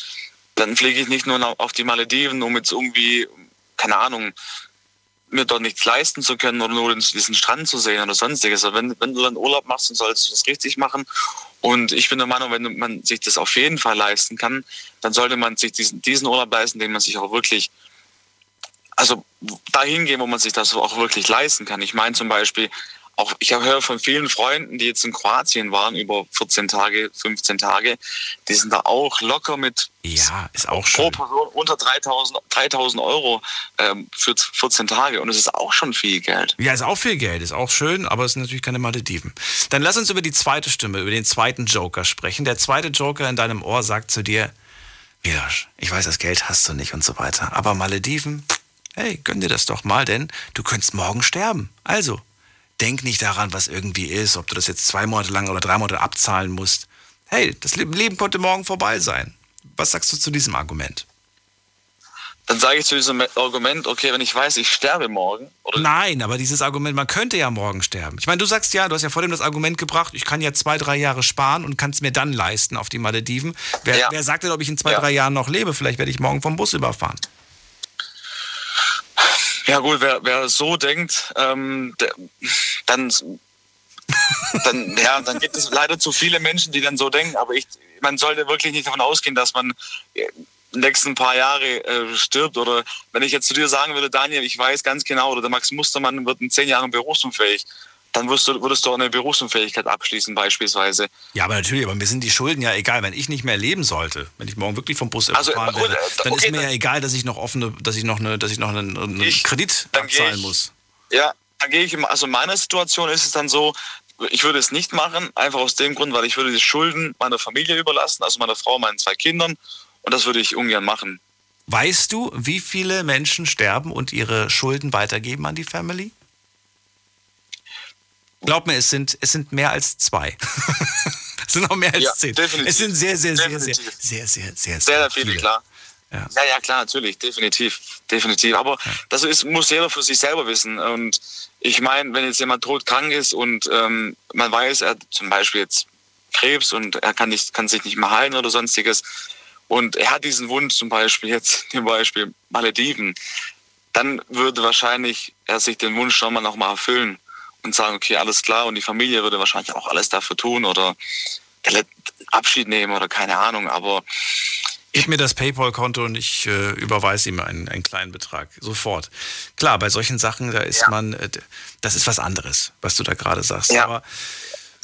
L: dann fliege ich nicht nur auf die Malediven, um jetzt irgendwie, keine Ahnung, mir dort nichts leisten zu können oder nur diesen Strand zu sehen oder sonstiges. Aber wenn, wenn du dann Urlaub machst, dann solltest du das richtig machen. Und ich bin der Meinung, wenn man sich das auf jeden Fall leisten kann, dann sollte man sich diesen, diesen Urlaub leisten, den man sich auch wirklich, also dahin gehen, wo man sich das auch wirklich leisten kann. Ich meine zum Beispiel, auch ich höre von vielen Freunden, die jetzt in Kroatien waren, über 14 Tage, 15 Tage, die sind da auch locker mit
C: ja, ist auch
L: pro Person unter 3000, 3000 Euro ähm, für 14 Tage. Und es ist auch schon viel Geld.
C: Ja, ist auch viel Geld, ist auch schön, aber es sind natürlich keine Malediven. Dann lass uns über die zweite Stimme, über den zweiten Joker sprechen. Der zweite Joker in deinem Ohr sagt zu dir, Milosch, ich weiß, das Geld hast du nicht und so weiter, aber Malediven, hey, gönn dir das doch mal, denn du könntest morgen sterben. Also, denk nicht daran, was irgendwie ist, ob du das jetzt zwei Monate lang oder drei Monate abzahlen musst. Hey, das Leben konnte morgen vorbei sein. Was sagst du zu diesem Argument?
L: Dann sage ich zu diesem Argument, okay, wenn ich weiß, ich sterbe morgen.
C: Nein, aber dieses Argument, man könnte ja morgen sterben. Ich meine, du sagst ja, du hast ja vor dem das Argument gebracht, ich kann ja zwei, drei Jahre sparen und kann es mir dann leisten auf die Malediven. Wer, ja. wer sagt denn, ob ich in zwei, ja. drei Jahren noch lebe? Vielleicht werde ich morgen vom Bus überfahren.
L: Ja gut, wer, wer so denkt, ähm, der, dann, dann, ja, dann gibt es leider zu viele Menschen, die dann so denken. Aber ich, man sollte wirklich nicht davon ausgehen, dass man äh, nächsten paar Jahre äh, stirbt. Oder wenn ich jetzt zu dir sagen würde, Daniel, ich weiß ganz genau, oder der Max Mustermann wird in zehn Jahren berufsunfähig dann wirst du, würdest du auch eine Berufsunfähigkeit abschließen beispielsweise.
C: Ja, aber natürlich, aber mir sind die Schulden ja egal. Wenn ich nicht mehr leben sollte, wenn ich morgen wirklich vom Bus also, fahren werde, dann okay, ist mir dann, ja egal, dass ich noch offene, dass ich noch eine, dass ich noch einen, einen ich, Kredit abzahlen ich, muss.
L: Ja, dann gehe ich, also in meiner Situation ist es dann so, ich würde es nicht machen, einfach aus dem Grund, weil ich würde die Schulden meiner Familie überlassen, also meiner Frau, meinen zwei Kindern, und das würde ich ungern machen.
C: Weißt du, wie viele Menschen sterben und ihre Schulden weitergeben an die Family? Glaub mir, es sind, es sind mehr als zwei. es sind noch mehr als ja, zehn. Definitiv. Es sind sehr, sehr, sehr, sehr, sehr, sehr, sehr, sehr,
L: sehr viele, klar. Ja. ja, ja, klar, natürlich, definitiv, definitiv. Aber ja. das ist, muss jeder für sich selber wissen. Und ich meine, wenn jetzt jemand todkrank ist und ähm, man weiß, er hat zum Beispiel jetzt Krebs und er kann, nicht, kann sich nicht mehr heilen oder sonstiges und er hat diesen Wunsch zum Beispiel jetzt, zum Beispiel Malediven, dann würde wahrscheinlich er sich den Wunsch schon mal nochmal erfüllen und sagen, okay, alles klar. Und die Familie würde wahrscheinlich auch alles dafür tun oder Abschied nehmen oder keine Ahnung. Aber
C: Gib mir das PayPal-Konto und ich äh, überweise ihm einen, einen kleinen Betrag. Sofort. Klar, bei solchen Sachen, da ist ja. man, äh, das ist was anderes, was du da gerade sagst. Ja. Aber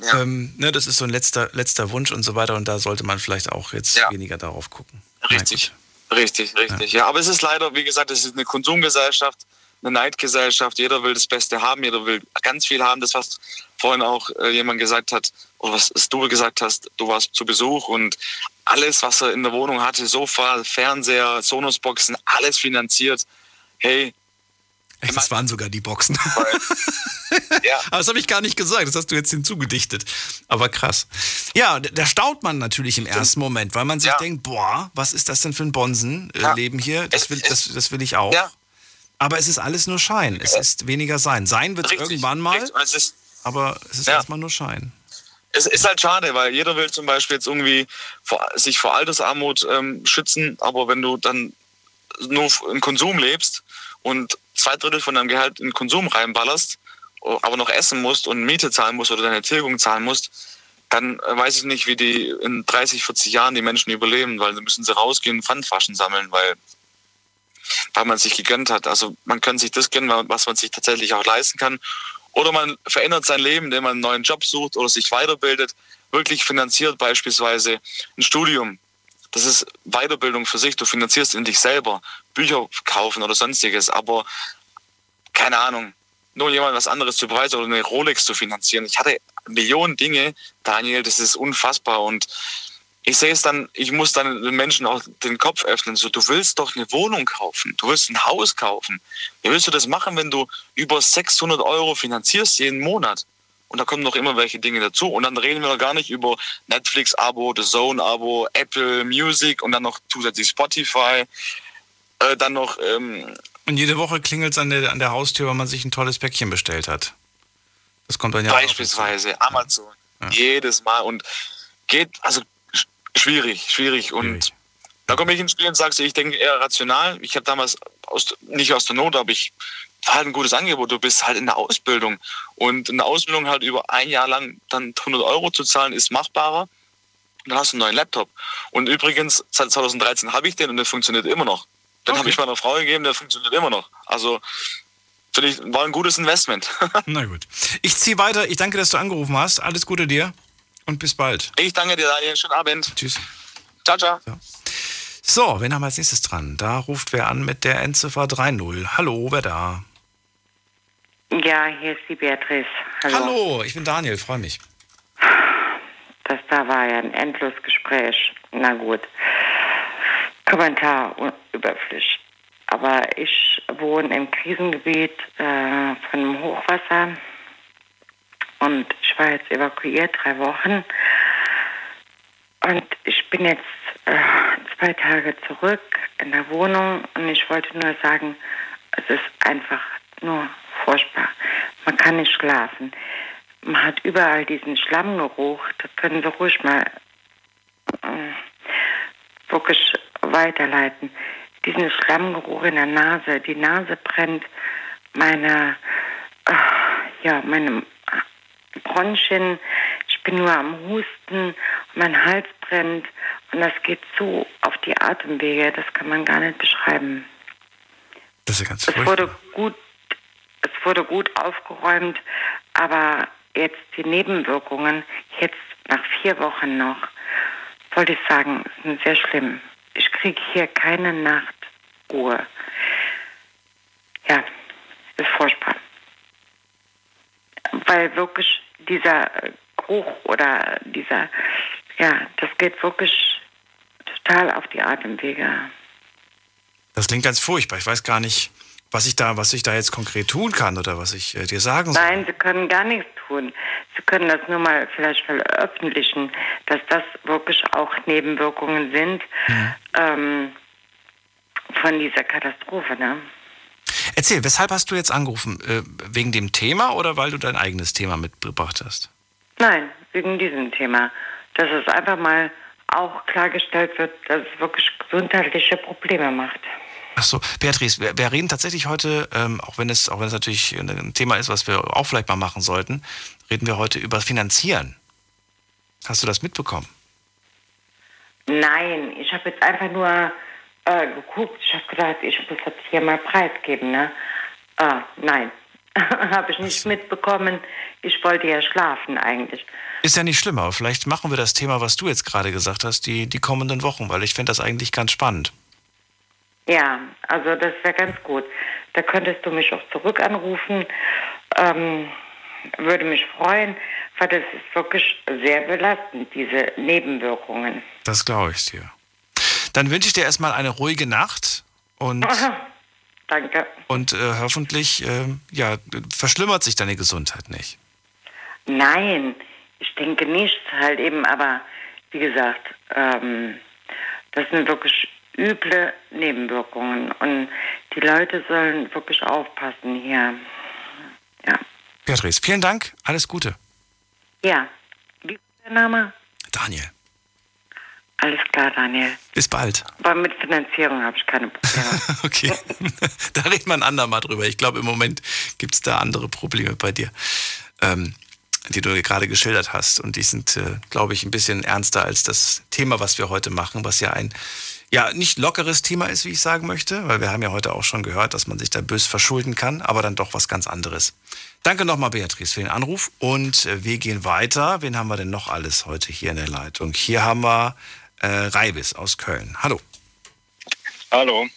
C: ja. Ähm, ne, das ist so ein letzter, letzter Wunsch und so weiter und da sollte man vielleicht auch jetzt weniger darauf gucken.
L: Richtig, richtig, richtig. Ja. aber es ist leider, wie gesagt, es ist eine Konsumgesellschaft eine Neidgesellschaft. Jeder will das Beste haben, jeder will ganz viel haben. Das, was vorhin auch äh, jemand gesagt hat, oder was du gesagt hast, du warst zu Besuch und alles, was er in der Wohnung hatte, Sofa, Fernseher, Sonosboxen, alles finanziert. Hey,
C: das waren sogar die Boxen. ja. Aber das habe ich gar nicht gesagt, das hast du jetzt hinzugedichtet. Aber krass. Ja, da staunt man natürlich im ersten Moment, weil man sich ja. denkt, boah, was ist das denn für ein Bonsenleben ja. hier? Das will, das, das will ich auch. Ja. Aber es ist alles nur Schein. Es ist weniger Sein. Sein wird es irgendwann mal, es ist, aber es ist ja. erstmal nur Schein.
L: Es ist halt schade, weil jeder will zum Beispiel jetzt irgendwie vor, sich vor Altersarmut ähm, schützen, aber wenn du dann nur im Konsum lebst und zwei Drittel von deinem Gehalt in Konsum reinballerst, aber noch essen musst und Miete zahlen musst oder deine Tilgung zahlen musst, dann äh, weiß ich nicht, wie die in 30, 40 Jahren die Menschen überleben, weil dann müssen sie rausgehen und Pfandflaschen sammeln, weil weil man sich gegönnt hat. Also man kann sich das gönnen, was man sich tatsächlich auch leisten kann. Oder man verändert sein Leben, indem man einen neuen Job sucht oder sich weiterbildet, wirklich finanziert beispielsweise ein Studium. Das ist Weiterbildung für sich. Du finanzierst in dich selber, Bücher kaufen oder sonstiges. Aber keine Ahnung, nur jemand was anderes zu beweisen oder eine Rolex zu finanzieren. Ich hatte Millionen Dinge, Daniel, das ist unfassbar. Und ich sehe es dann, ich muss dann den Menschen auch den Kopf öffnen. So, du willst doch eine Wohnung kaufen, du willst ein Haus kaufen. Wie willst du das machen, wenn du über 600 Euro finanzierst jeden Monat? Und da kommen noch immer welche Dinge dazu. Und dann reden wir noch gar nicht über Netflix-Abo, The Zone-Abo, Apple Music und dann noch zusätzlich Spotify. Äh, dann noch. Ähm
C: und jede Woche klingelt es an der, an der Haustür, weil man sich ein tolles Päckchen bestellt hat. Das kommt dann ja
L: Beispielsweise Amazon. Ja. Jedes Mal. Und geht, also schwierig, schwierig. Und schwierig. da komme ich ins Spiel und sage, ich denke eher rational. Ich habe damals aus, nicht aus der Not, aber ich war halt ein gutes Angebot. Du bist halt in der Ausbildung. Und in der Ausbildung halt über ein Jahr lang dann 100 Euro zu zahlen, ist machbarer. Und dann hast du einen neuen Laptop. Und übrigens, seit 2013 habe ich den und der funktioniert immer noch. Den okay. habe ich meiner Frau gegeben, der funktioniert immer noch. Also finde ich, war ein gutes Investment.
C: Na gut. Ich ziehe weiter. Ich danke, dass du angerufen hast. Alles Gute dir und bis bald.
L: Ich danke dir, Daniel. Schönen Abend.
C: Tschüss.
L: Ciao, ciao.
C: So. so, wen haben wir als nächstes dran? Da ruft wer an mit der Endziffer 3.0. Hallo, wer da?
M: Ja, hier ist die Beatrice.
C: Hallo, Hallo ich bin Daniel, freue mich.
M: Das da war ja ein endloses Gespräch. Na gut. Kommentar überflüssig. Aber ich wohne im Krisengebiet äh, von einem Hochwasser und ich war jetzt evakuiert, drei Wochen. Und ich bin jetzt äh, zwei Tage zurück in der Wohnung und ich wollte nur sagen, es ist einfach nur furchtbar. Man kann nicht schlafen. Man hat überall diesen Schlammgeruch. Da können Sie ruhig mal äh, wirklich weiterleiten. Diesen Schlammgeruch in der Nase. Die Nase brennt. Meine, äh, ja, meine Bronchien. Ich bin nur am Husten. Mein Hals brennt. Und das geht so auf die Atemwege. Das kann man gar nicht beschreiben.
C: Das ist ja ganz
M: Es wurde gut es wurde gut aufgeräumt, aber jetzt die Nebenwirkungen, jetzt nach vier Wochen noch, wollte ich sagen, sind sehr schlimm. Ich kriege hier keine Nachtruhe. Ja, ist furchtbar. Weil wirklich dieser Geruch oder dieser, ja, das geht wirklich total auf die Atemwege.
C: Das klingt ganz furchtbar. Ich weiß gar nicht, was ich da, was ich da jetzt konkret tun kann oder was ich äh, dir sagen soll.
M: Nein, Sie können gar nichts tun. Sie können das nur mal vielleicht veröffentlichen, dass das wirklich auch Nebenwirkungen sind mhm. ähm, von dieser Katastrophe. Ne?
C: Erzähl, weshalb hast du jetzt angerufen? Äh, wegen dem Thema oder weil du dein eigenes Thema mitgebracht hast?
M: Nein, wegen diesem Thema. Dass es einfach mal auch klargestellt wird, dass es wirklich gesundheitliche Probleme macht.
C: Ach so, Beatrice, wir, wir reden tatsächlich heute, ähm, auch wenn es auch wenn es natürlich ein Thema ist, was wir auch vielleicht mal machen sollten, reden wir heute über Finanzieren. Hast du das mitbekommen?
M: Nein, ich habe jetzt einfach nur äh, geguckt. Ich habe gedacht, ich muss das hier mal preisgeben. Ne? Ah, nein, habe ich nicht mitbekommen. Ich wollte ja schlafen eigentlich.
C: Ist ja nicht schlimm, aber vielleicht machen wir das Thema, was du jetzt gerade gesagt hast, die, die kommenden Wochen, weil ich finde das eigentlich ganz spannend.
M: Ja, also das wäre ganz gut. Da könntest du mich auch zurück anrufen. Ähm, würde mich freuen, weil das ist wirklich sehr belastend, diese Nebenwirkungen.
C: Das glaube ich dir. Dann wünsche ich dir erstmal eine ruhige Nacht und.
M: Aha, danke.
C: Und äh, hoffentlich äh, ja, verschlimmert sich deine Gesundheit nicht.
M: Nein, ich denke nicht, halt eben, aber wie gesagt, ähm, das sind wirklich üble Nebenwirkungen. Und die Leute sollen wirklich aufpassen hier. Ja.
C: Beatrice, vielen Dank. Alles Gute.
M: Ja. Wie ist der Name?
C: Daniel.
M: Alles klar, Daniel.
C: Bis bald.
M: Aber mit Finanzierung habe ich keine Probleme.
C: okay. da wir ein andermal drüber. Ich glaube, im Moment gibt es da andere Probleme bei dir. Ähm, die du gerade geschildert hast. Und die sind, äh, glaube ich, ein bisschen ernster als das Thema, was wir heute machen, was ja ein ja, nicht lockeres Thema ist, wie ich sagen möchte, weil wir haben ja heute auch schon gehört, dass man sich da bös verschulden kann, aber dann doch was ganz anderes. Danke nochmal, Beatrice, für den Anruf und äh, wir gehen weiter. Wen haben wir denn noch alles heute hier in der Leitung? Hier haben wir äh, Reibis aus Köln. Hallo.
N: Hallo.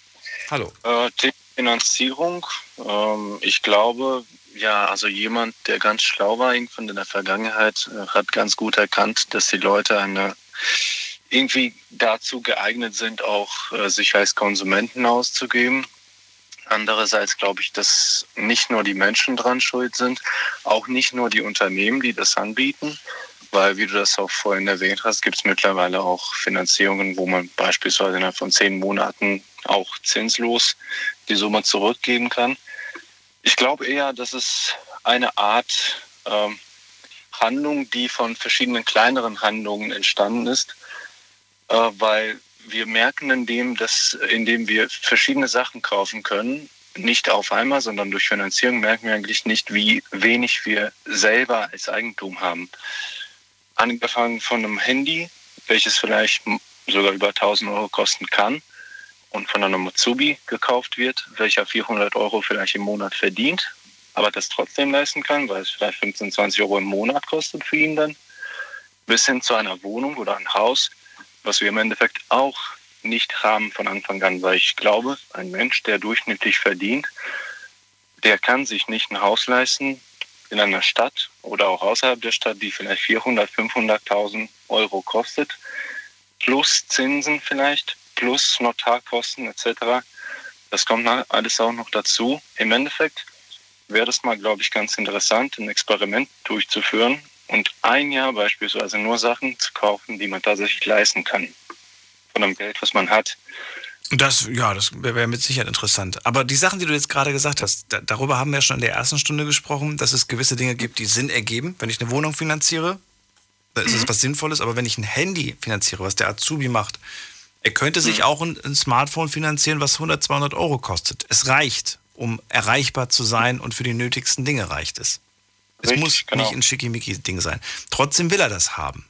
C: Hallo.
N: Äh, Finanzierung. Ähm, ich glaube, ja, also jemand, der ganz schlau war irgendwann in der Vergangenheit, äh, hat ganz gut erkannt, dass die Leute eine irgendwie dazu geeignet sind, auch äh, sich als Konsumenten auszugeben. Andererseits glaube ich, dass nicht nur die Menschen dran schuld sind, auch nicht nur die Unternehmen, die das anbieten, weil, wie du das auch vorhin erwähnt hast, gibt es mittlerweile auch Finanzierungen, wo man beispielsweise innerhalb von zehn Monaten auch zinslos die Summe zurückgeben kann. Ich glaube eher, dass es eine Art ähm, Handlung, die von verschiedenen kleineren Handlungen entstanden ist, äh, weil wir merken in dem, dass indem wir verschiedene Sachen kaufen können, nicht auf einmal, sondern durch Finanzierung merken wir eigentlich nicht, wie wenig wir selber als Eigentum haben. Angefangen von einem Handy, welches vielleicht sogar über 1000 Euro kosten kann und von einer Mutsubi gekauft wird, welcher 400 Euro vielleicht im Monat verdient, aber das trotzdem leisten kann, weil es vielleicht 15, 20 Euro im Monat kostet für ihn dann, bis hin zu einer Wohnung oder ein Haus, was wir im Endeffekt auch nicht haben von Anfang an, weil ich glaube, ein Mensch, der durchschnittlich verdient, der kann sich nicht ein Haus leisten in einer Stadt oder auch außerhalb der Stadt, die vielleicht 400, 500.000 Euro kostet, plus Zinsen vielleicht, plus Notarkosten etc. Das kommt alles auch noch dazu. Im Endeffekt wäre das mal, glaube ich, ganz interessant, ein Experiment durchzuführen und ein Jahr beispielsweise nur Sachen zu kaufen, die man tatsächlich leisten kann. Von dem Geld, was man hat.
C: Das, ja, das wäre mit Sicherheit interessant. Aber die Sachen, die du jetzt gerade gesagt hast, da, darüber haben wir ja schon in der ersten Stunde gesprochen, dass es gewisse Dinge gibt, die Sinn ergeben. Wenn ich eine Wohnung finanziere, dann ist es mhm. was Sinnvolles. Aber wenn ich ein Handy finanziere, was der Azubi macht, er könnte sich mhm. auch ein, ein Smartphone finanzieren, was 100, 200 Euro kostet. Es reicht, um erreichbar zu sein und für die nötigsten Dinge reicht es. Es Richtig, muss genau. nicht ein Schickimicki-Ding sein. Trotzdem will er das haben.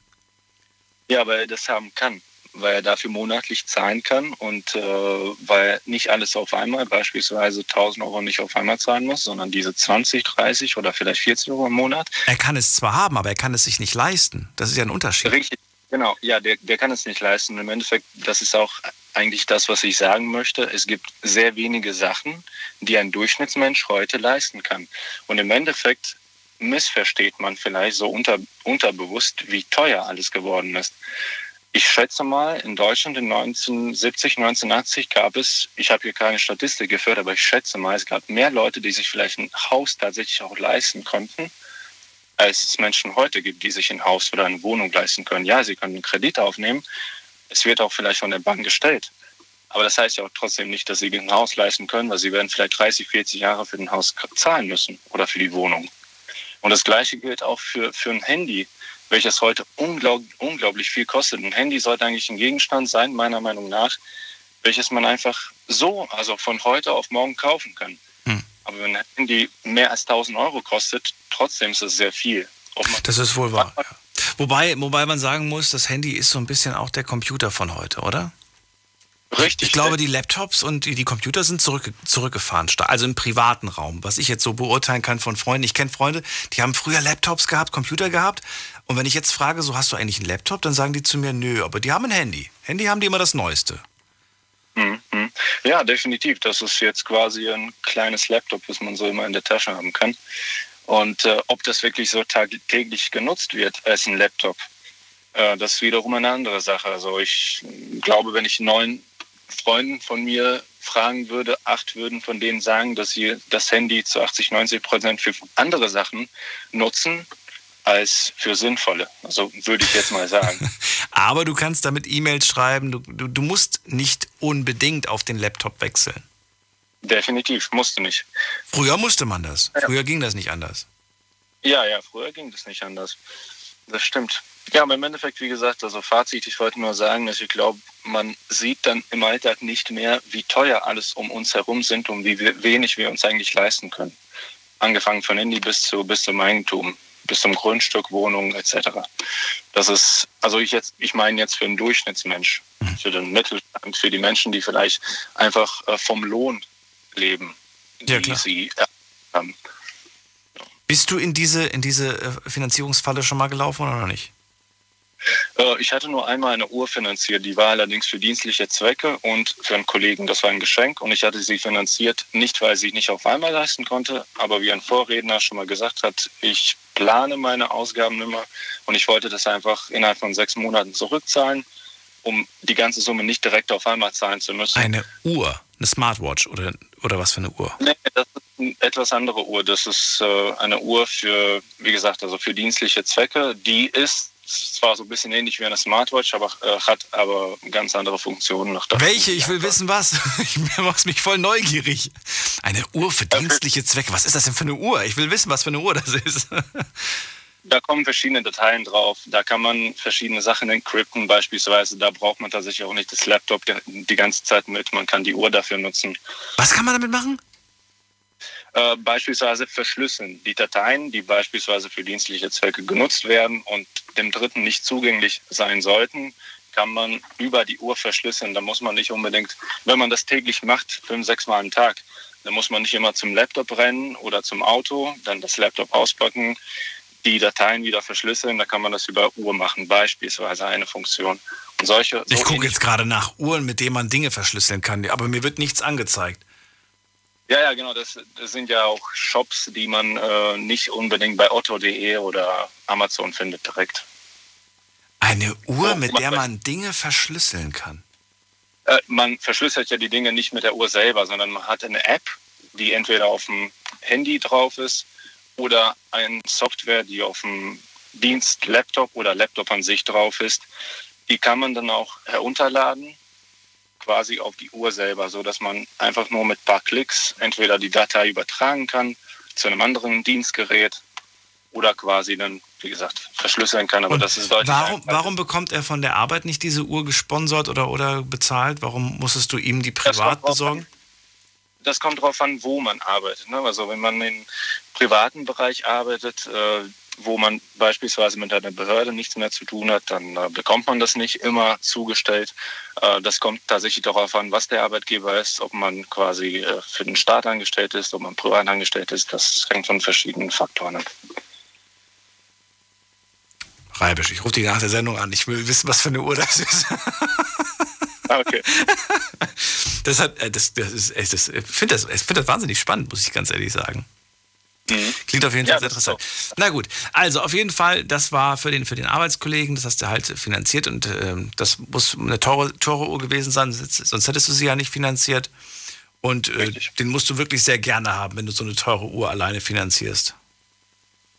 N: Ja, weil er das haben kann weil er dafür monatlich zahlen kann und äh, weil nicht alles auf einmal, beispielsweise 1000 Euro nicht auf einmal zahlen muss, sondern diese 20, 30 oder vielleicht 40 Euro im Monat.
C: Er kann es zwar haben, aber er kann es sich nicht leisten. Das ist ja ein Unterschied.
N: Richtig, genau. Ja, der, der kann es nicht leisten. Im Endeffekt, das ist auch eigentlich das, was ich sagen möchte. Es gibt sehr wenige Sachen, die ein Durchschnittsmensch heute leisten kann. Und im Endeffekt missversteht man vielleicht so unter, unterbewusst, wie teuer alles geworden ist. Ich schätze mal, in Deutschland in 1970, 1980 gab es, ich habe hier keine Statistik geführt, aber ich schätze mal, es gab mehr Leute, die sich vielleicht ein Haus tatsächlich auch leisten konnten, als es Menschen heute gibt, die sich ein Haus oder eine Wohnung leisten können. Ja, sie können einen Kredit aufnehmen. Es wird auch vielleicht von der Bank gestellt. Aber das heißt ja auch trotzdem nicht, dass sie ein Haus leisten können, weil sie werden vielleicht 30, 40 Jahre für ein Haus zahlen müssen oder für die Wohnung. Und das Gleiche gilt auch für, für ein Handy welches heute unglaub, unglaublich viel kostet. Ein Handy sollte eigentlich ein Gegenstand sein, meiner Meinung nach, welches man einfach so, also von heute auf morgen kaufen kann. Hm. Aber wenn ein Handy mehr als 1000 Euro kostet, trotzdem ist es sehr viel.
C: Das ist wohl wahr. Ja. Wobei, wobei man sagen muss, das Handy ist so ein bisschen auch der Computer von heute, oder? Richtig. Ich glaube, die Laptops und die, die Computer sind zurück, zurückgefahren, also im privaten Raum, was ich jetzt so beurteilen kann von Freunden. Ich kenne Freunde, die haben früher Laptops gehabt, Computer gehabt. Und wenn ich jetzt frage, so hast du eigentlich einen Laptop, dann sagen die zu mir, nö, aber die haben ein Handy. Handy haben die immer das Neueste.
N: Mhm. Ja, definitiv. Das ist jetzt quasi ein kleines Laptop, was man so immer in der Tasche haben kann. Und äh, ob das wirklich so tagtäglich genutzt wird als ein Laptop, äh, das ist wiederum eine andere Sache. Also ich glaube, wenn ich neun Freunden von mir fragen würde, acht würden von denen sagen, dass sie das Handy zu 80, 90 Prozent für andere Sachen nutzen als für sinnvolle. Also würde ich jetzt mal sagen.
C: Aber du kannst damit E-Mails schreiben, du, du, du musst nicht unbedingt auf den Laptop wechseln.
N: Definitiv, musste nicht.
C: Früher musste man das. Ja. Früher ging das nicht anders.
N: Ja, ja, früher ging das nicht anders. Das stimmt. Ja, aber im Endeffekt, wie gesagt, also Fazit, ich wollte nur sagen, dass ich glaube, man sieht dann im Alltag nicht mehr, wie teuer alles um uns herum sind und wie wenig wir uns eigentlich leisten können. Angefangen von Handy bis zu bis zum Eigentum, bis zum Grundstück, Wohnung etc. Das ist, also ich jetzt, ich meine jetzt für einen Durchschnittsmensch, mhm. für den Mittelstand, für die Menschen, die vielleicht einfach äh, vom Lohn leben, die ja, sie haben.
C: Bist du in diese, in diese äh, Finanzierungsfalle schon mal gelaufen oder noch nicht?
N: Äh, ich hatte nur einmal eine Uhr finanziert, die war allerdings für dienstliche Zwecke und für einen Kollegen. Das war ein Geschenk und ich hatte sie finanziert, nicht weil sie nicht auf einmal leisten konnte, aber wie ein Vorredner schon mal gesagt hat, ich plane meine Ausgaben immer und ich wollte das einfach innerhalb von sechs Monaten zurückzahlen, um die ganze Summe nicht direkt auf einmal zahlen zu müssen.
C: Eine Uhr, eine Smartwatch oder, oder was für eine Uhr?
N: Nee, das ist eine etwas andere Uhr. Das ist äh, eine Uhr für, wie gesagt, also für dienstliche Zwecke. Die ist ist zwar so ein bisschen ähnlich wie eine Smartwatch, aber äh, hat aber ganz andere Funktionen noch.
C: Welche? Ich will wissen, was. Ich mach's mich voll neugierig. Eine Uhr für dienstliche Zwecke. Was ist das denn für eine Uhr? Ich will wissen, was für eine Uhr das ist.
N: Da kommen verschiedene Dateien drauf. Da kann man verschiedene Sachen encrypten beispielsweise. Da braucht man tatsächlich auch nicht das Laptop die ganze Zeit mit. Man kann die Uhr dafür nutzen.
C: Was kann man damit machen?
N: Äh, beispielsweise verschlüsseln die Dateien, die beispielsweise für dienstliche Zwecke genutzt werden und dem Dritten nicht zugänglich sein sollten, kann man über die Uhr verschlüsseln. Da muss man nicht unbedingt, wenn man das täglich macht, fünf, sechs Mal am Tag, dann muss man nicht immer zum Laptop rennen oder zum Auto, dann das Laptop auspacken, die Dateien wieder verschlüsseln. Da kann man das über Uhr machen, beispielsweise eine Funktion. Und solche,
C: Ich gucke jetzt gerade nach Uhren, mit denen man Dinge verschlüsseln kann, aber mir wird nichts angezeigt.
N: Ja, ja, genau. Das, das sind ja auch Shops, die man äh, nicht unbedingt bei otto.de oder Amazon findet direkt.
C: Eine Uhr, mit der man Dinge verschlüsseln kann.
N: Äh, man verschlüsselt ja die Dinge nicht mit der Uhr selber, sondern man hat eine App, die entweder auf dem Handy drauf ist oder eine Software, die auf dem Dienst Laptop oder Laptop an sich drauf ist. Die kann man dann auch herunterladen, quasi auf die Uhr selber, so dass man einfach nur mit ein paar Klicks entweder die Datei übertragen kann zu einem anderen Dienstgerät oder quasi dann, wie gesagt, verschlüsseln kann. Aber
C: Und
N: das ist deutlich
C: warum, warum bekommt er von der Arbeit nicht diese Uhr gesponsert oder, oder bezahlt? Warum musstest du ihm die privat besorgen?
N: das kommt darauf an, wo man arbeitet. Ne? Also wenn man im privaten Bereich arbeitet, äh, wo man beispielsweise mit einer Behörde nichts mehr zu tun hat, dann äh, bekommt man das nicht immer zugestellt. Äh, das kommt tatsächlich darauf an, was der Arbeitgeber ist, ob man quasi äh, für den Staat angestellt ist, ob man privat angestellt ist. Das hängt von verschiedenen Faktoren ab.
C: Reibisch, ich rufe dich nach der Sendung an. Ich will wissen, was für eine Uhr das ist.
N: Okay.
C: Das hat, äh, das, das ist ich finde das, ich find das wahnsinnig spannend, muss ich ganz ehrlich sagen. Klingt auf jeden Fall
N: Ja,
C: sehr interessant. Na gut, also auf jeden Fall, das war für den, für den Arbeitskollegen, das hast du halt finanziert und ähm, das muss eine teure, teure Uhr gewesen sein, sonst sonst hättest du sie ja nicht finanziert. Und äh, den musst du wirklich sehr gerne haben, wenn du so eine teure Uhr alleine finanzierst.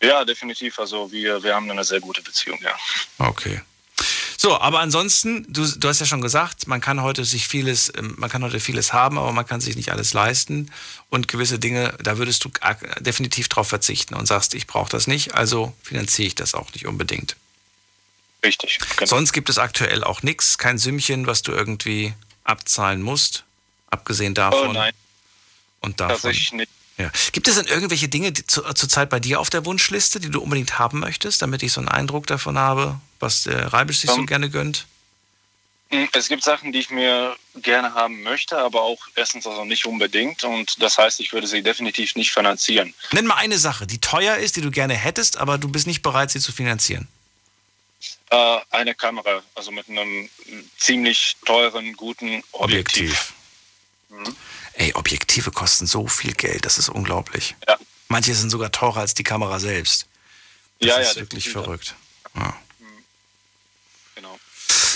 N: Ja, definitiv. Also wir, wir haben eine sehr gute Beziehung, ja.
C: Okay. So, aber ansonsten, du, du hast ja schon gesagt, man kann heute sich vieles, ähm, man kann heute vieles haben, aber man kann sich nicht alles leisten. Und gewisse Dinge, da würdest du definitiv drauf verzichten und sagst, ich brauche das nicht, also finanziere ich das auch nicht unbedingt.
N: Richtig. genau.
C: Sonst gibt es aktuell auch nichts, kein Sümmchen, was du irgendwie abzahlen musst, abgesehen davon.
N: Oh nein,
C: Und davon.
N: tatsächlich nicht.
C: Ja. Gibt es denn irgendwelche Dinge die zu, zurzeit bei dir auf der Wunschliste, die du unbedingt haben möchtest, damit ich so einen Eindruck davon habe, was der Reibisch sich so
N: Ähm,
C: gerne gönnt?
N: Es gibt Sachen, die ich mir gerne haben möchte, aber auch erstens also nicht unbedingt. Und das heißt, ich würde sie definitiv nicht finanzieren.
C: Nenn mal eine Sache, die teuer ist, die du gerne hättest, aber du bist nicht bereit, sie zu finanzieren.
N: Äh, eine Kamera, also mit einem ziemlich teuren, guten Objektiv. Mhm.
C: Ey, Objektive kosten so viel Geld, das ist unglaublich.
N: Ja.
C: Manche sind sogar teurer als die Kamera selbst. Das
N: Ja,
C: ist
N: ja,
C: wirklich verrückt. Ja.
N: Genau.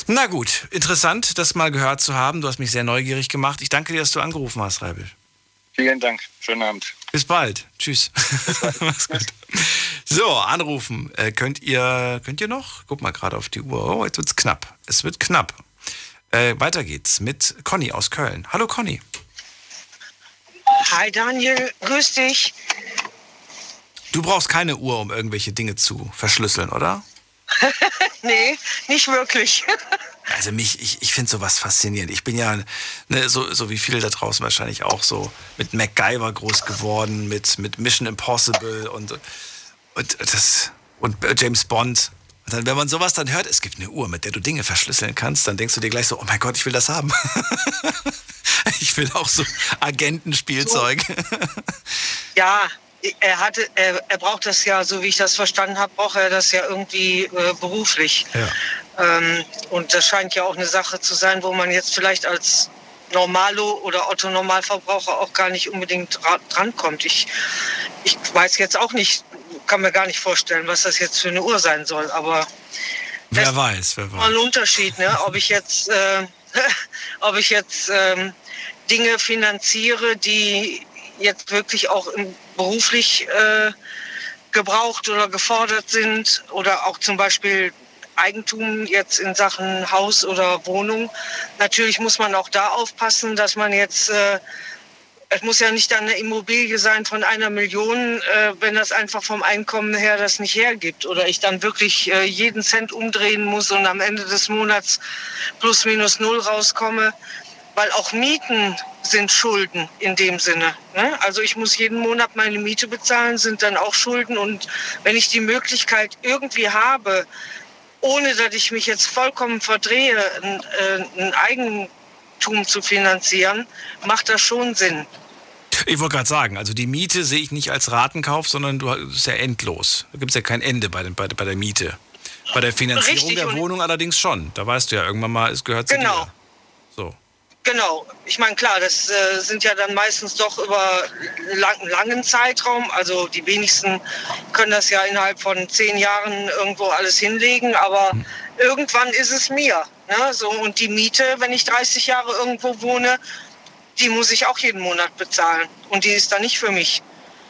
C: Na gut, interessant, das mal gehört zu haben. Du hast mich sehr neugierig gemacht. Ich danke dir, dass du angerufen hast, Reibisch.
N: Vielen Dank. Schönen Abend.
C: Bis bald. Tschüss. Mach's gut. So, anrufen. Äh, könnt ihr könnt ihr noch? Guck mal gerade auf die Uhr. Oh, jetzt wird's knapp. Es wird knapp. Äh, weiter geht's mit Conny aus Köln. Hallo Conny.
O: Hi Daniel, grüß dich.
C: Du brauchst keine Uhr, um irgendwelche Dinge zu verschlüsseln, oder?
O: nee, nicht wirklich.
C: Also mich, ich, ich finde sowas faszinierend. Ich bin ja, ne, so, so wie viele da draußen wahrscheinlich auch so mit MacGyver groß geworden, mit, mit Mission Impossible und, und das und James Bond. Und dann, wenn man sowas dann hört, es gibt eine Uhr, mit der du Dinge verschlüsseln kannst, dann denkst du dir gleich so, oh mein Gott, ich will das haben. ich will auch so Agentenspielzeug.
O: Ja, er hatte, er, er braucht das ja, so wie ich das verstanden habe, braucht er das ja irgendwie äh, beruflich.
C: Ja.
O: Ähm, und das scheint ja auch eine Sache zu sein, wo man jetzt vielleicht als Normalo oder Otto-Normalverbraucher auch gar nicht unbedingt dra- drankommt. Ich, ich weiß jetzt auch nicht, kann mir gar nicht vorstellen, was das jetzt für eine Uhr sein soll, aber
C: Wer weiß, wer
O: mal ein
C: weiß.
O: Unterschied, ne? ob ich jetzt, äh, ob ich jetzt ähm, Dinge finanziere, die jetzt wirklich auch beruflich äh, gebraucht oder gefordert sind oder auch zum Beispiel Eigentum jetzt in Sachen Haus oder Wohnung. Natürlich muss man auch da aufpassen, dass man jetzt, äh, es muss ja nicht eine Immobilie sein von einer Million, äh, wenn das einfach vom Einkommen her das nicht hergibt. Oder ich dann wirklich äh, jeden Cent umdrehen muss und am Ende des Monats plus minus null rauskomme. Weil auch Mieten sind Schulden in dem Sinne. Ne? Also ich muss jeden Monat meine Miete bezahlen, sind dann auch Schulden. Und wenn ich die Möglichkeit irgendwie habe, ohne dass ich mich jetzt vollkommen verdrehe, ein, äh, ein Eigentum zu finanzieren, macht das schon Sinn.
C: Ich wollte gerade sagen, also die Miete sehe ich nicht als Ratenkauf, sondern du ist ja endlos. Da gibt es ja kein Ende bei, bei, bei der Miete. Bei der Finanzierung
O: Richtig,
C: der Wohnung allerdings schon. Da weißt du ja irgendwann mal, es gehört zu
O: Genau.
C: dir. So.
O: Genau, ich meine klar, das äh, sind ja dann meistens doch über lang, langen Zeitraum. Also die wenigsten können das ja innerhalb von zehn Jahren irgendwo alles hinlegen, aber irgendwann ist es mir. Ne? So, und die Miete, wenn ich 30 Jahre irgendwo wohne, die muss ich auch jeden Monat bezahlen. Und die ist dann nicht für mich.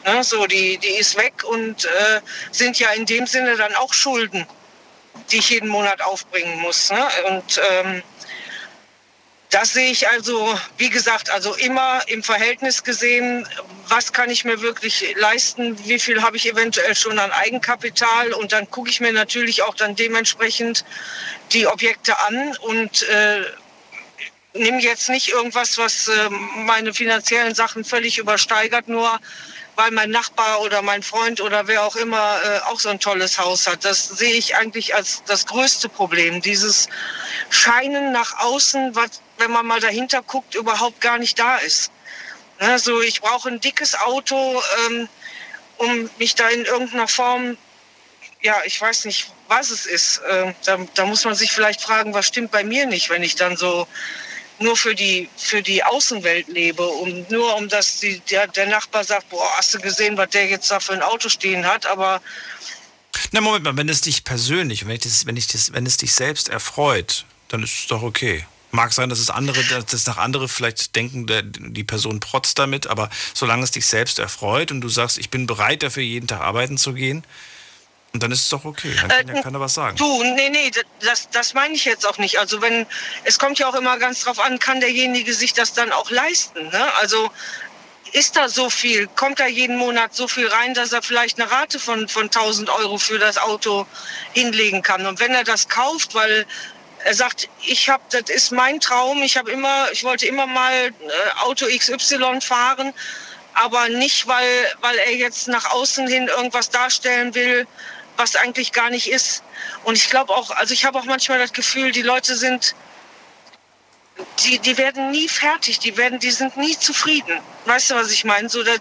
O: Ne? So, die, die ist weg und äh, sind ja in dem Sinne dann auch Schulden, die ich jeden Monat aufbringen muss. Ne? Und ähm, das sehe ich also, wie gesagt, also immer im Verhältnis gesehen, was kann ich mir wirklich leisten, wie viel habe ich eventuell schon an Eigenkapital? Und dann gucke ich mir natürlich auch dann dementsprechend die Objekte an und äh, nehme jetzt nicht irgendwas, was äh, meine finanziellen Sachen völlig übersteigert, nur weil mein Nachbar oder mein Freund oder wer auch immer äh, auch so ein tolles Haus hat. Das sehe ich eigentlich als das größte Problem. Dieses Scheinen nach außen, was, wenn man mal dahinter guckt, überhaupt gar nicht da ist. Ne, so, ich brauche ein dickes Auto, ähm, um mich da in irgendeiner Form, ja, ich weiß nicht, was es ist. Äh, da, da muss man sich vielleicht fragen, was stimmt bei mir nicht, wenn ich dann so nur für die, für die Außenwelt lebe und nur um dass die, der, der Nachbar sagt, boah, hast du gesehen, was der jetzt da für ein Auto stehen hat, aber
C: Na, Moment mal, wenn es dich persönlich, wenn, ich das, wenn, ich das, wenn es dich selbst erfreut, dann ist es doch okay. Mag sein, dass es andere, dass das nach andere vielleicht denken, der, die Person protzt damit, aber solange es dich selbst erfreut und du sagst, ich bin bereit dafür, jeden Tag arbeiten zu gehen, und dann ist es doch okay. Dann kann ja keiner was sagen.
O: Du, nee, nee, das, das meine ich jetzt auch nicht. Also wenn, es kommt ja auch immer ganz drauf an, kann derjenige sich das dann auch leisten. Ne? Also ist da so viel, kommt da jeden Monat so viel rein, dass er vielleicht eine Rate von, von 1000 Euro für das Auto hinlegen kann. Und wenn er das kauft, weil er sagt, ich habe, das ist mein Traum, ich habe immer, ich wollte immer mal äh, Auto XY fahren, aber nicht, weil, weil er jetzt nach außen hin irgendwas darstellen will, was eigentlich gar nicht ist. Und ich glaube auch, also ich habe auch manchmal das Gefühl, die Leute sind, die, die werden nie fertig, die werden, die sind nie zufrieden. Weißt du, was ich meine? So, dass,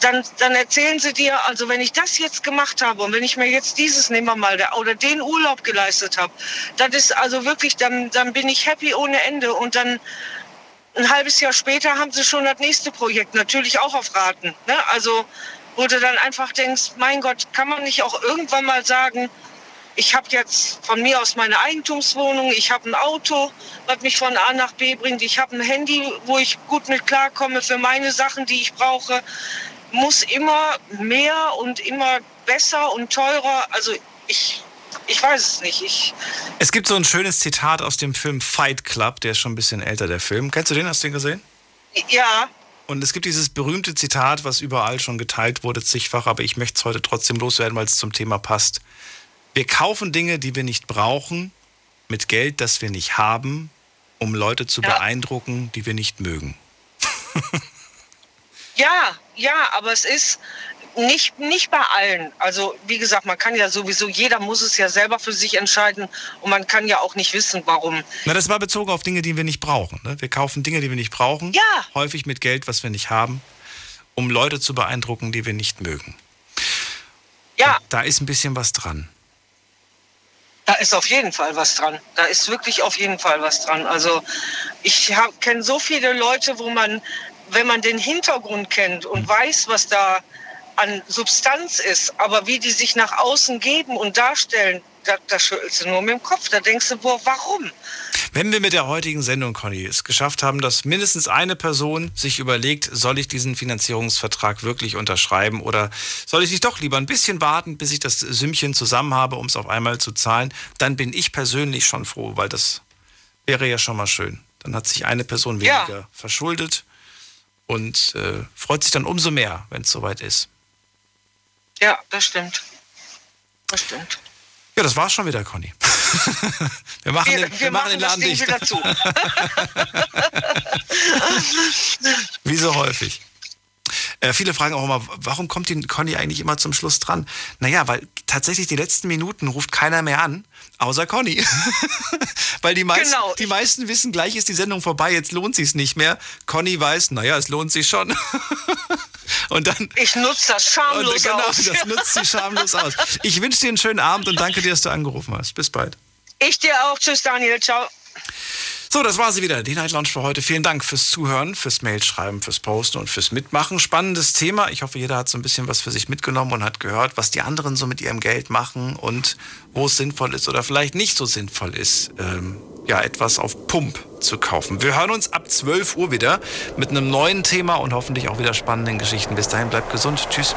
O: dann, dann erzählen sie dir, also wenn ich das jetzt gemacht habe und wenn ich mir jetzt dieses, nehmen wir mal, der, oder den Urlaub geleistet habe, das ist also wirklich, dann, dann bin ich happy ohne Ende und dann ein halbes Jahr später haben sie schon das nächste Projekt, natürlich auch auf Raten. Ne? Also wo du dann einfach denkst, mein Gott, kann man nicht auch irgendwann mal sagen, ich habe jetzt von mir aus meine Eigentumswohnung, ich habe ein Auto, was mich von A nach B bringt, ich habe ein Handy, wo ich gut mit klarkomme für meine Sachen, die ich brauche, muss immer mehr und immer besser und teurer. Also ich, ich weiß es nicht. Ich,
C: Es gibt so ein schönes Zitat aus dem Film Fight Club, der ist schon ein bisschen älter, der Film. Kennst du den? Hast du den gesehen?
O: ja,
C: Und es gibt dieses berühmte Zitat, was überall schon geteilt wurde, zigfach, aber ich möchte es heute trotzdem loswerden, weil es zum Thema passt. Wir kaufen Dinge, die wir nicht brauchen, mit Geld, das wir nicht haben, um Leute zu beeindrucken, die wir nicht mögen.
O: Ja, ja, aber es ist nicht, nicht bei allen. Also wie gesagt, man kann ja sowieso, jeder muss es ja selber für sich entscheiden und man kann ja auch nicht wissen, warum.
C: Na, das war bezogen auf Dinge, die wir nicht brauchen. Ne? Wir kaufen Dinge, die wir nicht brauchen,
O: Ja.
C: häufig mit Geld, was wir nicht haben, um Leute zu beeindrucken, die wir nicht mögen.
O: Ja.
C: Da ist ein bisschen was dran.
O: Da ist auf jeden Fall was dran. Da ist wirklich auf jeden Fall was dran. Also ich kenne so viele Leute, wo man, wenn man den Hintergrund kennt und weiß, was da an Substanz ist, aber wie die sich nach außen geben und darstellen, da, da schüttelst du nur mit dem Kopf. Da denkst du, boah, warum?
C: Wenn wir mit der heutigen Sendung, Conny, es geschafft haben, dass mindestens eine Person sich überlegt, soll ich diesen Finanzierungsvertrag wirklich unterschreiben oder soll ich nicht doch lieber ein bisschen warten, bis ich das Sümmchen zusammen habe, um es auf einmal zu zahlen, dann bin ich persönlich schon froh, weil das wäre ja schon mal schön. Dann hat sich eine Person weniger ja. verschuldet und äh, freut sich dann umso mehr, wenn es soweit ist.
O: Ja, das stimmt. Das stimmt.
C: Ja, das war's schon wieder, Conny. wir machen wir, den, wir, wir machen den Laden dicht. Wieder zu. Wie so häufig. Äh, viele fragen auch immer, warum kommt die Conny eigentlich immer zum Schluss dran? Naja, weil tatsächlich die letzten Minuten ruft keiner mehr an, außer Conny. weil die meisten, genau. die meisten wissen, gleich ist die Sendung vorbei, jetzt lohnt sich nicht mehr. Conny weiß, naja, es lohnt sich schon. Und dann,
O: ich nutze das schamlos genau, aus.
C: das nutzt sie schamlos aus. Ich wünsche dir einen schönen Abend und danke dir, dass du angerufen hast. Bis bald.
O: Ich dir auch. Tschüss, Daniel. Ciao.
C: So, das war sie wieder, die Night Lounge für heute. Vielen Dank fürs Zuhören, fürs Mailschreiben, fürs Posten und fürs Mitmachen. Spannendes Thema. Ich hoffe, jeder hat so ein bisschen was für sich mitgenommen und hat gehört, was die anderen so mit ihrem Geld machen und wo es sinnvoll ist oder vielleicht nicht so sinnvoll ist, ähm, ja, etwas auf Pump zu kaufen. Wir hören uns ab 12 Uhr wieder mit einem neuen Thema und hoffentlich auch wieder spannenden Geschichten. Bis dahin bleibt gesund. Tschüss.